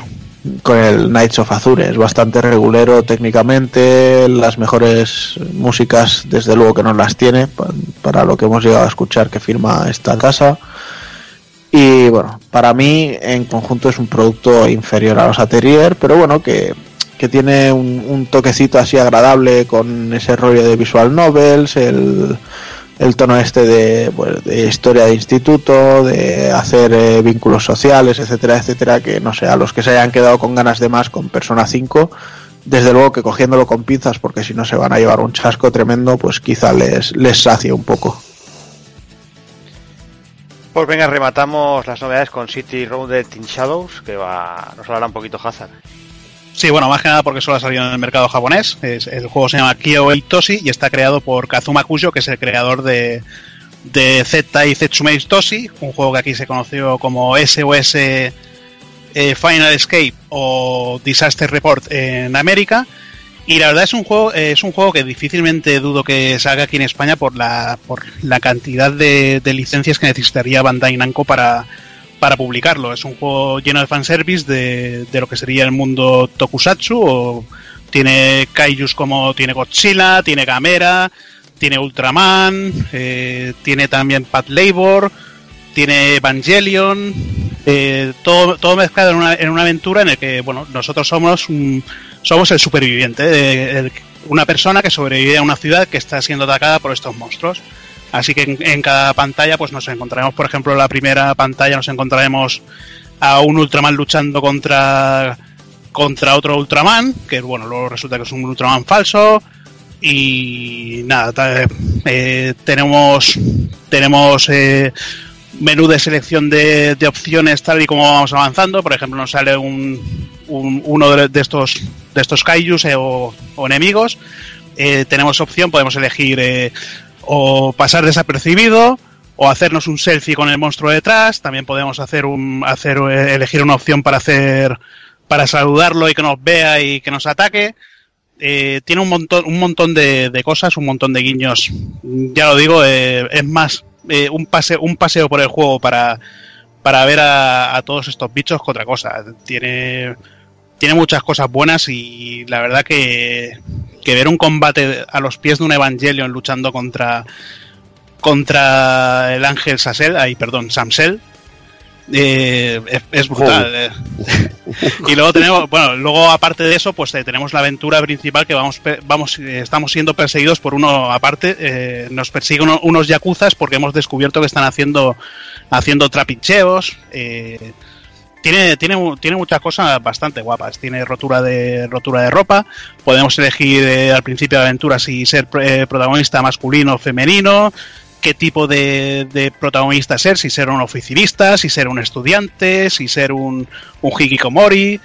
D: con el Knights of Azure. Es bastante regulero técnicamente, las mejores músicas desde luego que no las tiene pa- para lo que hemos llegado a escuchar que firma esta casa. Y bueno, para mí en conjunto es un producto inferior a los Atelier, pero bueno, que, que tiene un, un toquecito así agradable con ese rollo de visual novels, el, el tono este de, pues, de historia de instituto, de hacer eh, vínculos sociales, etcétera, etcétera, que no sé, a los que se hayan quedado con ganas de más con Persona 5, desde luego que cogiéndolo con pinzas, porque si no se van a llevar un chasco tremendo, pues quizá les, les sacie un poco.
I: Pues venga, rematamos las novedades con City Rounded in Shadows, que va, nos hablará un poquito Hazard.
B: Sí, bueno, más que nada porque solo ha salido en el mercado japonés. Es- el juego se llama Kyo Toshi y está creado por Kazuma Kujo, que es el creador de, de Z y Zetsume Toshi, un juego que aquí se conoció como SOS eh, Final Escape o Disaster Report en América. Y la verdad es un juego, eh, es un juego que difícilmente dudo que salga aquí en España por la, por la cantidad de, de licencias que necesitaría Bandai Namco para, para publicarlo. Es un juego lleno de fanservice de, de lo que sería el mundo tokusatsu. O tiene kaijus como tiene Godzilla, tiene Gamera, tiene Ultraman, eh, tiene también Pat Labor, tiene Evangelion, eh, todo, todo mezclado en una, en una aventura en el que bueno nosotros somos un- somos el superviviente, eh, una persona que sobrevive a una ciudad que está siendo atacada por estos monstruos. Así que en, cada pantalla pues nos encontraremos, por ejemplo, en la primera pantalla nos encontraremos a un Ultraman luchando contra contra otro Ultraman, que bueno, luego resulta que es un Ultraman falso y nada, eh, tenemos tenemos eh, menú de selección de, de opciones tal y como vamos avanzando. Por ejemplo, nos sale un, un- uno de, de estos de estos kaijus eh, o, o enemigos. Eh, tenemos opción, podemos elegir eh, o pasar desapercibido o hacernos un selfie con el monstruo detrás. También podemos hacer un hacer eh, elegir una opción para hacer para saludarlo y que nos vea y que nos ataque. Eh, tiene un montón un montón de, de cosas, un montón de guiños. Ya lo digo, eh, es más eh, un paseo un paseo por el juego para para ver a, a todos estos bichos que otra cosa. Tiene tiene muchas cosas buenas y la verdad que, que ver un combate a los pies de un Evangelion luchando contra contra el ángel Sasel, ay, perdón, Samsel, eh, es, es brutal. eh. y luego tenemos, bueno, luego aparte de eso, pues eh, tenemos la aventura principal que vamos, vamos, eh, estamos siendo perseguidos por uno aparte, eh, nos persiguen uno- unos yakuzas porque hemos descubierto que están haciendo, haciendo trapicheos. Tiene, tiene, tiene muchas cosas bastante guapas. Tiene rotura de rotura de ropa. Podemos elegir eh, al principio de aventura si ser eh, protagonista masculino o femenino. Qué tipo de, de protagonista ser. Si ser un oficinista, si ser un estudiante, si ser un, un hikikomori.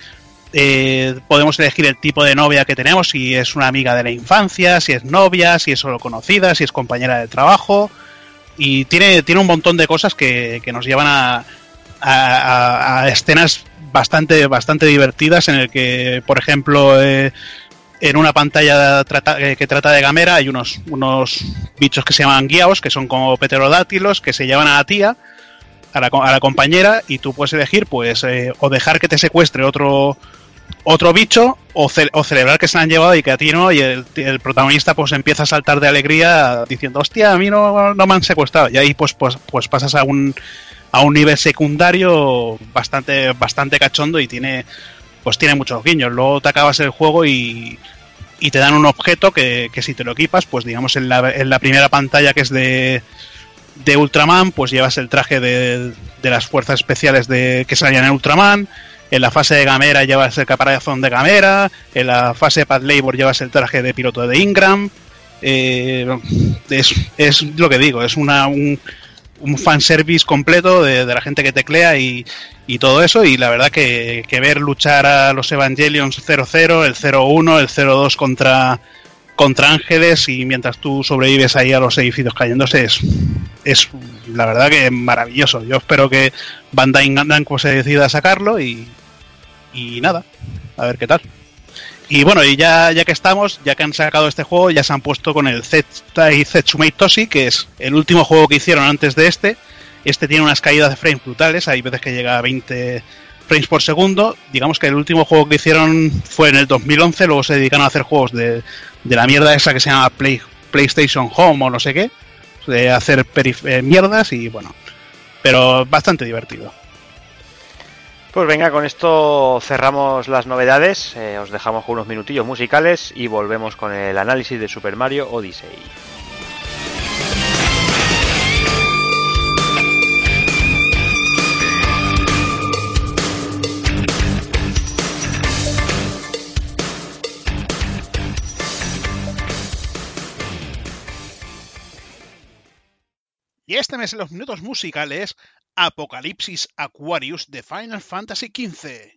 B: Eh, podemos elegir el tipo de novia que tenemos, si es una amiga de la infancia, si es novia, si es solo conocida, si es compañera de trabajo. Y tiene, tiene un montón de cosas que, que nos llevan a, a, a- escenas bastante bastante divertidas en el que por ejemplo eh, en una pantalla eh, que trata de Gamera hay unos unos bichos que se llaman guiaos que son como pterodáctilos que se llevan a la tía a la, a la compañera y tú puedes elegir pues eh, o dejar que te secuestre otro otro bicho o, o celebrar que se han llevado y que a ti no y el, el protagonista pues empieza a saltar de alegría diciendo hostia a mí no, no me han secuestrado y ahí pues pues, pues pasas a un a un nivel secundario bastante bastante cachondo y tiene pues tiene muchos guiños. Luego te acabas el juego y y te dan un objeto que, que si te lo equipas pues digamos en la, en la primera pantalla que es de de Ultraman pues llevas el traje de, de las fuerzas especiales de que salían en Ultraman. En la fase de Gamera llevas el caparazón de Gamera. En la fase de Pad Labor llevas el traje de piloto de Ingram. Eh, es, es lo que digo es una un, un fanservice completo de, la gente que teclea y, y todo eso. Y la verdad que, ver luchar a los Evangelions 00, el 01, el 02 contra, contra ángeles y mientras tú sobrevives ahí a los edificios cayéndose es, es la verdad que maravilloso. Yo espero que Bandai Namco se decida a sacarlo y nada, a ver qué tal. Y bueno, y ya, ya que estamos, ya que han sacado este juego, ya se han puesto con el Zetsumei Toshi, que es el último juego que hicieron antes de este. Este tiene unas caídas de frames brutales, hay veces que llega a 20 frames por segundo. Digamos que el último juego que hicieron fue en el 2011, luego se dedicaron a hacer juegos de, de la mierda esa que se llama Play, PlayStation Home o no sé qué, de hacer eh, mierdas y bueno, pero bastante divertido.
I: Pues venga, con esto cerramos las novedades, eh, os dejamos unos minutillos musicales y volvemos con el análisis de Super Mario Odyssey.
B: Y este mes en los minutos musicales, Apocalipsis Aquarius de Final Fantasy XV.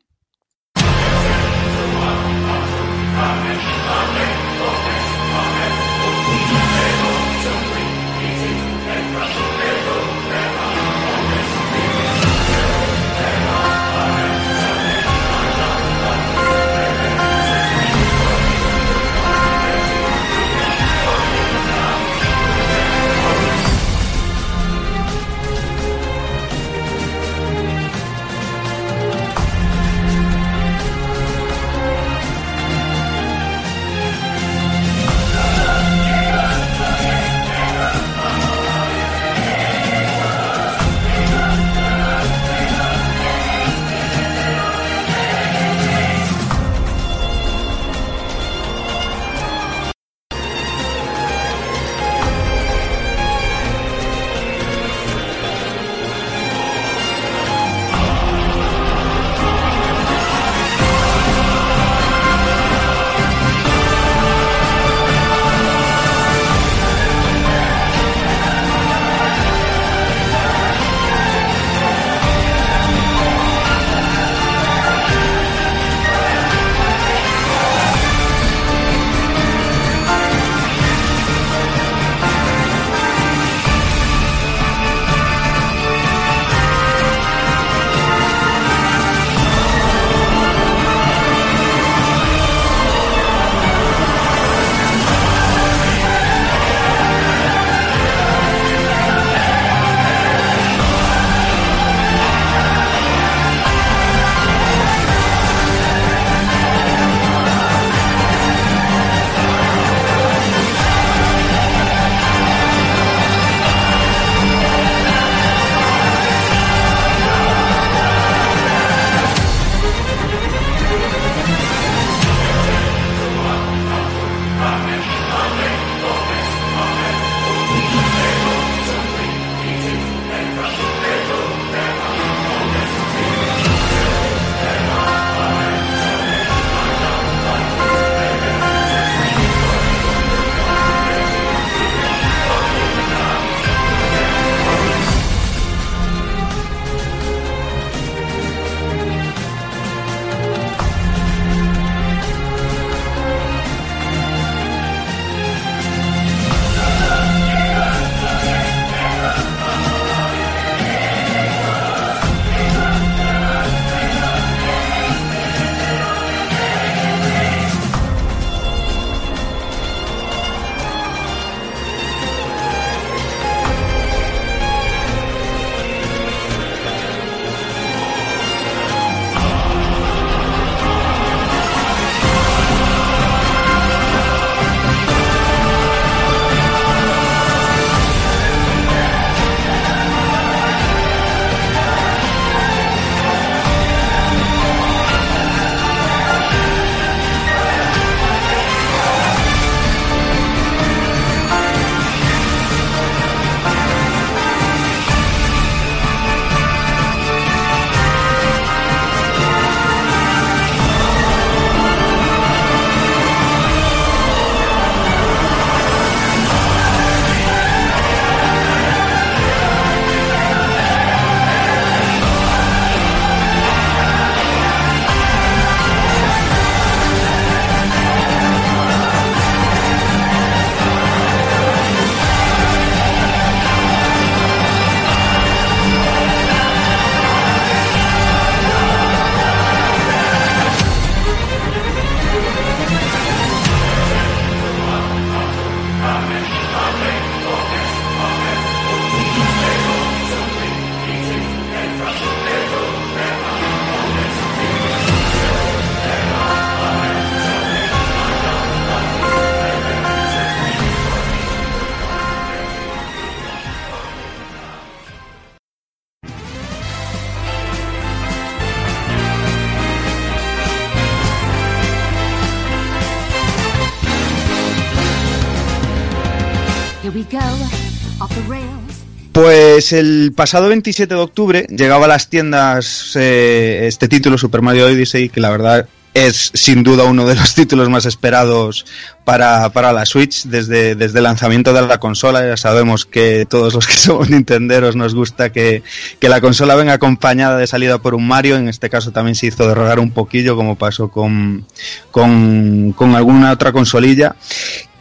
E: Pues el pasado 27 de octubre llegaba a las tiendas eh, este título Super Mario Odyssey, que la verdad es sin duda uno de los títulos más esperados para, para la Switch desde, desde el lanzamiento de la consola. Ya sabemos que todos los que somos nintenderos nos gusta que, que la consola venga acompañada de salida por un Mario. En este caso también se hizo derrogar un poquillo, como pasó con, con, alguna otra consolilla.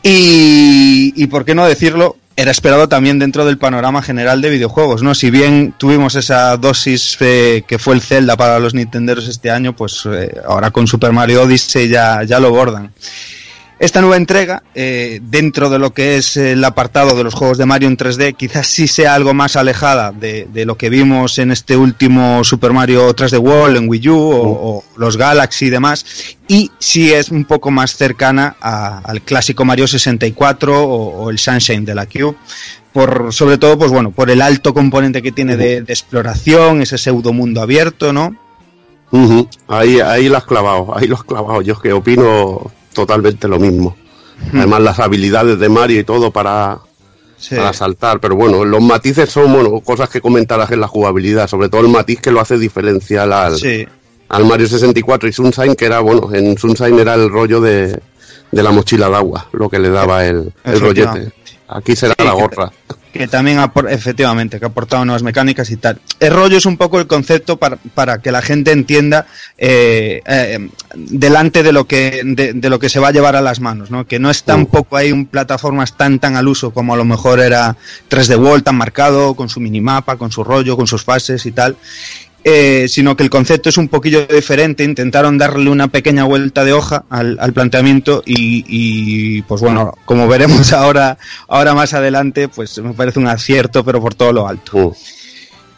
E: Y por qué no decirlo, era esperado también dentro del panorama general de videojuegos, ¿no? Si bien tuvimos esa dosis eh, que fue el Zelda para los Nintenderos este año, pues eh, ahora con Super Mario Odyssey ya, ya lo bordan. Esta nueva entrega, eh, dentro de lo que es el apartado de los juegos de Mario en 3D, quizás sí sea algo más alejada de, de lo que vimos en este último Super Mario 3D World en Wii U o, o los Galaxy y demás, y sí es un poco más cercana a- al clásico Mario 64 o, o el Sunshine de la Cube. Por, sobre todo, pues bueno, por el alto componente que tiene de, de exploración, ese pseudo mundo abierto, ¿no?
H: Ahí, ahí lo has clavado, ahí lo has clavado. Yo es que opino totalmente lo mismo. Además, las habilidades de Mario y todo para,
E: Sí.
H: para saltar. Pero bueno, los matices son bueno, cosas que comentarás en la jugabilidad. Sobre todo el matiz que lo hace diferencial al,
E: Sí.
H: al Mario 64 y Sunshine, que era, bueno, en Sunshine era el rollo de, de la mochila de agua, lo que le daba el, el rollete. Aquí será
E: Sí,
H: la gorra.
E: que también apor- efectivamente que ha aportado nuevas mecánicas y tal. El rollo es un poco el concepto para, para que la gente entienda eh, eh, delante de lo que de, de lo que se va a llevar a las manos, ¿no? Que no es tampoco hay un plataformas tan tan al uso como a lo mejor era 3D World tan marcado con su minimapa, con su rollo, con sus fases y tal. Eh, sino que el concepto es un poquillo diferente. Intentaron darle una pequeña vuelta de hoja al, al planteamiento y, y, pues bueno, como veremos ahora, ahora más adelante, pues me parece un acierto, pero por todo lo alto.
H: Uh,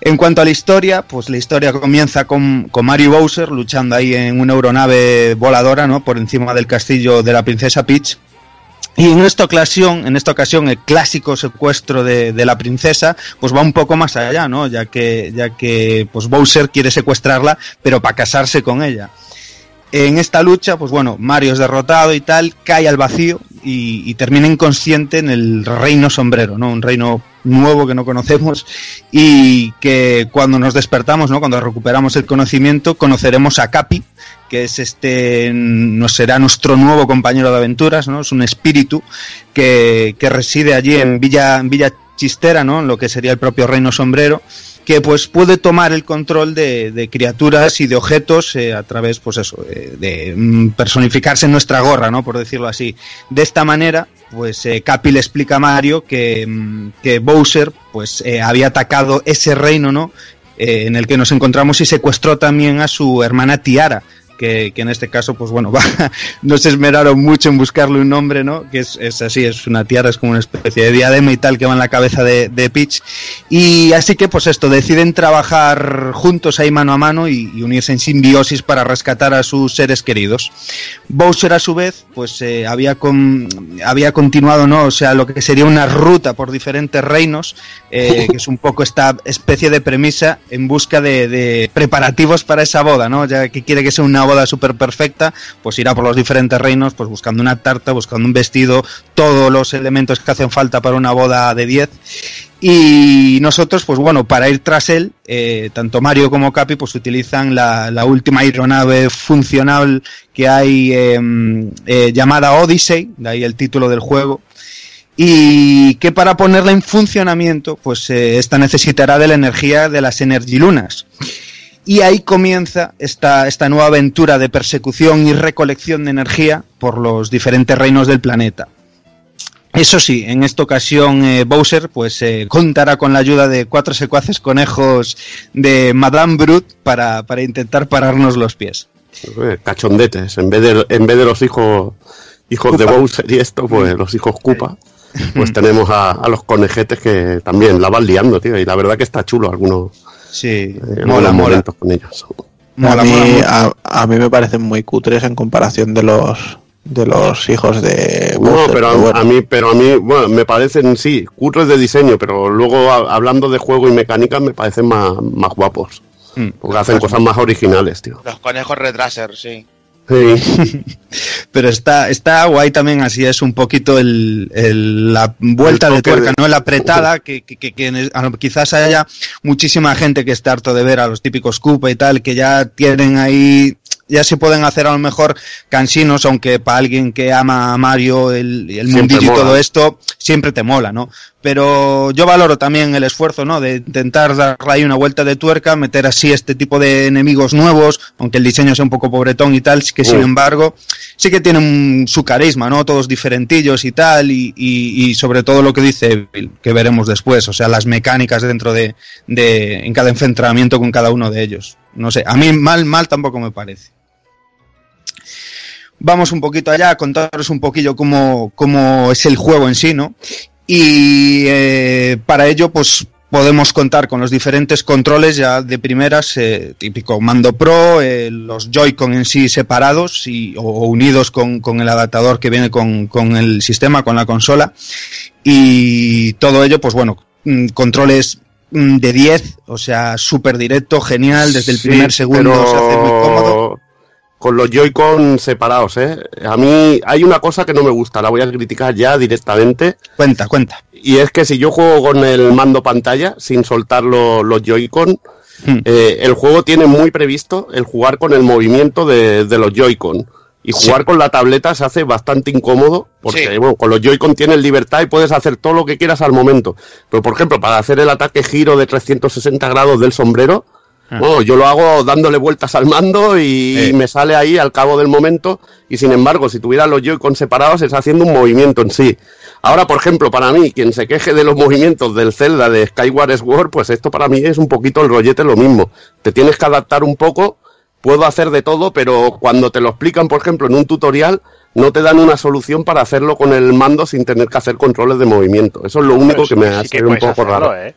E: En cuanto a la historia, pues la historia comienza con, con Mario Bowser luchando ahí en una aeronave voladora, ¿no? Por encima del castillo de la princesa Peach. Y en esta ocasión, en esta ocasión, el clásico secuestro de, la princesa, pues va un poco más allá, ¿no? Ya que, ya que, pues Bowser quiere secuestrarla, pero para casarse con ella. En esta lucha, pues bueno, Mario es derrotado y tal, cae al vacío y, termina inconsciente en el reino sombrero, ¿no? Un reino nuevo que no conocemos y que cuando nos despertamos, ¿no? Cuando recuperamos el conocimiento, conoceremos a Capi, que es este, no será nuestro nuevo compañero de aventuras, ¿no? Es un espíritu que, que reside allí en Villa, en Villa Chistera, ¿no? En lo que sería el propio Reino Sombrero, que pues puede tomar el control de, criaturas y de objetos eh, a través, pues eso, eh, de mm, personificarse en nuestra gorra, ¿no? Por decirlo así. De esta manera, pues eh, Capi le explica a Mario que, mm, que Bowser, pues eh, había atacado ese reino, ¿no? En el que nos encontramos y secuestró también a su hermana Tiara, que, que en este caso, pues bueno, va, no se esmeraron mucho en buscarle un nombre, ¿no? Que es, es así, es una tiara, es como una especie de diadema y tal que va en la cabeza de, de Peach. Y así que, pues esto, deciden trabajar juntos ahí mano a mano y, y unirse en simbiosis para rescatar a sus seres queridos. Bowser, a su vez, pues eh, había, con, había continuado, ¿no? O sea, lo que sería una ruta por diferentes reinos, eh, que es un poco esta especie de premisa en busca de, de preparativos para esa boda, ¿no? Ya que quiere que sea una boda súper perfecta, pues irá por los diferentes reinos, pues buscando una tarta, buscando un vestido, todos los elementos que hacen falta para una boda de 10. Y nosotros, pues bueno, para ir tras él, eh, tanto Mario como Capi, pues utilizan la, última aeronave funcional que hay eh, eh, llamada Odyssey, de ahí el título del juego, y que para ponerla en funcionamiento, pues eh, esta necesitará de la energía de las Energilunas. Y ahí comienza esta, esta nueva aventura de persecución y recolección de energía por los diferentes reinos del planeta. Eso sí, en esta ocasión eh, Bowser pues eh, contará con la ayuda de cuatro secuaces conejos de Madame Brut para, para intentar pararnos los pies.
H: cachondetes. En vez de, en vez de los hijos hijos de. Bowser y esto, pues los hijos Koopa. Pues tenemos a, a los conejetes que también la van liando, tío. Y la verdad que está chulo algunos,
E: Sí,
H: eh,
E: mola, mola.
H: con ellos.
E: Mola,
D: a, mí,
E: mola
D: a, a mí me parecen muy cutres en comparación de los de los hijos de
H: No,
D: Bowser,
H: pero a,
D: bueno.
H: a mí, pero a mí, bueno, me parecen, sí, cutres de diseño, pero luego a- hablando de juego y mecánica me parecen más, más guapos.
E: Mm.
H: Porque hacen cosas más originales, tío.
C: Los conejos retraser, sí.
H: Sí.
E: Pero está, está guay también, así es un poquito el, el- la vuelta
H: El
E: de tuerca,
H: de-
E: ¿no? La apretada, que, que, que- que quizás haya muchísima gente que está harto de ver a los típicos Koopa y tal, que ya tienen ahí, ya se pueden hacer a lo mejor cansinos, aunque para alguien que ama a Mario, el, el mundillo y todo esto, siempre te mola, ¿no? Pero yo valoro también el esfuerzo, ¿no? De intentar darle ahí una vuelta de tuerca, meter así este tipo de enemigos nuevos, aunque el diseño sea un poco pobretón y tal, que sin embargo sí que tienen su carisma, ¿no? Todos diferentillos y tal, y, y- y sobre todo lo que dice Bill, que veremos después, o sea, las mecánicas dentro de, de, en cada enfrentamiento con cada uno de ellos. No sé, a mí mal, mal tampoco me parece. Vamos un poquito allá a contaros un poquillo cómo, cómo es el juego en sí, ¿no? Y eh, para ello, pues podemos contar con los diferentes controles ya de primeras, eh, típico mando pro, eh, los Joy-Con en sí separados y, o, o unidos con, con el adaptador que viene con, con el sistema, con la consola. Y todo ello, pues bueno, mm, controles mm, de 10, o sea, súper directo, genial, desde el
H: Sí,
E: primer segundo
H: pero
E: se hace muy cómodo.
H: Con los Joy-Con separados, ¿eh? A mí hay una cosa que no me gusta, la voy a criticar ya directamente.
E: Cuenta, cuenta.
H: Y es que si yo juego con el mando pantalla, sin soltar lo- los Joy-Con,
E: Hmm.
H: eh, el juego tiene muy previsto el jugar con el movimiento de, de los Joy-Con. Y jugar con la tableta se hace bastante incómodo, porque
C: Sí.
H: bueno, con los Joy-Con tienes libertad y puedes hacer todo lo que quieras al momento. Pero por ejemplo, para hacer el ataque giro de 360 grados del sombrero, bueno, yo lo hago dándole vueltas al mando y,
E: Eh.
H: me sale ahí al cabo del momento. Y sin embargo, si tuviera los Joy-Con separados, es haciendo un movimiento en sí. Ahora, por ejemplo, para mí, quien se queje de los movimientos del Zelda de Skyward Sword, pues esto para mí es un poquito el rollete lo mismo. Te tienes que adaptar un poco, puedo hacer de todo, pero cuando te lo explican, por ejemplo, en un tutorial, no te dan una solución para hacerlo con el mando sin tener que hacer controles de movimiento. Eso es lo único
A: Pero
H: que me
A: sí
H: hace
A: que
H: un poco
A: hacerlo,
H: raro.
A: ¿eh?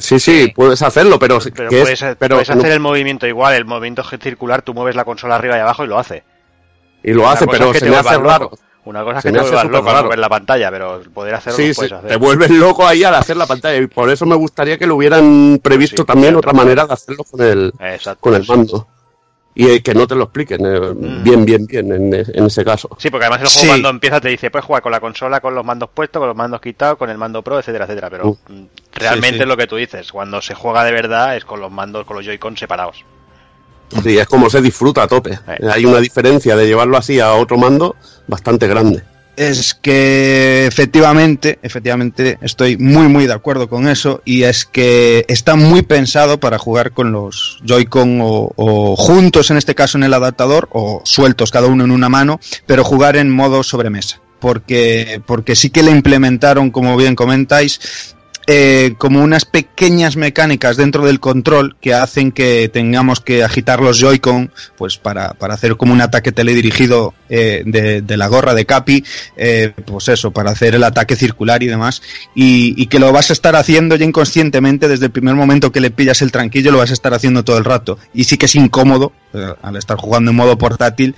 H: Sí, sí, puedes hacerlo, pero,
A: Pero
H: que es-
A: puedes,
H: pero
A: puedes hacer el movimiento igual, el movimiento circular, tú mueves la consola arriba y abajo y lo hace.
H: y lo
A: Una
H: hace, pero
A: es que
H: se me hace raro.
A: Una cosa es que
H: me
A: te vuelvas loco al mover la pantalla, pero poder hacerlo
H: Sí,
A: lo
H: sí,
A: puedes hacer.
H: te vuelves loco ahí al hacer la pantalla y por eso me gustaría que lo hubieran previsto
A: Sí,
H: también otra manera de hacerlo con el,
A: Exacto,
H: con el mando. Y que no te lo expliquen eh,
A: Mm.
H: bien, bien, bien en, en ese caso.
A: Sí, porque además el juego
E: Sí.
A: cuando empieza te dice, puedes jugar con la consola, con los mandos puestos, con los mandos quitados, con el mando pro, etcétera, etcétera. Pero
H: Uh.
A: mm, realmente
E: sí.
A: es lo que tú dices, cuando se juega de verdad es con los mandos, con los Joy-Con separados.
H: Sí, es como se disfruta a tope. Hay una diferencia de llevarlo así a otro mando bastante grande.
E: Es que efectivamente, efectivamente estoy muy muy de acuerdo con eso y es que está muy pensado para jugar con los Joy-Con o, o juntos en este caso en el adaptador o sueltos cada uno en una mano, pero jugar en modo sobremesa. Porque, porque sí que le implementaron, como bien comentáis, eh, como unas pequeñas mecánicas dentro del control que hacen que tengamos que agitar los Joy-Con pues para, para hacer como un ataque teledirigido eh, de, la gorra de Capi, eh, pues eso, para hacer el ataque circular y demás, y, que lo vas a estar haciendo ya inconscientemente desde el primer momento que le pillas el tranquillo, lo vas a estar haciendo todo el rato. Y sí que es incómodo, al estar jugando en modo portátil,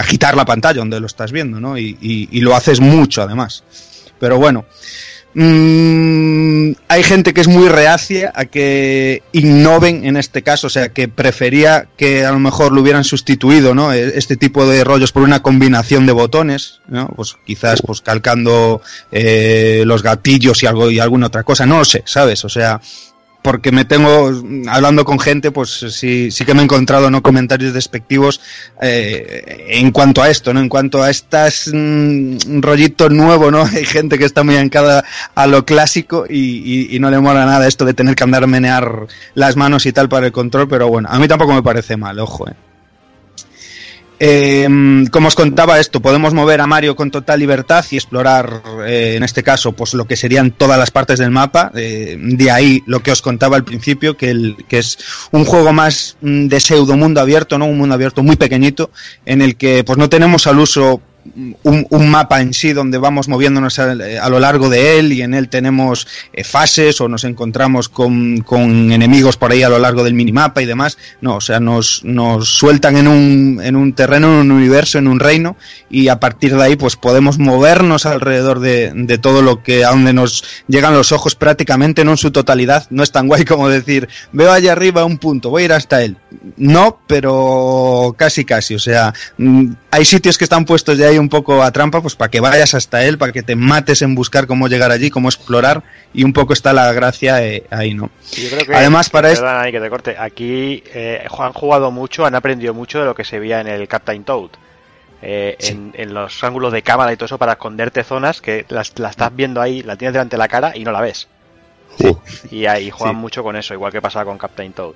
E: agitar la pantalla donde lo estás viendo, ¿no? Y lo haces mucho además. Pero bueno, Mm, hay gente que es muy reacia a que innoven en este caso, o sea, que prefería que a lo mejor lo hubieran sustituido, ¿no? E- Este tipo de rollos por una combinación de botones, ¿no? Pues quizás pues calcando eh, los gatillos y algo y alguna otra cosa, no lo sé, ¿sabes? O sea, porque me tengo, hablando con gente, pues sí, sí que me he encontrado no comentarios despectivos eh, en cuanto a esto, ¿no? En cuanto a estas mm, rollito nuevo, ¿no? Hay gente que está muy ancada a lo clásico y, y- y no le mola nada esto de tener que andar a menear las manos y tal para el control, pero bueno, a mí tampoco me parece mal, ojo, eh. Eh, como os contaba esto, podemos mover a Mario con total libertad y explorar, eh, en este caso, pues lo que serían todas las partes del mapa. Eh, de ahí lo que os contaba al principio, que, que es un juego más mm, de pseudo mundo abierto, ¿no? Un mundo abierto muy pequeñito, en el que pues no tenemos al uso un, mapa en sí donde vamos moviéndonos a, a lo largo de él y en él tenemos eh, fases o nos encontramos con, con enemigos por ahí a lo largo del minimapa y demás. No, o sea, nos, nos sueltan en un, en un terreno, en un universo, en un reino y a partir de ahí pues podemos movernos alrededor de, de todo lo que a donde nos llegan los ojos prácticamente, no en su totalidad. No es tan guay como decir, veo allá arriba un punto, voy a ir hasta él. No, pero casi casi. O sea, mm, hay sitios que están puestos ya ahí un poco a trampa, pues para que vayas hasta él, para que te mates en buscar cómo llegar allí, cómo explorar, y un poco está la gracia eh, ahí, ¿no?
I: Yo creo que,
E: Además, para esto-
I: que te corte. Aquí eh, han jugado mucho, han aprendido mucho de lo que se veía en el Captain Toad. Eh, en, en los ángulos de cámara y todo eso para esconderte zonas que las, la estás viendo ahí, la tienes delante de la cara y no la ves.
H: Sí.
I: Y ahí juegan
E: Sí.
I: mucho con eso, igual que pasaba con Captain Toad.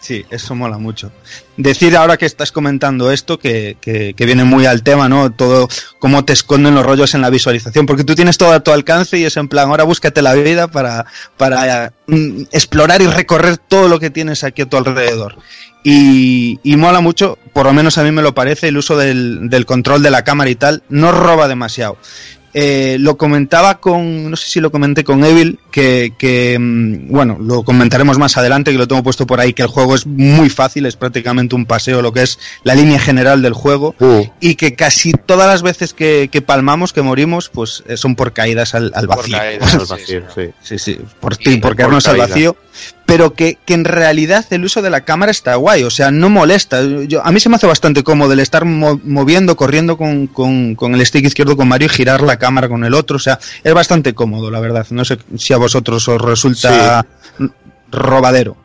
E: Sí, eso mola mucho. Decir ahora que estás comentando esto, que, que, que viene muy al tema, ¿no? Todo, cómo te esconden los rollos en la visualización, porque tú tienes todo a tu alcance y es en plan, ahora búscate la vida para, para mm, explorar y recorrer todo lo que tienes aquí a tu alrededor. Y, y mola mucho, por lo menos a mí me lo parece, el uso del, del control de la cámara y tal, no roba demasiado. Eh, lo comentaba con, no sé si lo comenté con Evil, que, que, mm, bueno, lo comentaremos más adelante, que lo tengo puesto por ahí, que el juego es muy fácil, es prácticamente un paseo, lo que es la línea general del juego,
H: Mm.
E: y que casi todas las veces que, que palmamos, que morimos, pues eh, son por caídas al, al
C: Por
E: vacío.
C: caídas,
H: Al vacío,
C: sí.
H: sí.
E: Sí, sí, por ti, por
H: por
E: quedarnos al vacío. Pero que, que en realidad el uso de la cámara está guay, o sea, no molesta. Yo, a mí se me hace bastante cómodo el estar mo- moviendo, corriendo con, con, con el stick izquierdo con Mario y girar la cámara con el otro. O sea, es bastante cómodo, la verdad. No sé si a vosotros os resulta robadero.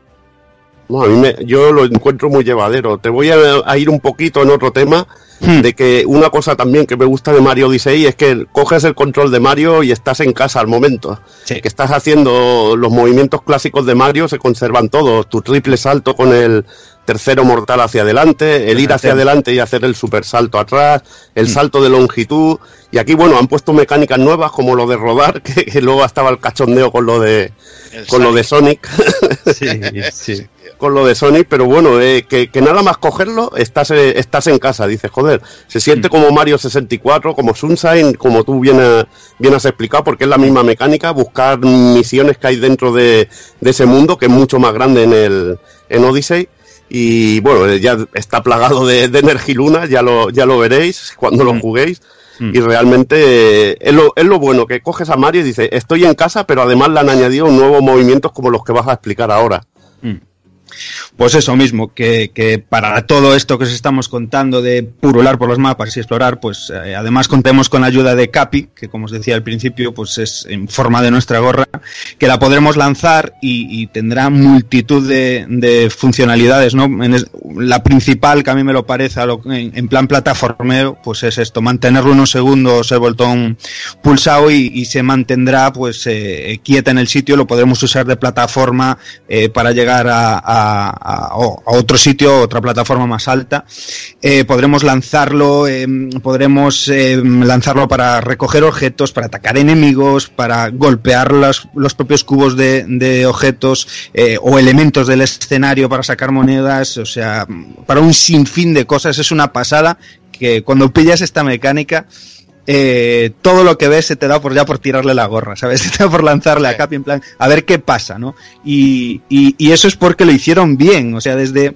H: No, a mí me- yo lo encuentro muy llevadero. Te voy a, a ir un poquito en otro tema.
E: Hmm.
H: De que una cosa también que me gusta de Mario Odyssey es que coges el control de Mario y estás en casa al momento.
E: Sí.
H: Que estás haciendo los movimientos clásicos de Mario, se conservan todos. Tu triple salto con el tercero mortal hacia adelante, el ir hacia adelante y hacer el super salto atrás, el
E: Mm.
H: salto de longitud. Y aquí, bueno, han puesto mecánicas nuevas como lo de rodar, que, que luego estaba el cachondeo con lo de,
C: El
H: con lo de Sonic.
E: Sí, sí.
H: Con lo de Sonic, pero bueno, eh, que, que nada más cogerlo, estás, eh, estás en casa, dices, joder, se siente
E: Mm.
H: como Mario 64, como Sunshine, como tú bien, eh, bien has explicado, porque es la misma mecánica, buscar misiones que hay dentro de, de ese mundo, que es mucho más grande en el en Odyssey. Y bueno, eh, ya está plagado de, de Energiluna, ya lo, ya lo veréis cuando lo
E: Mm.
H: juguéis.
E: Mm.
H: Y realmente es, lo, es lo bueno, que coges a Mario y dices, estoy en casa, pero además le han añadido nuevos movimientos como los que vas a explicar ahora.
E: Mm. Pues eso mismo, que, para todo esto que os estamos contando de purular por los mapas y explorar, pues eh, además contemos con la ayuda de Capi, que como os decía al principio, pues es en forma de nuestra gorra, que la podremos lanzar y, tendrá multitud de, de funcionalidades, ¿no? Es- la principal, que a mí me lo parece, a lo- en, en plan plataformeo, pues es esto, mantenerlo unos segundos el botón pulsado y, se mantendrá pues eh, quieta en el sitio, lo podremos usar de plataforma eh, para llegar a- a- otro sitio, otra plataforma más alta. Eh, podremos lanzarlo, eh, podremos eh, lanzarlo para recoger objetos, para atacar enemigos, para golpear los, los propios cubos de, de objetos eh, o elementos del escenario para sacar monedas, o sea, para un sinfín de cosas. Es una pasada que cuando pillas esta mecánica eh, todo lo que ves se te da por ya por tirarle la gorra, ¿sabes? Se te da por lanzarle a Capi en plan, a ver qué pasa, ¿no? Y, y, y eso es porque lo hicieron bien, o sea, desde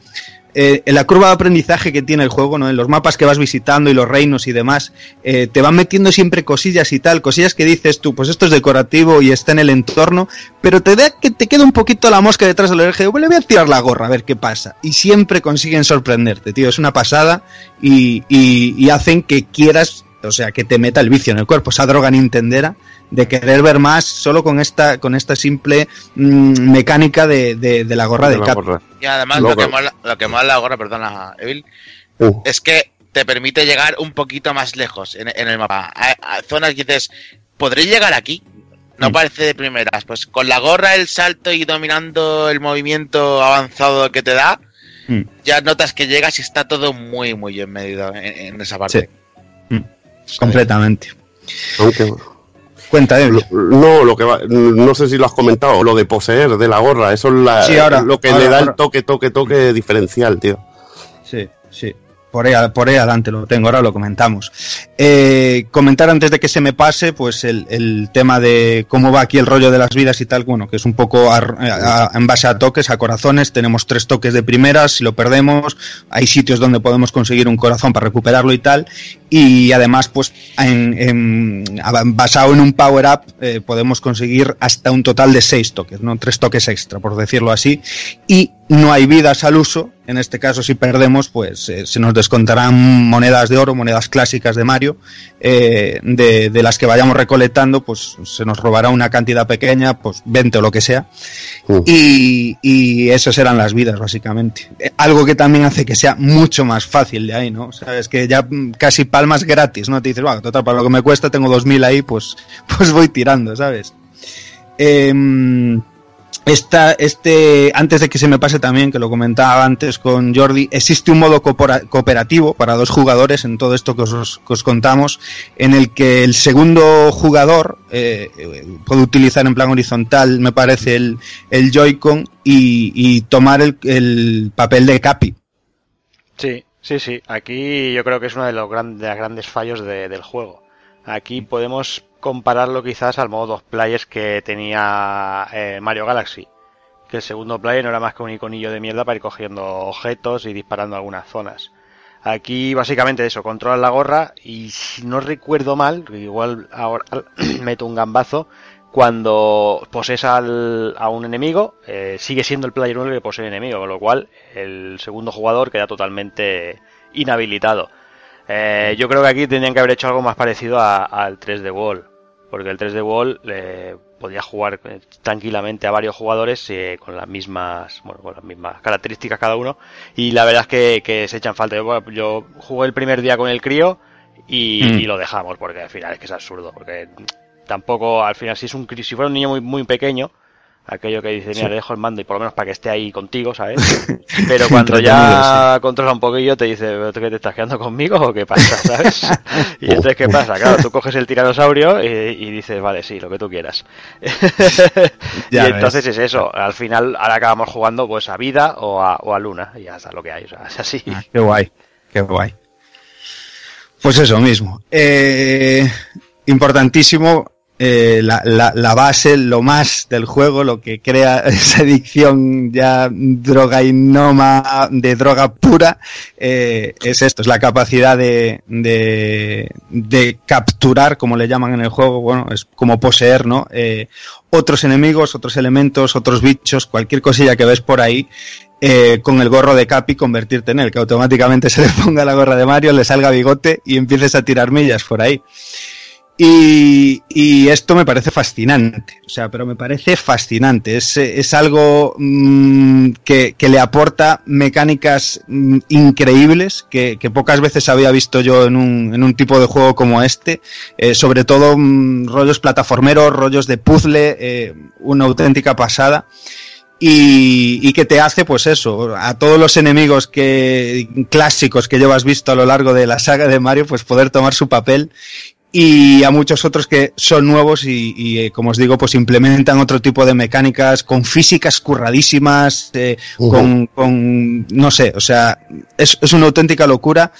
E: eh, en la curva de aprendizaje que tiene el juego, ¿no? En los mapas que vas visitando y los reinos y demás, eh, te van metiendo siempre cosillas y tal, cosillas que dices tú, pues esto es decorativo y está en el entorno, pero te da que te queda un poquito la mosca detrás del oreja, bueno, le voy a tirar la gorra a ver qué pasa. Y siempre consiguen sorprenderte, tío, es una pasada y, y, y hacen que quieras o sea, que te meta el vicio en el cuerpo, esa droga nintendera de querer ver más solo con esta, con esta simple mm, mecánica de, de, de la gorra de,
H: De
E: Cap.
C: Y además
H: Loco.
C: lo que, mola, lo que mola la gorra, perdona, Evil,
H: Uh,
C: es que te permite llegar un poquito más lejos en, en el mapa. A, a zonas que dices, ¿podré llegar aquí? No
E: Mm.
C: parece de primeras. Pues con la gorra, el salto y dominando el movimiento avanzado que te da,
E: Mm.
C: ya notas que llegas y está todo muy, muy bien medido en, en esa parte.
E: Mm. Completamente.
H: aunque
E: Cuenta.
H: Lo- no, lo que va- no sé si lo has comentado, lo de poseer de la gorra, eso es la-
E: Sí, ahora-
H: lo que
E: ahora-
H: le da
E: ahora.
H: el toque, toque, toque diferencial, tío.
E: Sí, sí. Por ahí, por ahí adelante lo tengo, ahora lo comentamos. Eh, comentar antes de que se me pase, pues el, el tema de cómo va aquí el rollo de las vidas y tal, bueno, que es un poco en base a toques, a corazones. Tenemos tres toques de primeras, si lo perdemos, hay sitios donde podemos conseguir un corazón para recuperarlo y tal. Y además, pues en, en- basado en un power up, eh, podemos conseguir hasta un total de seis toques, ¿no? Tres toques extra, por decirlo así. Y no hay vidas al uso. En este caso, si perdemos, pues eh, se nos descontarán monedas de oro, monedas clásicas de Mario, eh, de, de las que vayamos recolectando, pues se nos robará una cantidad pequeña, pues 20 o lo que sea. Y, y esas eran las vidas, básicamente. Eh, Algo que también hace que sea mucho más fácil de ahí, ¿no? Sabes que ya mm, casi palmas gratis, ¿no? Te dices, bueno, total, para lo que me cuesta tengo 2.000 ahí, pues, pues voy tirando, ¿sabes? Em, esta, este, antes de que se me pase también, que lo comentaba antes con Jordi, existe un modo coopera- cooperativo para dos jugadores en todo esto que os, que os contamos, en el que el segundo jugador eh, eh, puede utilizar en plan horizontal, me parece, el, el Joy-Con y, y tomar el, el papel de Capi.
A: Sí, sí, sí. Aquí yo creo que es uno de los gran- de los grandes fallos de- del juego. Aquí podemos compararlo quizás al modo dos players que tenía eh, Mario Galaxy. Que el segundo player no era más que un iconillo de mierda para ir cogiendo objetos y disparando algunas zonas. Aquí básicamente eso, controlas la gorra y si no recuerdo mal, igual ahora meto un gambazo, cuando posees al- a un enemigo, eh, sigue siendo el player 1 el que posee el enemigo, con lo cual el segundo jugador queda totalmente inhabilitado. Eh, yo creo que aquí tendrían que haber hecho algo más parecido a- al 3 de Wall, porque el 3 de Wall eh, podía jugar eh, tranquilamente a varios jugadores eh, con las mismas bueno, con las mismas características cada uno y la verdad es que, que se echan falta. Yo, yo jugué el primer día con el crío y,
E: Mm.
A: y lo dejamos porque al final es que es absurdo, porque tampoco al final si es un si fuera un niño muy muy pequeño aquello que dice, mira, le dejo el mando y por lo menos para que esté ahí contigo, ¿sabes? Pero cuando ya controla un poquillo te dice, "¿Pero tú ¿qué te estás quedando conmigo o qué pasa? ¿Sabes? Y entonces, ¿qué pasa? Claro, tú coges el tiranosaurio y, y dices, vale, sí, lo que tú quieras. y entonces
E: ves.
A: es eso, al final ahora acabamos jugando pues a vida o a, o a luna, y ya está lo que hay, o sea, es así.
E: Ah, qué guay, qué guay. Pues eso mismo. Eh, importantísimo, eh, la, la, base, lo más del juego, lo que crea esa adicción ya drogainoma, de droga pura, eh, es esto, es la capacidad de, de, capturar, como le llaman en el juego, bueno, es como poseer, ¿no? Eh, otros enemigos, otros elementos, otros bichos, cualquier cosilla que ves por ahí, con el gorro de Capi convertirte en él, que automáticamente se le ponga la gorra de Mario, le salga bigote y empieces a tirar millas por ahí. Y, y esto me parece fascinante, o sea, pero me parece fascinante. Es, es algo mm, que, que le aporta mecánicas mm, increíbles que, que pocas veces había visto yo en un, en un tipo de juego como este. Eh, sobre todo mm, rollos plataformeros, rollos de puzzle, eh, una auténtica pasada y, y que te hace, pues eso, a todos los enemigos que clásicos que llevas visto a lo largo de la saga de Mario, pues poder tomar su papel y a muchos otros que son nuevos y, y, eh, como os digo, pues implementan otro tipo de mecánicas con físicas curradísimas, eh, con, con, no sé, o sea, es, es una auténtica locura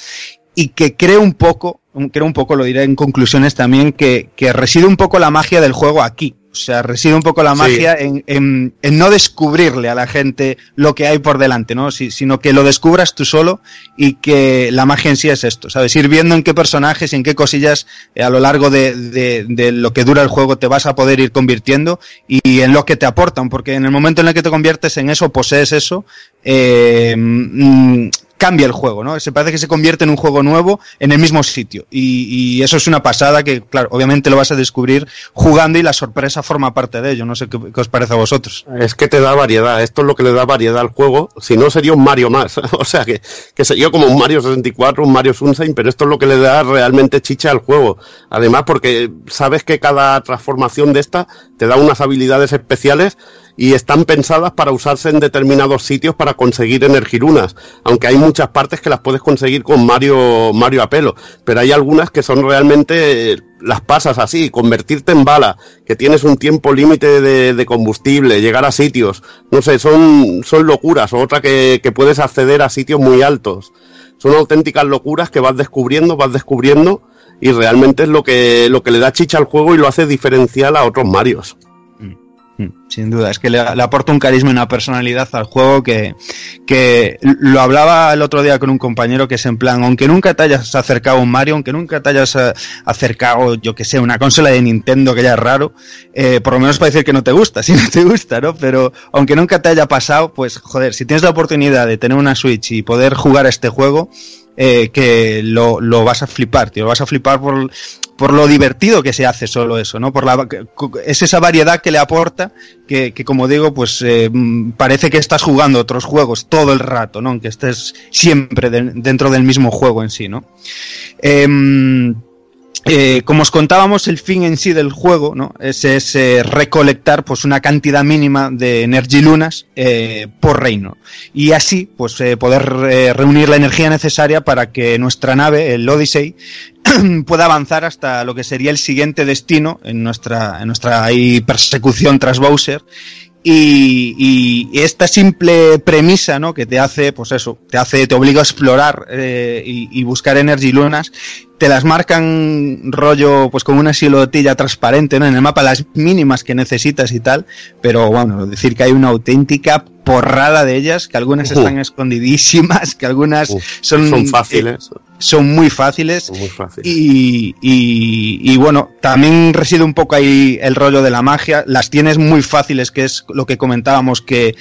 E: y que creo un poco, creo un poco, lo diré en conclusiones también, que, que reside un poco la magia del juego aquí. O sea, reside un poco la
H: Sí.
E: magia en, en, en no descubrirle a la gente lo que hay por delante, ¿no? Si- sino que lo descubras tú solo y que la magia en sí es esto, ¿sabes? Ir viendo en qué personajes y en qué cosillas eh, a lo largo de, de- de lo que dura el juego te vas a poder ir convirtiendo y en lo que te aportan, porque en el momento en el que te conviertes en eso, posees eso, eh, mm, cambia el juego, ¿no? Se parece que se convierte en un juego nuevo en el mismo sitio. Y, y eso es una pasada que, claro, obviamente lo vas a descubrir jugando y la sorpresa forma parte de ello. No sé qué, os parece a vosotros.
H: Es que te da variedad, esto es lo que le da variedad al juego, si no sería un Mario más, o sea que, que sería como un Mario 64, un Mario Sunshine, pero esto es lo que le da realmente chicha al juego. Además porque sabes que cada transformación de esta te da unas habilidades especiales y están pensadas para usarse en determinados sitios para conseguir energirunas, aunque hay muchas partes que las puedes conseguir con Mario, Mario a pelo, pero hay algunas que son realmente, eh, las pasas así, convertirte en bala, que tienes un tiempo límite de, de combustible, llegar a sitios, no sé, son, son locuras, o otra que, que puedes acceder a sitios muy altos. Son auténticas locuras que vas descubriendo, vas descubriendo, y realmente es lo que, lo que le da chicha al juego y lo hace diferencial a otros Marios.
E: Mm, Sin duda, es que le, aporta un carisma y una personalidad al juego que, que lo hablaba el otro día con un compañero que es en plan, aunque nunca te hayas acercado a un Mario, aunque nunca te hayas eh, acercado, yo que sé, una consola de Nintendo que ya es raro, eh, por lo menos para decir que no te gusta, si no te gusta, ¿no? Pero aunque nunca te haya pasado, pues joder, si tienes la oportunidad de tener una Switch y poder jugar a este juego, eh, que lo, lo vas a flipar, tío, lo vas a flipar por, por lo divertido que se hace solo eso, ¿no? Por la, es esa variedad que le aporta que, que como digo, pues eh, parece que estás jugando otros juegos todo el rato, ¿no? Aunque estés siempre de- dentro del mismo juego en sí, ¿no? Em, eh, como os contábamos, el fin en sí del juego ¿no? es, es, eh, recolectar pues, una cantidad mínima de Energy Lunas eh, por reino. Y así pues, eh, poder reunir la energía necesaria para que nuestra nave, el Odyssey, pueda avanzar hasta lo que sería el siguiente destino en nuestra, en nuestra ahí, persecución tras Bowser. Y, y esta simple premisa, ¿no? Que te hace, pues eso, te hace, te obliga a explorar eh, y, y buscar energy lunas, te las marcan rollo, pues con una silotilla transparente, ¿no? En el mapa las mínimas que necesitas y tal, pero bueno, decir que hay una auténtica porrada de ellas, que algunas están escondidísimas, que algunas son,
H: son fáciles.
E: eh, son muy fáciles.
H: Muy fáciles.
E: Y, y, y bueno, también reside un poco ahí el rollo de la magia. Las tienes muy fáciles, que es lo que comentábamos, que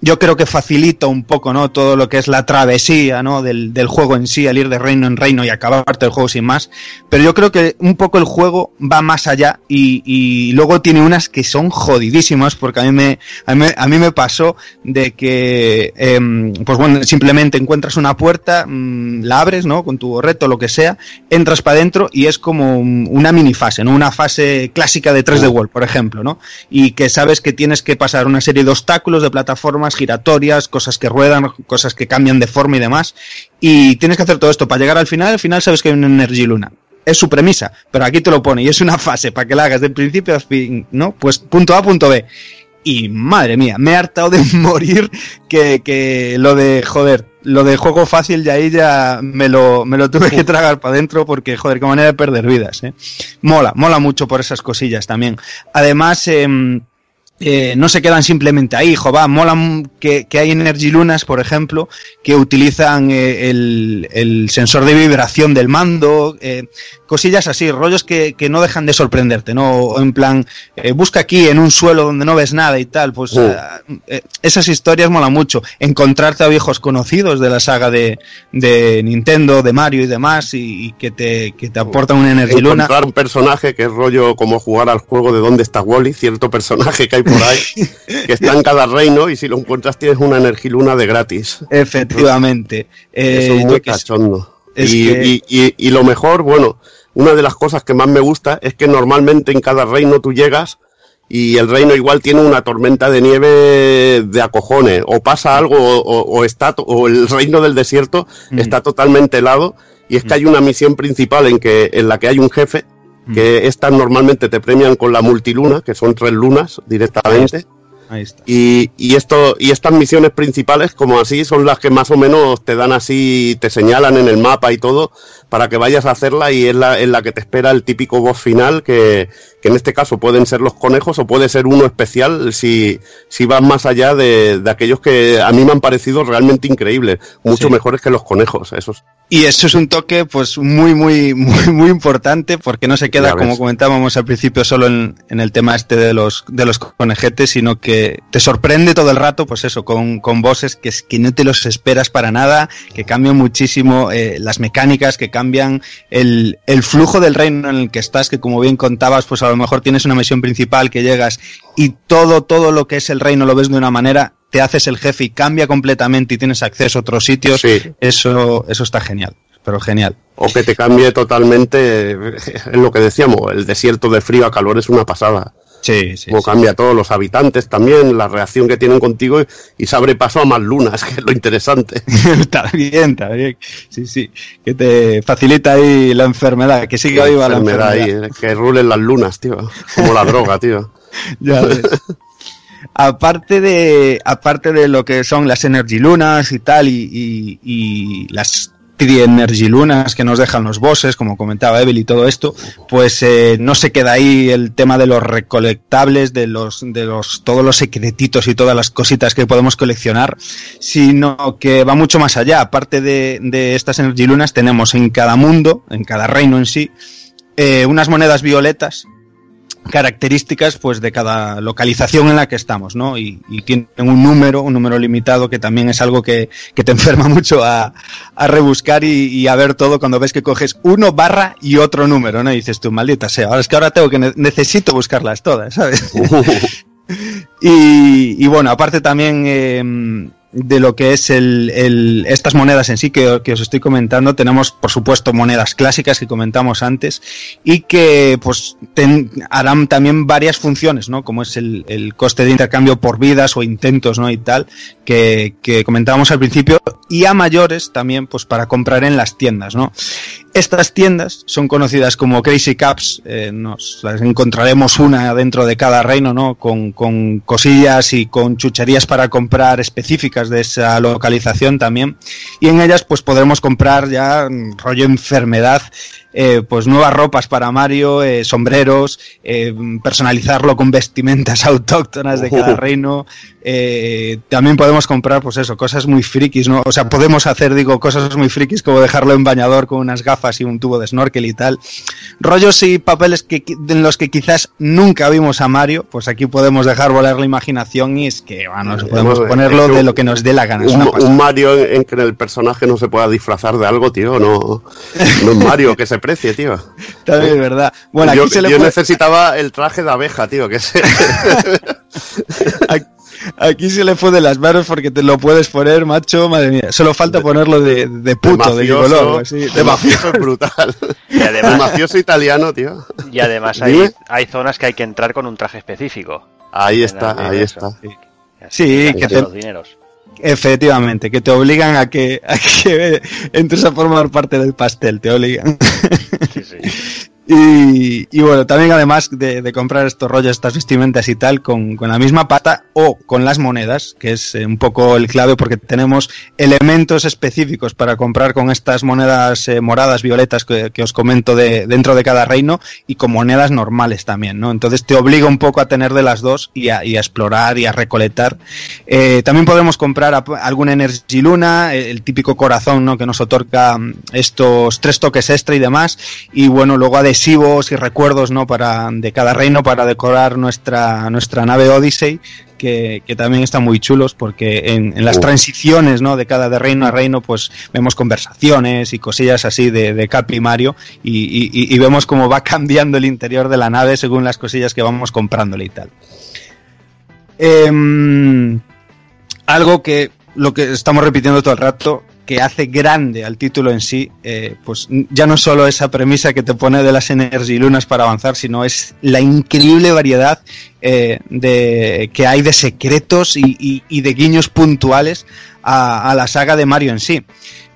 E: yo creo que facilita un poco, ¿no? Todo lo que es la travesía, ¿no? Del, del juego en sí, al ir de reino en reino y acabarte el juego sin más. Pero yo creo que un poco el juego va más allá y, y luego tiene unas que son jodidísimas porque a mí me, a mí, a mí me pasó de que, em, pues bueno, simplemente encuentras una puerta, mm, la abres, ¿no? Con tu reto, lo que sea, entras para adentro y es como un- una mini fase, ¿no? Una fase clásica de 3D World, por ejemplo, ¿no? Y que sabes que tienes que pasar una serie de obstáculos, de plataformas giratorias, cosas que ruedan, cosas que cambian de forma y demás. Y tienes que hacer todo esto para llegar al final. Al final sabes que hay una Energy Luna. Es su premisa, pero aquí te lo pone y es una fase para que la hagas de principio a fin, ¿no? Pues punto A, punto B. Y madre mía, me he hartado de morir que, que lo de, joder, lo de juego fácil de ahí ya me lo, me lo tuve que tragar para adentro porque, joder, qué manera de perder vidas, ¿eh? Mola, mola mucho por esas cosillas también. Además, em, eh, no se quedan simplemente ahí, va, mola m- que, que hay Energy Lunas, por ejemplo, que utilizan eh, el, el sensor de vibración del mando, eh, cosillas así, rollos que, que no dejan de sorprenderte, ¿no? O En plan, eh, busca aquí en un suelo donde no ves nada y tal, pues
H: Uh.
E: esas historias mola mucho. Encontrarte a viejos conocidos de la saga de, de Nintendo, de Mario y demás, y, y que, te, que te aportan una Energy Luna.
H: Encontrar un personaje que es rollo como jugar al juego de dónde está Wally, cierto personaje que hay por ahí, que está en cada reino y si lo encuentras tienes una energiluna de gratis.
E: Efectivamente. Eh,
H: Eso es
E: yo
H: muy cachondo.
E: Es
H: y,
E: que-
H: y- y- y lo mejor, bueno, una de las cosas que más me gusta es que normalmente en cada reino tú llegas y el reino igual tiene una tormenta de nieve de acojones, o pasa algo, o, o- o está, o el reino del desierto
E: Mm.
H: está totalmente helado, y es que hay una misión principal en que, en la que hay un jefe,
E: Mm.
H: Que estas normalmente te premian con la multiluna, que son tres lunas directamente.
E: Ahí está.
H: Y, y esto y estas misiones principales como así son las que más o menos te dan así te señalan en el mapa y todo para que vayas a hacerla y es la en la que te espera el típico boss final que, que en este caso pueden ser los conejos o puede ser uno especial si, si vas más allá de, de aquellos que a mí me han parecido realmente increíbles mucho
E: Sí.
H: mejores que los conejos esos
E: Y eso es un toque, pues, muy, muy, muy, muy importante, porque no se queda, como comentábamos al principio, solo en, en el tema este de los, de los conejetes, sino que te sorprende todo el rato, pues eso, con, con bosses que, que no te los esperas para nada, que cambian muchísimo eh, las mecánicas, que cambian el, el flujo del reino en el que estás, que como bien contabas, pues a lo mejor tienes una misión principal que llegas y todo, todo lo que es el reino lo ves de una manera, te haces el jefe y cambia completamente y tienes acceso a otros sitios.
H: Sí.
E: Eso, eso está genial, pero genial.
H: o que te cambie totalmente es lo que decíamos el desierto de frío a calor es una pasada
E: Sí, sí.
H: Como cambia todos los habitantes también, la reacción que tienen contigo y, se abre paso a más lunas, que es lo interesante.
E: está bien, está bien. Sí, sí. Que te facilita ahí la enfermedad, que siga viva la
H: enfermedad
E: enfermedad.
H: ahí, eh, que rulen las lunas, tío. Como la droga, tío.
E: Ya ves. aparte de aparte de lo que son las energy lunas y tal y, y- y las tri-energy lunas que nos dejan los bosses, como comentaba Evil y todo esto, pues eh, no se queda ahí el tema de los recolectables, de los, de los, todos los secretitos y todas las cositas que podemos coleccionar, sino que va mucho más allá. Aparte de, de estas energy lunas, tenemos en cada mundo, en cada reino en sí, eh, unas monedas violetas características pues de cada localización en la que estamos, ¿no? Y, y tienen un número, un número limitado que también es algo que, que te enferma mucho a, a rebuscar y, y, a ver todo cuando ves que coges uno barra y otro número, ¿no? Y dices tú, maldita sea, ahora es que ahora tengo que ne necesito buscarlas todas, ¿sabes? y, y, bueno, aparte también eh, de lo que es el, el, estas monedas en sí que, que, os estoy comentando, tenemos por supuesto monedas clásicas que comentamos antes y que pues harán también varias funciones, ¿no? Como es el, el, coste de intercambio por vidas o intentos, ¿no? Y tal, que, que comentábamos al principio y a mayores también pues para comprar en las tiendas, ¿no? Estas tiendas son conocidas como Crazy Caps, eh, nos las encontraremos una dentro de cada reino, ¿no? Con, con cosillas y con chucherías para comprar específicas de esa localización también. Y en ellas pues podremos comprar ya rollo enfermedad eh, pues nuevas ropas para Mario, eh, sombreros, eh, personalizarlo con vestimentas autóctonas de cada reino. También podemos comprar, pues eso, cosas muy frikis, ¿no? O sea, podemos hacer, digo, cosas muy frikis como dejarlo en bañador con unas gafas y un tubo de snorkel y tal. Rollos y papeles que, en los que quizás nunca vimos a Mario, pues aquí podemos dejar volar la imaginación y es que, bueno, podemos ponerlo de lo que nos dé la gana.
H: Un, un Mario en, en, que el personaje no se pueda disfrazar de algo, tío, no, no es Mario que se precie, tío.
E: También es verdad. Bueno,
H: yo,
E: aquí se le
H: yo
E: puede...
H: necesitaba el traje de abeja, tío, que se...
E: Aquí se le fue de las manos porque te lo puedes poner, macho, madre mía. Solo falta ponerlo de, de puto, de, mafioso, de color, así.
H: De, mafioso es brutal.
A: Y además,
H: el mafioso italiano, tío.
A: Y además hay, hay, zonas que hay que entrar con un traje específico.
H: Ahí está, ahí está.
E: Sí, sí que te...
A: Los dineros.
E: Efectivamente, que te obligan a que, a que entres a formar parte del pastel, te obligan.
A: Sí, sí.
E: Y, bueno, también además de, de, comprar estos rollos, estas vestimentas y tal, con, con, la misma pata o con las monedas, que es eh, un poco el clave porque tenemos elementos específicos para comprar con estas monedas eh, moradas, violetas que, os comento de, dentro de cada reino y con monedas normales también, ¿no? Entonces te obliga un poco a tener de las dos y a, explorar y a recolectar. Eh, también podemos comprar a, algún Energy Luna, el típico corazón, ¿no? Que nos otorga mm, estos tres toques extra y demás. Y bueno, luego a adhesivos y recuerdos ¿no? para, de cada reino para decorar nuestra, nuestra nave Odyssey, que, que también están muy chulos porque en, en, las transiciones ¿no? de cada de reino a reino pues vemos conversaciones y cosillas así de, de Cap y Mario y, y, y, vemos cómo va cambiando el interior de la nave según las cosillas que vamos comprándole y tal. Eh, algo que lo que estamos repitiendo todo el rato que hace grande al título en sí, eh, pues ya no solo esa premisa que te pone de las Energy Lunas para avanzar, sino es la increíble variedad eh, de, que hay de secretos y, de guiños puntuales a, a, la saga de Mario en sí.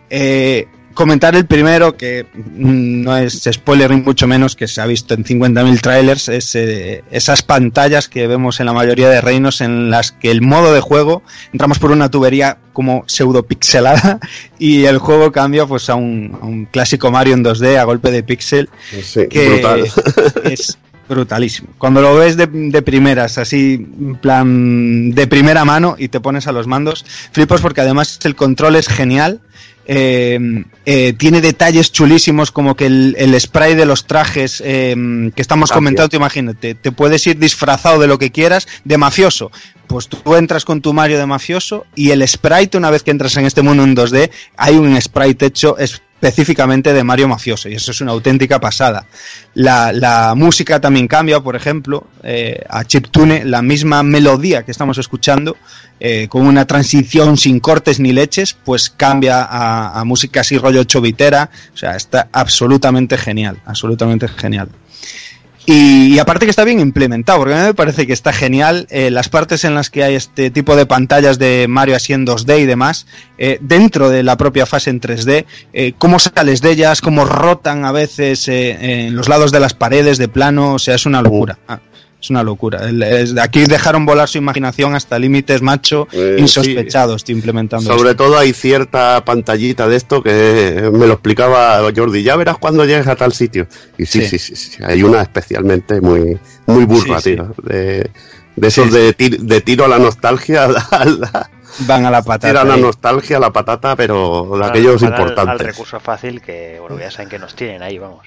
E: Eh, comentar el primero, que no es spoiler ni mucho menos, que se ha visto en 50.000 trailers, es eh, esas pantallas que vemos en la mayoría de reinos en las que el modo de juego, entramos por una tubería como pseudo pixelada y el juego cambia pues a un, a un clásico Mario en 2D a golpe de pixel,
H: sí,
E: que
H: brutal.
E: es brutalísimo. Cuando lo ves de, de, primeras, así, plan, de primera mano y te pones a los mandos, flipas porque además el control es genial. Eh, eh, tiene detalles chulísimos como que el, el spray de los trajes eh, que estamos Gracias. comentando, imagínate, te puedes ir disfrazado de lo que quieras de mafioso. Pues tú entras con tu Mario de mafioso y el sprite, una vez que entras en este mundo en 2D, hay un sprite hecho específicamente de Mario Mafioso y eso es una auténtica pasada. La, la música también cambia, por ejemplo, eh, a chiptune, la misma melodía que estamos escuchando, eh, con una transición sin cortes ni leches, pues cambia a, música así rollo chovitera, o sea, está absolutamente genial, absolutamente genial. Y, y, aparte que está bien implementado, porque a mí me parece que está genial eh, las partes en las que hay este tipo de pantallas de Mario así en 2D y demás, eh, dentro de la propia fase en 3D, eh, cómo sales de ellas, cómo rotan a veces eh, en los lados de las paredes de plano, o sea, es una locura. Ah, Es una locura. El- es- aquí dejaron volar su imaginación hasta límites, macho,
H: Eh,
E: insospechados, estoy implementando
H: Sobre
E: esto.
H: todo hay cierta pantallita de esto que me lo explicaba Jordi. Ya verás cuando llegues a tal sitio. Y sí, sí,
E: Sí.
H: sí, sí, hay una especialmente muy, muy burra,
E: Sí, sí.
H: tío. De, de esos
E: Sí,
H: de, tir- de tiro a la nostalgia, a la,
E: Van a la patata.
H: tira a la
E: ahí.
H: nostalgia, a la patata, pero de aquellos
I: van al- Al,
H: importantes.
I: recurso fácil que, bueno, ya saben que nos tienen ahí, vamos.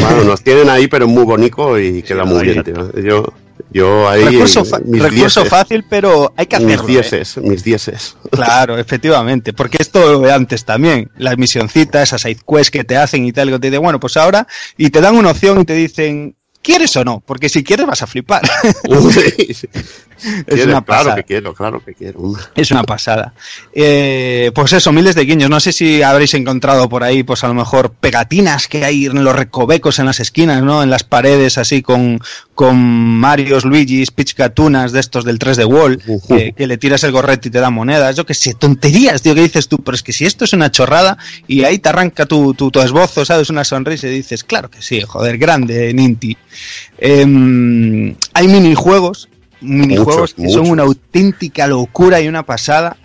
H: Bueno, nos tienen ahí, pero muy bonito y queda muy bien, tío. Yo, yo ahí.
E: recurso fa-
H: mis
E: recurso
H: dieces,
E: fácil, pero hay que
H: Mis
E: hacerlo. ¿eh?
H: dieces, mis dieces.
E: Claro, efectivamente, porque esto lo de antes también, las misioncitas, esas side quests que te hacen y tal, que te dicen, bueno, pues ahora, y te dan una opción y te dicen, ¿quieres o no? Porque si quieres vas a flipar.
H: Quieres,
E: una
H: claro
E: pasada.
H: que quiero, claro que quiero.
E: Es una pasada. Eh, pues eso, miles de guiños. No sé si habréis encontrado por ahí, pues a lo mejor pegatinas que hay en los recovecos, en las esquinas, ¿no? En las paredes, así con, con Marios, Luigis, Peach Gatunas de estos del 3D Wall, que, que le tiras el gorrete y te da monedas. Yo que sé, tonterías, tío, que dices tú, pero es que si esto es una chorrada y ahí te arranca tu, tu, tu esbozo, ¿sabes? Una sonrisa y dices, claro que sí, joder, grande, Ninti. Em, hay minijuegos, minijuegos que son una auténtica locura y una pasada.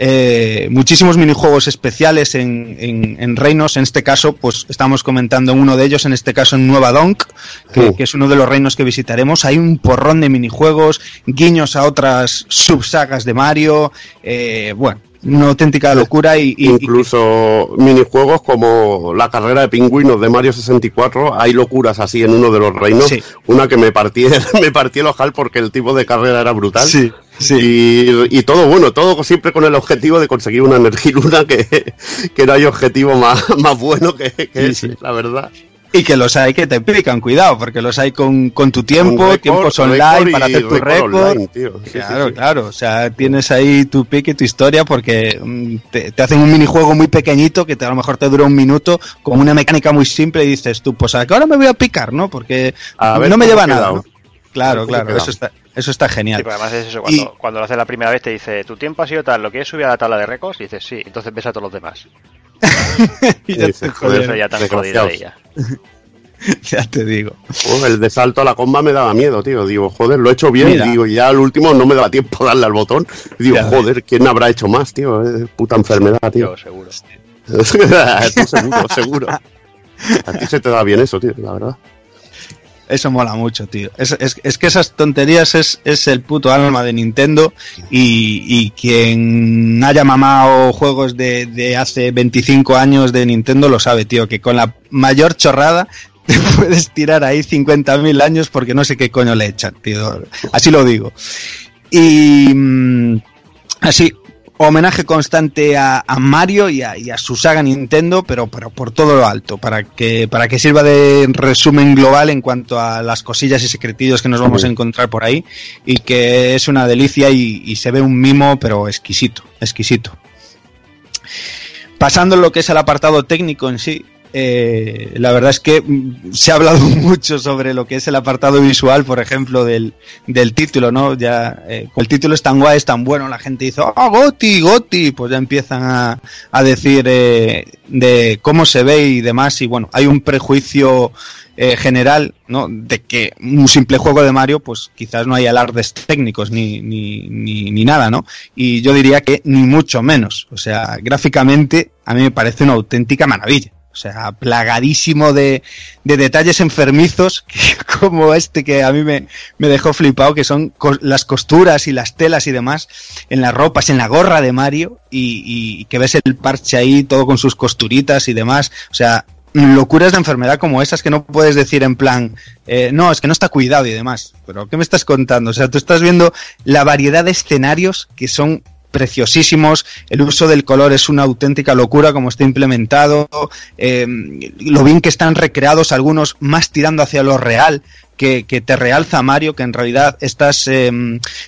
E: Eh, muchísimos minijuegos especiales en, en- en reinos. En este caso, pues estamos comentando uno de ellos, en este caso en Nueva Donk, que,
H: Uh.
E: que es uno de los reinos que visitaremos. Hay un porrón de minijuegos, guiños a otras subsagas de Mario. eh, bueno, una auténtica locura y, y- y-
H: Incluso minijuegos como la carrera de pingüinos de Mario 64, hay locuras así en uno de los reinos.
E: Sí.
H: Una que me partí, me partí el ojal porque el tipo de carrera era brutal.
E: Sí, sí.
H: Y, y todo bueno, todo siempre con el objetivo de conseguir una energiluna que, que no hay objetivo más, más bueno que, que ese, la verdad.
E: Y que los hay que te pican, cuidado, porque los hay con, con tu tiempo,
H: récord,
E: tiempos online para hacer tu
H: récord. Sí, sí,
E: claro, claro. O sea, tienes ahí tu pique, tu historia, porque mm, te, te hacen un minijuego muy pequeñito que te- a lo mejor te dura un minuto, con una mecánica muy simple, y dices tú, pues ahora me voy a picar, ¿no? Porque
H: A ver
E: no me lleva nada. Claro, claro, eso está, eso está
I: Sí,
E: genial.
I: pero además es eso, cuando,
E: Y-
I: cuando lo haces la primera vez te dice, tu tiempo ha sido tal, ¿lo quieres subir a la tabla de récords? Y dices, sí, entonces ves a todos los demás.
E: Y ya,
H: dices,
I: Por eso ya tan jodido de ella.
E: ya te digo.
H: El de salto a la comba me daba miedo, tío. Digo, joder, lo he hecho bien.
E: Mira.
H: Digo, y ya al último no me daba tiempo a darle al botón. Digo,
E: Ya ves.
H: joder, ¿quién habrá hecho más, tío? Eh, puta enfermedad, tío.
I: Yo, seguro.
H: Tú seguro, seguro. A ti se te da bien eso, tío, la verdad.
E: Eso mola mucho, tío. Es, es- es que esas tonterías es, es el puto alma de Nintendo y, y quien haya mamado juegos de, de hace 25 años de Nintendo lo sabe, tío, que con la mayor chorrada te puedes tirar ahí 50.000 años porque no sé qué coño le echan, tío. Así lo digo. Y mm, así, homenaje constante a, a Mario y a, y a su saga Nintendo, pero, pero por todo lo alto, para que, para que sirva de resumen global en cuanto a las cosillas y secretillos que nos vamos a encontrar por ahí, y que es una delicia y, y se ve un mimo, pero exquisito, exquisito. Pasando lo que es el apartado técnico en sí, eh, la verdad es que mm, se ha hablado mucho sobre lo que es el apartado visual, por ejemplo, del, del título, ¿no? Ya, eh, el título es tan guay, es tan bueno, la gente dice, ¡ah, Goti, Goti! Pues ya empiezan a, a decir eh, de cómo se ve y demás, y bueno, hay un prejuicio eh, general, ¿no? De que un simple juego de Mario, pues quizás no hay alardes técnicos ni, ni, ni, ni nada, ¿no? Y yo diría que ni mucho menos. O sea, gráficamente a mí me parece una auténtica maravilla. O sea, plagadísimo de, de detalles enfermizos, como este que a mí me, me dejó flipado, que son las costuras y las telas y demás en las ropas, en la gorra de Mario, y, y que ves el parche ahí todo con sus costuritas y demás. O sea, locuras de enfermedad como esas que no puedes decir en plan, eh, no, es que no está cuidado y demás. Pero, ¿qué me estás contando? O sea, tú estás viendo la variedad de escenarios que son preciosísimos, el uso del color es una auténtica locura como está implementado, eh, lo bien que están recreados, algunos más tirando hacia lo real, que, te realza Mario, que en realidad estás, eh,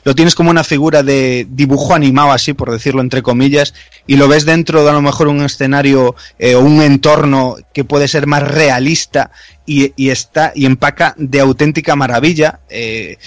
E: lo tienes como una figura de dibujo animado así, por decirlo entre comillas, y lo ves dentro de a lo mejor un escenario eh, o un entorno que puede ser más realista y, y está y empaca de auténtica maravilla. Eh,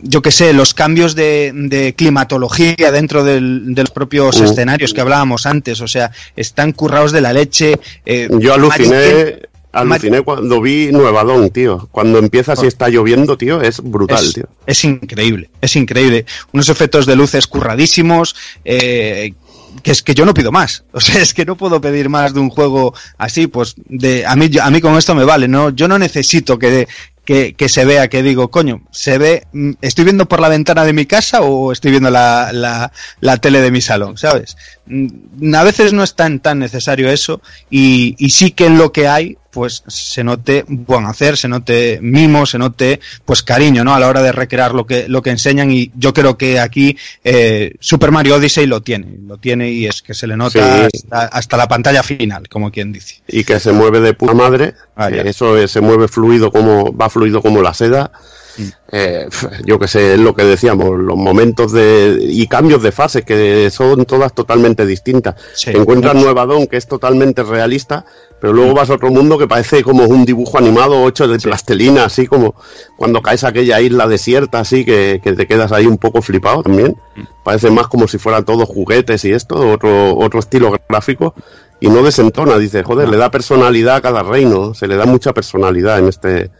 E: yo que sé, los cambios de, de climatología dentro del- de los propios
H: Uh.
E: escenarios que hablábamos antes, o sea, están currados de la leche. eh,
H: Yo aluciné, Aluciné cuando vi Nueva Dawn, tío. Cuando empieza si está lloviendo, tío, es brutal,
E: es,
H: tío.
E: es increíble, es increíble. Unos efectos de luces curradísimos, eh, que es que yo no pido más. O sea, es que no puedo pedir más de un juego así, pues de a mí a mí con esto me vale, no yo no necesito que que, que se vea que digo, coño, se ve mm, estoy viendo por la ventana de mi casa o estoy viendo la, la, la tele de mi salón, ¿sabes? Mm, A veces no es tan tan necesario eso y, y sí que en lo que hay pues se note buen hacer, se note mimo, se note pues cariño, ¿no? A la hora de recrear lo que, lo que enseñan y yo creo que aquí eh, Super Mario Odyssey lo tiene, lo tiene y es que se le nota
H: Sí.
E: hasta, hasta la pantalla final, como quien dice.
H: Y que se mueve de puta madre.
E: Ah,
H: eso eh, se mueve fluido como, va fluido como la seda.
E: Mm.
H: Eh, yo que sé, es lo que decíamos, los momentos de y cambios de fase que son todas totalmente distintas.
E: Sí.
H: Encuentras Nueva Dawn que es totalmente realista, pero luego vas a otro mundo que parece como un dibujo animado hecho de plastelina, así como cuando caes a aquella isla desierta, así que, que te quedas ahí un poco flipado también. Parece más como si fueran todos juguetes y esto, otro, otro estilo gráfico. Y no desentona, dice, joder, le da personalidad a cada reino, se le da mucha personalidad en este,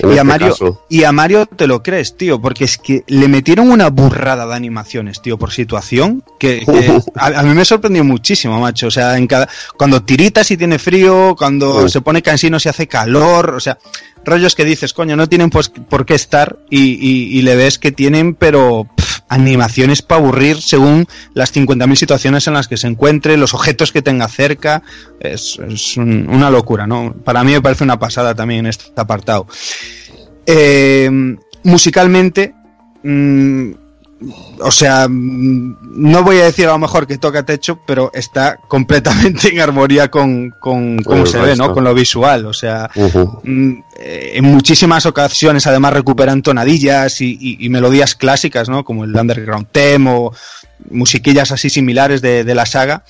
H: en
E: Y
H: este
E: a, Mario,
H: caso.
E: y a Mario te lo crees, tío, porque es que le metieron una burrada de animaciones, tío, por situación, que, que a, a mí me sorprendió muchísimo, macho. O sea, en cada, cuando tiritas y tiene frío, cuando
H: Sí.
E: se pone cansino si hace calor, o sea, rollos que dices, coño, no tienen pues, por qué estar y, y- y le ves que tienen, pero animaciones para aburrir según las 50.000 situaciones en las que se encuentre, los objetos que tenga cerca. Es, es un- una locura, ¿no? Para mí me parece una pasada también este apartado. Eh, musicalmente, mm, o sea, mm, no voy a decir a lo mejor que toca techo, pero está completamente en armonía con, con cómo se ve, ¿no? Con lo visual, o sea, mm, eh, en muchísimas ocasiones además recuperan tonadillas y, y- y melodías clásicas, ¿no? Como el Underground Theme o musiquillas así similares de, de la saga.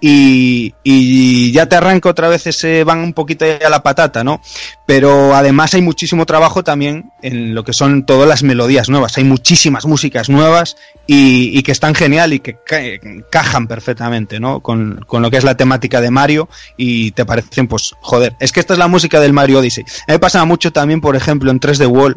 E: Y, ya te arranca otra vez ese van un poquito a la patata, ¿no? Pero además hay muchísimo trabajo también en lo que son todas las melodías nuevas. Hay muchísimas músicas nuevas y, que están genial y que ca- encajan perfectamente, ¿no? Con, con lo que es la temática de Mario y te parecen, pues, joder, es que esta es la música del Mario Odyssey. A mí me mucho también, por ejemplo, en 3D World,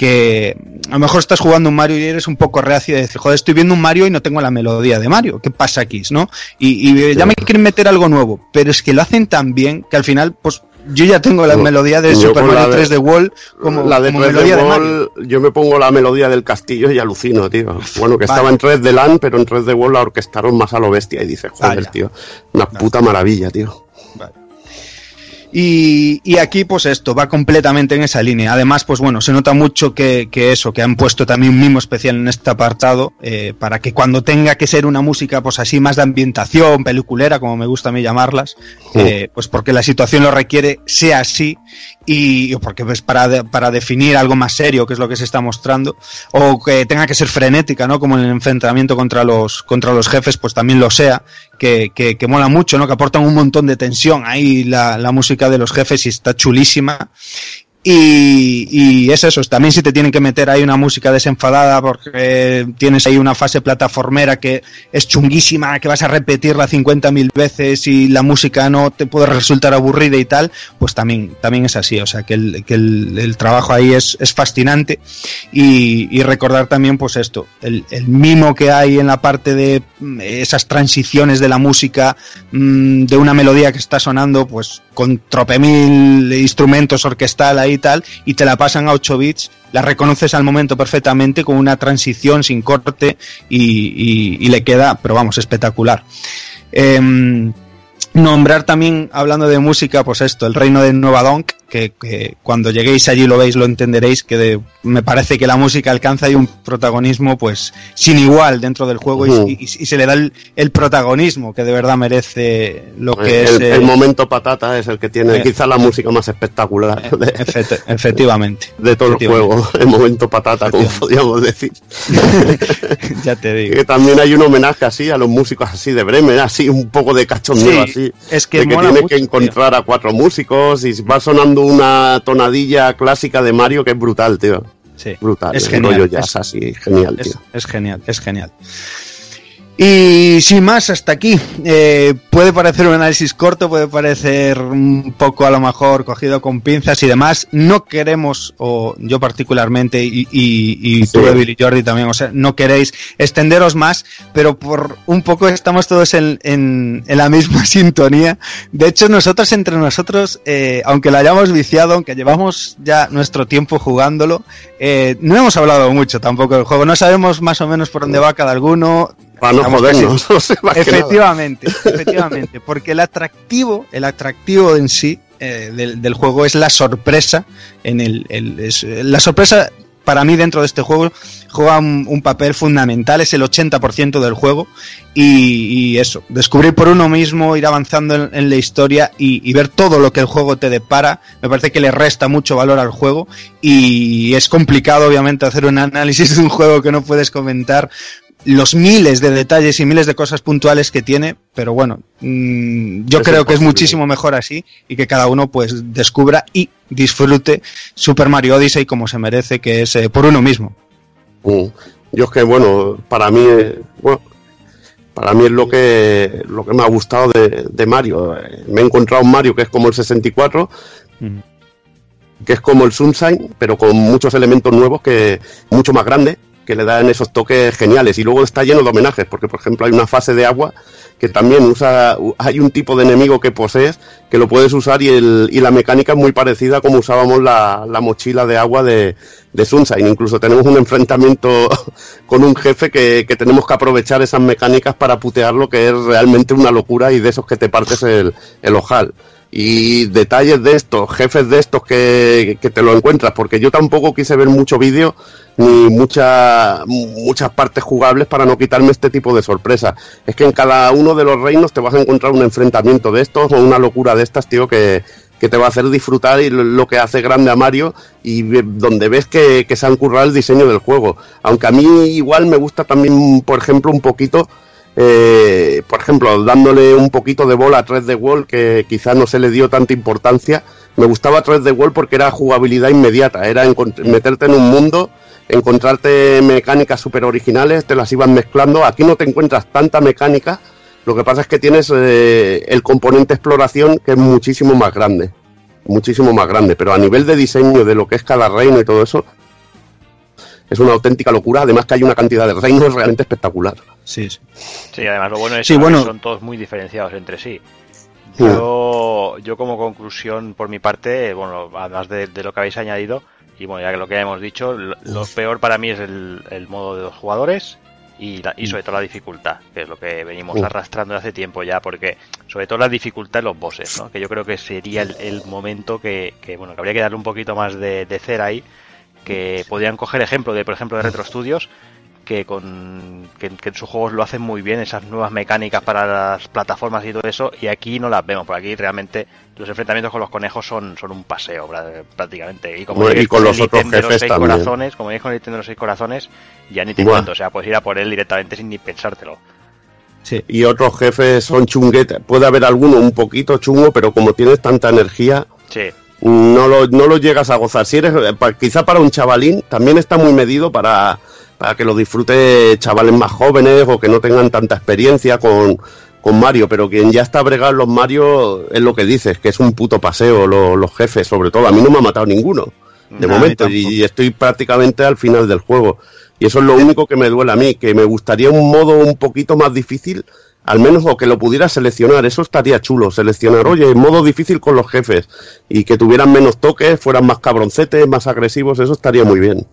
E: que a lo mejor estás jugando un Mario y eres un poco reacio de decir, joder, estoy viendo un Mario y no tengo la melodía de Mario. ¿Qué pasa aquí? ¿no? Y, y ya me quieren meter algo nuevo, pero es que lo hacen tan bien que al final, pues yo ya tengo la melodía de Super Mario
H: de-
E: 3D World como,
H: la de
E: como
H: 3D
E: melodía de Mario.
H: World, yo me pongo la melodía del castillo y alucino, tío. Bueno, que
E: Vale.
H: estaba en 3D LAN, pero en 3D World la orquestaron más a lo bestia y dice, joder,
E: Vaya.
H: tío, una puta maravilla, tío.
E: Y, y aquí, pues esto, va completamente en esa línea. Además, pues bueno, se nota mucho que, que eso, que han puesto también un mimo especial en este apartado, eh, para que cuando tenga que ser una música, pues así más de ambientación, peliculera, como me gusta a mí llamarlas, eh, pues porque la situación lo requiere, sea así, y porque pues para, de- para definir algo más serio, que es lo que se está mostrando, o que tenga que ser frenética, ¿no? Como en el enfrentamiento contra los, contra los jefes, pues también lo sea, que, que, que mola mucho, ¿no? Que aportan un montón de tensión ahí la, la música de los jefes y está chulísima. Y, es eso, también si te tienen que meter ahí una música desenfadada porque tienes ahí una fase plataformera que es chunguísima, que vas a repetirla 50.000 veces y la música no te puede resultar aburrida y tal, pues también, también es así, o sea que el, que el, trabajo ahí es, es fascinante. Y, recordar también pues esto, el, el mimo que hay en la parte de mm, esas transiciones de la música, mm, de una melodía que está sonando pues con tropemil instrumentos orquestal ahí y tal, y te la pasan a 8 bits, la reconoces al momento perfectamente con una transición sin corte y, y- y le queda, pero vamos, espectacular. Em, nombrar también, hablando de música, pues esto, el reino de Nueva Donk, que, que cuando lleguéis allí lo veis, lo entenderéis, que de- me parece que la música alcanza ahí un protagonismo pues sin igual dentro del juego y-
H: Ujú.
E: y, y se le da el, el protagonismo que de verdad merece lo que
H: el,
E: es... eh,
H: el momento patata es el que tiene
E: eh,
H: quizá la música más espectacular de,
E: efect- efectivamente.
H: de todo el juego. El momento patata, como podríamos decir.
E: ya te digo.
H: Que también hay un homenaje así a los músicos así de Bremen, así un poco de cachondeo
E: Sí,
H: así.
E: Es que
H: de que
E: mucho,
H: encontrar a cuatro músicos y va sonando una tonadilla clásica de Mario que es brutal, tío.
E: Sí,
H: Brutal.
E: es genial,
H: rollo jazz
E: es-
H: así, genial,
E: Es,
H: tío.
E: es genial, es genial. Y sin más, hasta aquí. Eh, puede parecer un análisis corto, puede parecer un poco a lo mejor cogido con pinzas y demás. No queremos, o yo particularmente, y, y, y tú, Evil y Jordi también, o sea, no queréis extenderos más, pero por un poco estamos todos en, en, en la misma sintonía. De hecho, nosotros entre nosotros, eh, aunque lo hayamos viciado, aunque llevamos ya nuestro tiempo jugándolo, eh, no hemos hablado mucho tampoco del juego. No sabemos más o menos por dónde va cada alguno.
H: Para no jodernos. no sé,
E: efectivamente, efectivamente, porque el atractivo, el atractivo en sí eh, del, del juego es la sorpresa. En el, el- es- la sorpresa para mí dentro de este juego juega un, un papel fundamental, es el 80% del juego y, y eso, descubrir por uno mismo, ir avanzando en, en la historia y, y ver todo lo que el juego te depara, me parece que le resta mucho valor al juego y es complicado obviamente hacer un análisis de un juego que no puedes comentar los miles de detalles y miles de cosas puntuales que tiene, pero bueno, mm, yo
H: Es
E: creo que es muchísimo mejor así y que cada uno pues descubra y disfrute Super Mario Odyssey como se merece, que es eh, por uno mismo.
H: Mm. Yo es que, bueno, para mí, eh, bueno, para mí es lo que, lo que me ha gustado de, de Mario. Eh, Me he encontrado un Mario que es como el 64, que es como el Sunshine, pero con muchos elementos nuevos que mucho más grande, que le dan esos toques geniales. Y luego está lleno de homenajes, porque por ejemplo hay una fase de agua que también usa, hay un tipo de enemigo que posees que lo puedes usar y, el, y la mecánica es muy parecida a como usábamos la, la mochila de agua de, de Sunshine. Incluso tenemos un enfrentamiento con un jefe que, que tenemos que aprovechar esas mecánicas para putearlo, que es realmente una locura y de esos que te partes el ojal. Y detalles de estos, jefes de estos que, que te lo encuentras, porque yo tampoco quise ver mucho vídeo ni mucha, muchas partes jugables para no quitarme este tipo de sorpresas. Es que en cada uno de los reinos te vas a encontrar un enfrentamiento de estos o una locura de estas, tío, que, que te va a hacer disfrutar y lo- que hace grande a Mario y donde ves que, que se han currado el diseño del juego. Aunque a mí igual me gusta también, por ejemplo, un poquito, eh, por ejemplo, dándole un poquito de bola a 3D Wall que quizás no se le dio tanta importancia. Me gustaba 3D Wall porque era jugabilidad inmediata, era meterte en un mundo, encontrarte mecánicas super originales, te las iban mezclando. Aquí no te encuentras tanta mecánica, lo que pasa es que tienes eh, el componente exploración que es muchísimo más grande, muchísimo más grande, pero a nivel de diseño de lo que es cada reino y todo eso, es una auténtica locura, además que hay una cantidad de reinos realmente espectacular.
E: Sí, sí.
A: Sí, además lo bueno es
E: Sí,
A: que
E: bueno.
A: son todos muy diferenciados entre sí. Yo, yo como conclusión por mi parte, bueno, además de, de lo que habéis añadido, y bueno, ya que lo que hemos dicho, lo, lo peor para mí es el, el modo de dos jugadores y, la- y sobre todo la dificultad, que es lo que venimos
H: Uh.
A: arrastrando hace tiempo ya, porque sobre todo la dificultad en los bosses, ¿no? que yo creo que sería el, el momento que, que, bueno, que habría que darle un poquito más de, de cera ahí, que podrían coger ejemplo de, por ejemplo, de Retro Studios, que con que, que en sus juegos lo hacen muy bien esas nuevas mecánicas para las plataformas y todo eso y aquí no las vemos por aquí realmente los enfrentamientos con los conejos son, son un paseo prácticamente y como
H: Bueno, y con los otros
A: los
H: jefes
A: seis
H: también.
A: corazones como diréis con el ítem de los seis corazones ya ni te
H: Buah.
A: cuento o sea puedes ir a por él directamente sin ni pensártelo
E: Sí.
H: Y otros jefes son chunguetes. Puede haber alguno un poquito chungo, pero como tienes tanta energía,
A: sí
H: no lo, no lo llegas a gozar. Si eres, eh, quizá para un chavalín, también está muy medido para, para que lo disfrute chavales más jóvenes o que no tengan tanta experiencia con, con Mario, pero quien ya está bregado en los Mario es lo que dices, que es un puto paseo, lo- los jefes, sobre todo. A mí no me ha matado ninguno, de momento, y estoy prácticamente al final del juego. Y eso es lo único que me duele a mí, que me gustaría un modo un poquito más difícil, al menos o que lo pudiera seleccionar, eso estaría chulo, seleccionar, oye, modo difícil con los jefes, y que tuvieran menos toques, fueran más cabroncetes, más agresivos, eso estaría muy bien.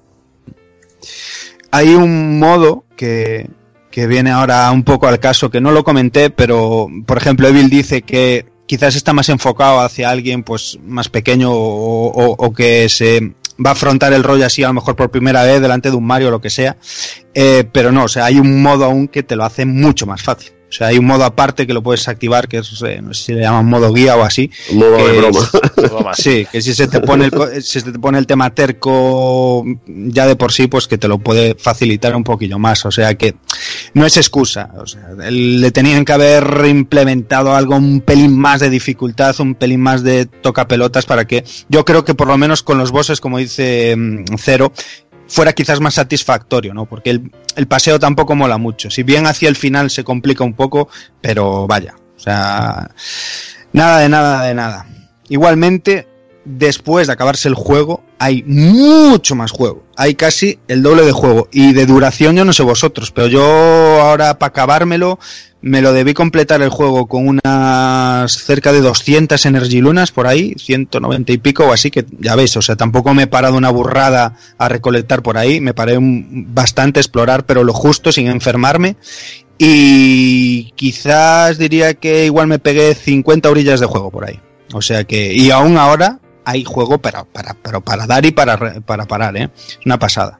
E: Hay un modo que, que viene ahora un poco al caso, que no lo comenté, pero por ejemplo Evil dice que quizás está más enfocado hacia alguien pues más pequeño o, o- o que se va a afrontar el rollo así a lo mejor por primera vez delante de un Mario o lo que sea, Eh, pero no, o sea, hay un modo aún que te lo hace mucho más fácil. O sea, hay un modo aparte que lo puedes activar, que es, eh, no sé si le llaman modo guía o así.
H: Modo de broma.
E: Sí, que si se te pone el, co- si se te pone el tema terco ya de por sí, pues que te lo puede facilitar un poquillo más. O sea que no es excusa. O sea, le tenían que haber implementado algo un pelín más de dificultad, un pelín más de toca pelotas para que yo creo que por lo menos con los bosses, como dice mm, Cero, fuera quizás más satisfactorio, ¿no? Porque el, el paseo tampoco mola mucho. Si bien hacia el final se complica un poco, pero vaya, o sea, nada de nada de nada. Igualmente, después de acabarse el juego, hay mucho más juego. Hay casi el doble de juego. Y de duración yo no sé vosotros, pero yo ahora para acabármelo me lo debí completar el juego con unas cerca de 200 Energy Lunas por ahí, 190 y pico o así, que ya veis, o sea, tampoco me he parado una burrada a recolectar por ahí, me paré un- bastante a explorar, pero lo justo sin enfermarme. Y quizás diría que igual me pegué 50 orillas de juego por ahí. O sea que, y aún ahora hay juego para, para, pero para dar y para, para parar, ¿eh? Una pasada.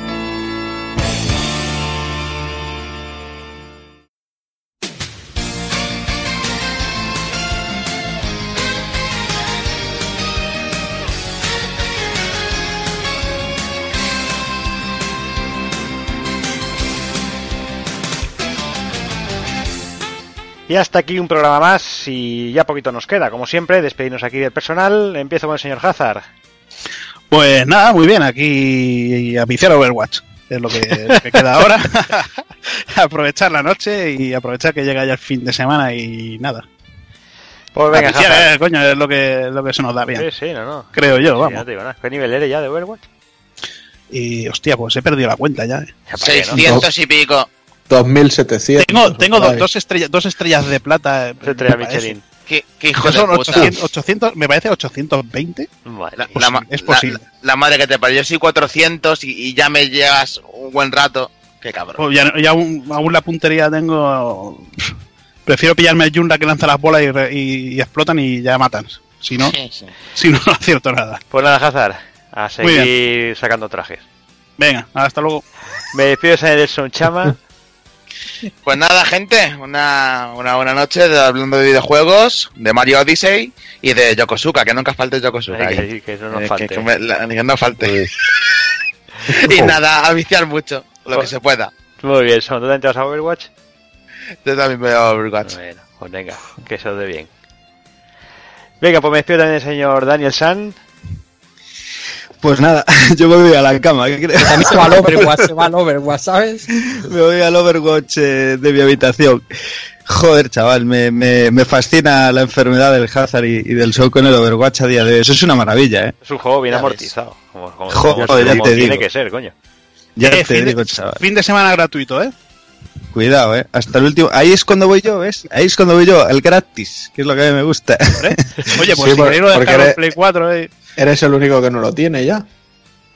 I: Y hasta aquí un programa más y ya poquito nos queda. Como siempre, despedirnos aquí del personal. Empiezo con el señor Hazard.
B: Pues nada, muy bien, aquí a viciar Overwatch. Es lo que, lo que queda ahora. aprovechar la noche y aprovechar que llega ya el fin de semana y nada.
I: Pues venga,
B: A viciar,
I: Hazard.
B: eh, coño, es lo que, lo que se nos da bien.
I: Sí, sí, no, no.
B: Creo yo,
I: Sí,
B: vamos.
I: no te digo nada. ¿Qué nivel eres ya de Overwatch?
B: Y hostia, pues he perdido la cuenta ya. eh.
I: Ya, ¿para qué, no?
C: 600 y pico.
D: 2700.
B: Tengo, tengo dos, estrellas, dos estrellas de plata. eh, parece.
I: Michelin.
C: ¿Qué, qué hijo de
B: son
C: puta?
B: 800, 800, me parece 820.
I: Vale.
C: La,
B: Pues
C: la ma-
B: es posible.
C: La, la madre que te parió. Yo soy 400 y, y ya me llevas un buen rato. Qué cabrón.
B: Pues ya, ya aún, aún la puntería tengo. Prefiero pillarme el Yunda que lanza las bolas y, re- y- y explotan y ya matan. Si no,
C: Sí, sí.
B: si no, no acierto nada.
I: Pues nada, Hazard. A seguir sacando trajes.
B: Venga, hasta luego.
I: Me despido de Nelson Chama.
C: Pues nada, gente, una, una buena noche de- hablando de videojuegos, de Mario Odyssey y de Yokosuka, que nunca falte Yokosuka.
I: Hay que
C: ahí.
I: no
C: Eh,
I: falte.
C: que- que me- la- que no falte. y nada, a viciar mucho, lo que se pueda.
I: Muy bien, Son. ¿Tú también te vas a Overwatch?
C: Yo también veo Overwatch.
I: Bueno, pues venga, que eso de bien. Venga, pues me despido también del señor Daniel San.
E: Pues nada, yo me voy a la cama. ¿qué crees?
F: También se va al Overwatch, se va al Overwatch, ¿sabes?
E: Me voy al Overwatch eh, de mi habitación. Joder, chaval, me, me, me fascina la enfermedad del Hazard y, y del show con el Overwatch a día de hoy. Eso es una maravilla, ¿eh?
I: Es un juego bien amortizado. Como, como-
E: Joder,
I: como
E: ya te
I: tiene
E: digo.
I: que ser, coño.
E: Ya
B: Eh,
E: te
B: fin,
E: digo,
B: de,
E: chaval.
B: fin de semana gratuito, ¿eh?
E: Cuidado, ¿eh? Hasta el último. Ahí es cuando voy yo, ¿ves? Ahí es cuando voy yo, el gratis, que es lo que a mí me gusta.
B: Oye, pues
D: Sí,
B: si
D: por-
B: queréis dejar en
D: eres-
B: Play 4, ¿eh?
D: Eres el único que no lo tiene ya.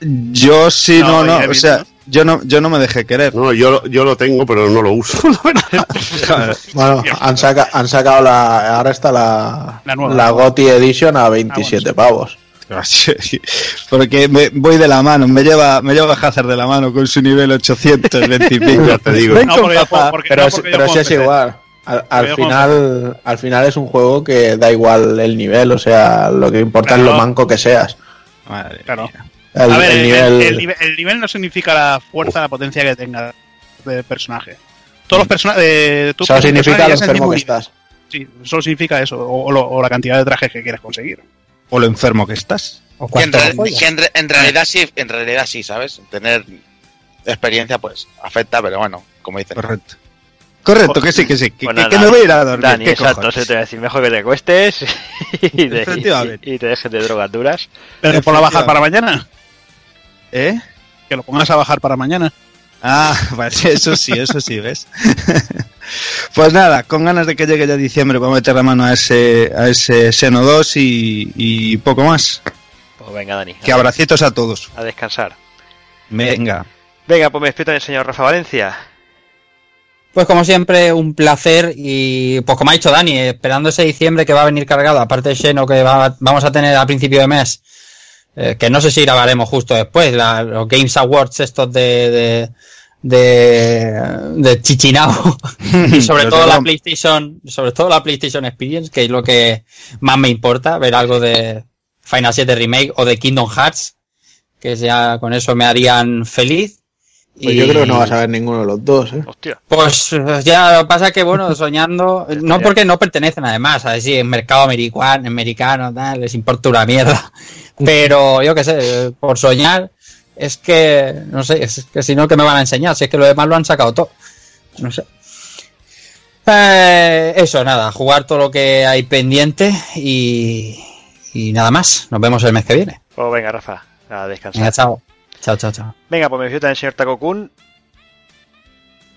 E: Yo sí,
B: No,
E: no, O sea,
B: ¿no?
E: yo no, yo no me dejé querer.
H: No, yo, yo lo tengo, pero no lo uso.
D: Bueno, han, saca- han sacado la. Ahora está la.
B: La nueva.
D: GOTY Edition a 27 pavos.
E: Porque me voy de la mano, me lleva, me lleva Hazard de la mano con su nivel 820 y pico.
H: Te digo.
B: No, porque yo
D: Pero,
B: no, porque
D: pero si es igual. Al, final, al final es un juego que da igual el nivel, o sea, lo que importa es lo manco que seas.
E: Madre
B: Claro.
D: El,
B: a ver,
D: el
B: el,
D: nivel.
B: el- el nivel, el nivel no significa la fuerza, la potencia que tenga de personaje. Todos los personajes.
D: Solo significa lo enfermo que estás.
B: Sí, solo significa eso, o, o lo- o la cantidad de trajes que quieres conseguir.
E: O lo enfermo que estás.
F: ¿O
C: Que en, que en re- en realidad sí, en realidad sí, ¿sabes? Tener experiencia pues afecta, pero bueno, como dicen.
E: Correcto. Correcto, que sí, que sí. Que,
I: Pues
E: que- me voy a ir a dormir.
I: Dani,
E: ¿qué
I: exacto, se te va a decir mejor que te cuestes y y, y te dejes de drogas duras.
B: Pero que ponlo a bajar para mañana.
E: ¿Eh?
B: Que lo pongas a bajar para mañana.
E: Ah, vale, eso sí, eso sí, ¿ves? pues nada, con ganas de que llegue ya diciembre para meter la mano a ese, a ese Seno 2 y, y poco más.
I: Pues venga, Dani,
E: Que
I: a,
E: abracitos a todos.
I: a descansar.
E: Venga.
I: Venga, pues me despido el señor Rafa Valencia.
F: Pues como siempre, un placer y pues como ha dicho Dani, esperando ese diciembre que va a venir cargado, aparte de Xeno que va- vamos a tener a principio de mes, eh, que no sé si grabaremos justo después, la- los Games Awards estos de, de, de, de Chichinabo y sobre todo la. PlayStation, sobre todo la PlayStation Experience, que es lo que más me importa, ver algo de Final 7 Remake o de Kingdom Hearts, que ya con eso me harían feliz.
D: Pues yo creo que no vas a ver ninguno de los dos, ¿eh?
A: Hostia.
F: Pues ya pasa que, bueno, soñando, no porque no pertenecen además, a decir, en mercado americano, americano, tal, les importa una mierda. Pero yo qué sé, por soñar, es que, no sé, es que si no, que me van a enseñar? Si es que lo demás lo han sacado todo. No sé. Eh, eso, nada, jugar todo lo que hay pendiente y, y nada más. Nos vemos el mes que viene.
A: Pues venga, Rafa, a descansar.
F: Venga, chao. Chao, chao, chao.
A: Venga, pues me visita el señor Takokun.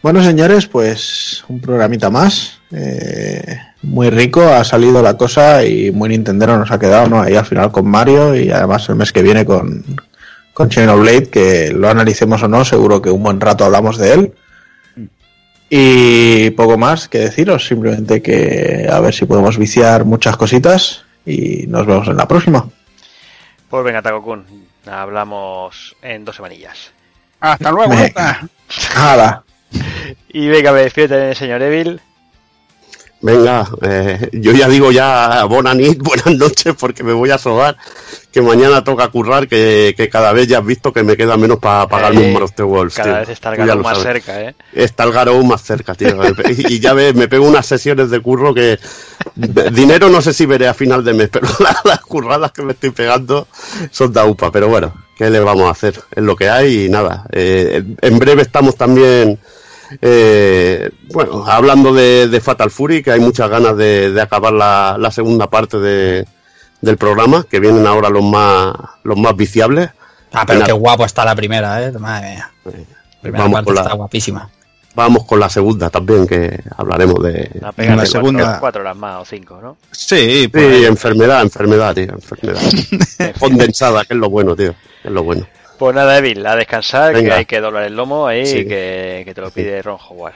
D: Bueno, señores, pues un programita más. Eh, muy rico, ha salido la cosa y muy Nintendero nos ha quedado, ¿no? Ahí al final con Mario y además el mes que viene con, con Xenoblade, que lo analicemos o no, seguro que un buen rato hablamos de él. Y poco más que deciros, simplemente que a ver si podemos viciar muchas cositas y nos vemos en la próxima.
A: Pues venga, Takokun, hablamos en dos semanillas.
B: Hasta luego.
D: ¡Hala!
A: Y venga, me despierte, señor Evil.
H: Venga, eh, yo ya digo ya buenas nit, buenas noches, porque me voy a sobar, que mañana toca currar, que, que cada vez ya has visto que me queda menos para pagarme
A: Eh,
H: un Master Wolves.
A: Cada
H: tío.
A: vez está el
H: lo
A: más
H: sabes.
A: cerca, ¿eh?
H: Está el Garou más cerca, tío. Y, y ya ves, me pego unas sesiones de curro que dinero no sé si veré a final de mes, pero las, las curradas que me estoy pegando son da upa. Pero bueno, ¿qué le vamos a hacer? Es lo que hay y nada. Eh, en breve estamos también, eh, bueno, hablando de, de Fatal Fury, que hay muchas ganas de, de acabar la, la segunda parte de, del programa, que vienen ahora los más, los más viciables.
F: Ah, pero qué guapo está la primera, eh. Madre mía. Primera
H: Vamos
F: parte
H: con la-
F: está guapísima.
H: Vamos con la segunda también, que hablaremos de,
A: La pega
E: la
A: de
E: segunda-
A: Cuatro, cuatro horas más o cinco, ¿no?
E: Sí,
H: Sí,
E: pues,
H: enfermedad, enfermedad, tío, enfermedad. Condensada, que es lo bueno, tío, es lo bueno.
A: Pues nada, Evil, a descansar, que hay que doblar el lomo ahí,
H: Sí.
A: que, que te lo pide Ron Howard.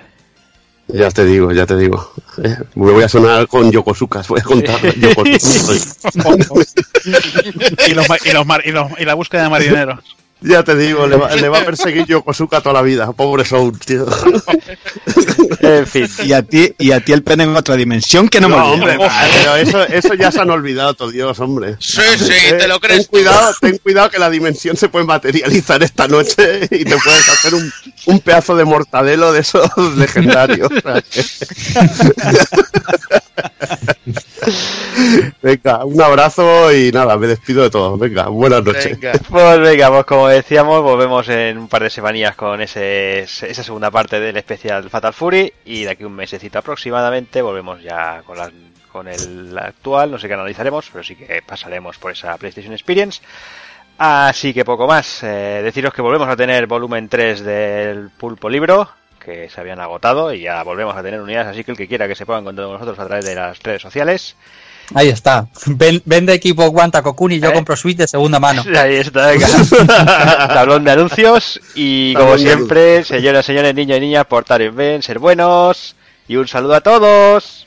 H: Ya te digo, ya te digo. Eh, Me voy a sonar con Yokosuka, voy a contar Yokosuka.
B: y, los, ma- y, los mar- y, los- y la búsqueda de marineros.
H: ya te digo, le va, le va a perseguir Yokosuka toda la vida, pobre Soul, tío.
A: En fin.
E: y a ti y a ti el pene en otra dimensión que no, me
H: No,
E: olvido.
H: hombre, pero eso, eso ya se han olvidado, todo Dios, hombre.
C: Sí, sí,
H: Eh,
C: te lo
H: Ten
C: crees.
H: cuidado, ten cuidado que la dimensión se puede materializar esta noche y te puedes hacer un, un pedazo de mortadelo de esos legendarios. Venga, un abrazo y nada, me despido de todos. Venga, buenas noches.
C: Venga.
A: Pues venga, pues como decíamos, volvemos en un par de semanillas con ese, esa segunda parte del especial Fatal Fury y de aquí un mesecito aproximadamente volvemos ya con, las, con el actual, no sé qué analizaremos, pero sí que pasaremos por esa PlayStation Experience. Así que poco más, eh, deciros que volvemos a tener volumen 3 del Pulpo Libro, que se habían agotado y ya volvemos a tener unidades, así que el que quiera que se ponga en contacto con nosotros a través de las redes sociales.
F: Ahí está. Ven- vende equipo Guanta Kokuni y yo
A: ¿Eh?
F: compro Switch de segunda mano.
A: Ahí está, venga. Tablón de anuncios. Y como
H: Tablón
A: siempre, señoras, señores, niños y niñas, portaros bien, ser buenos. Y un saludo a todos.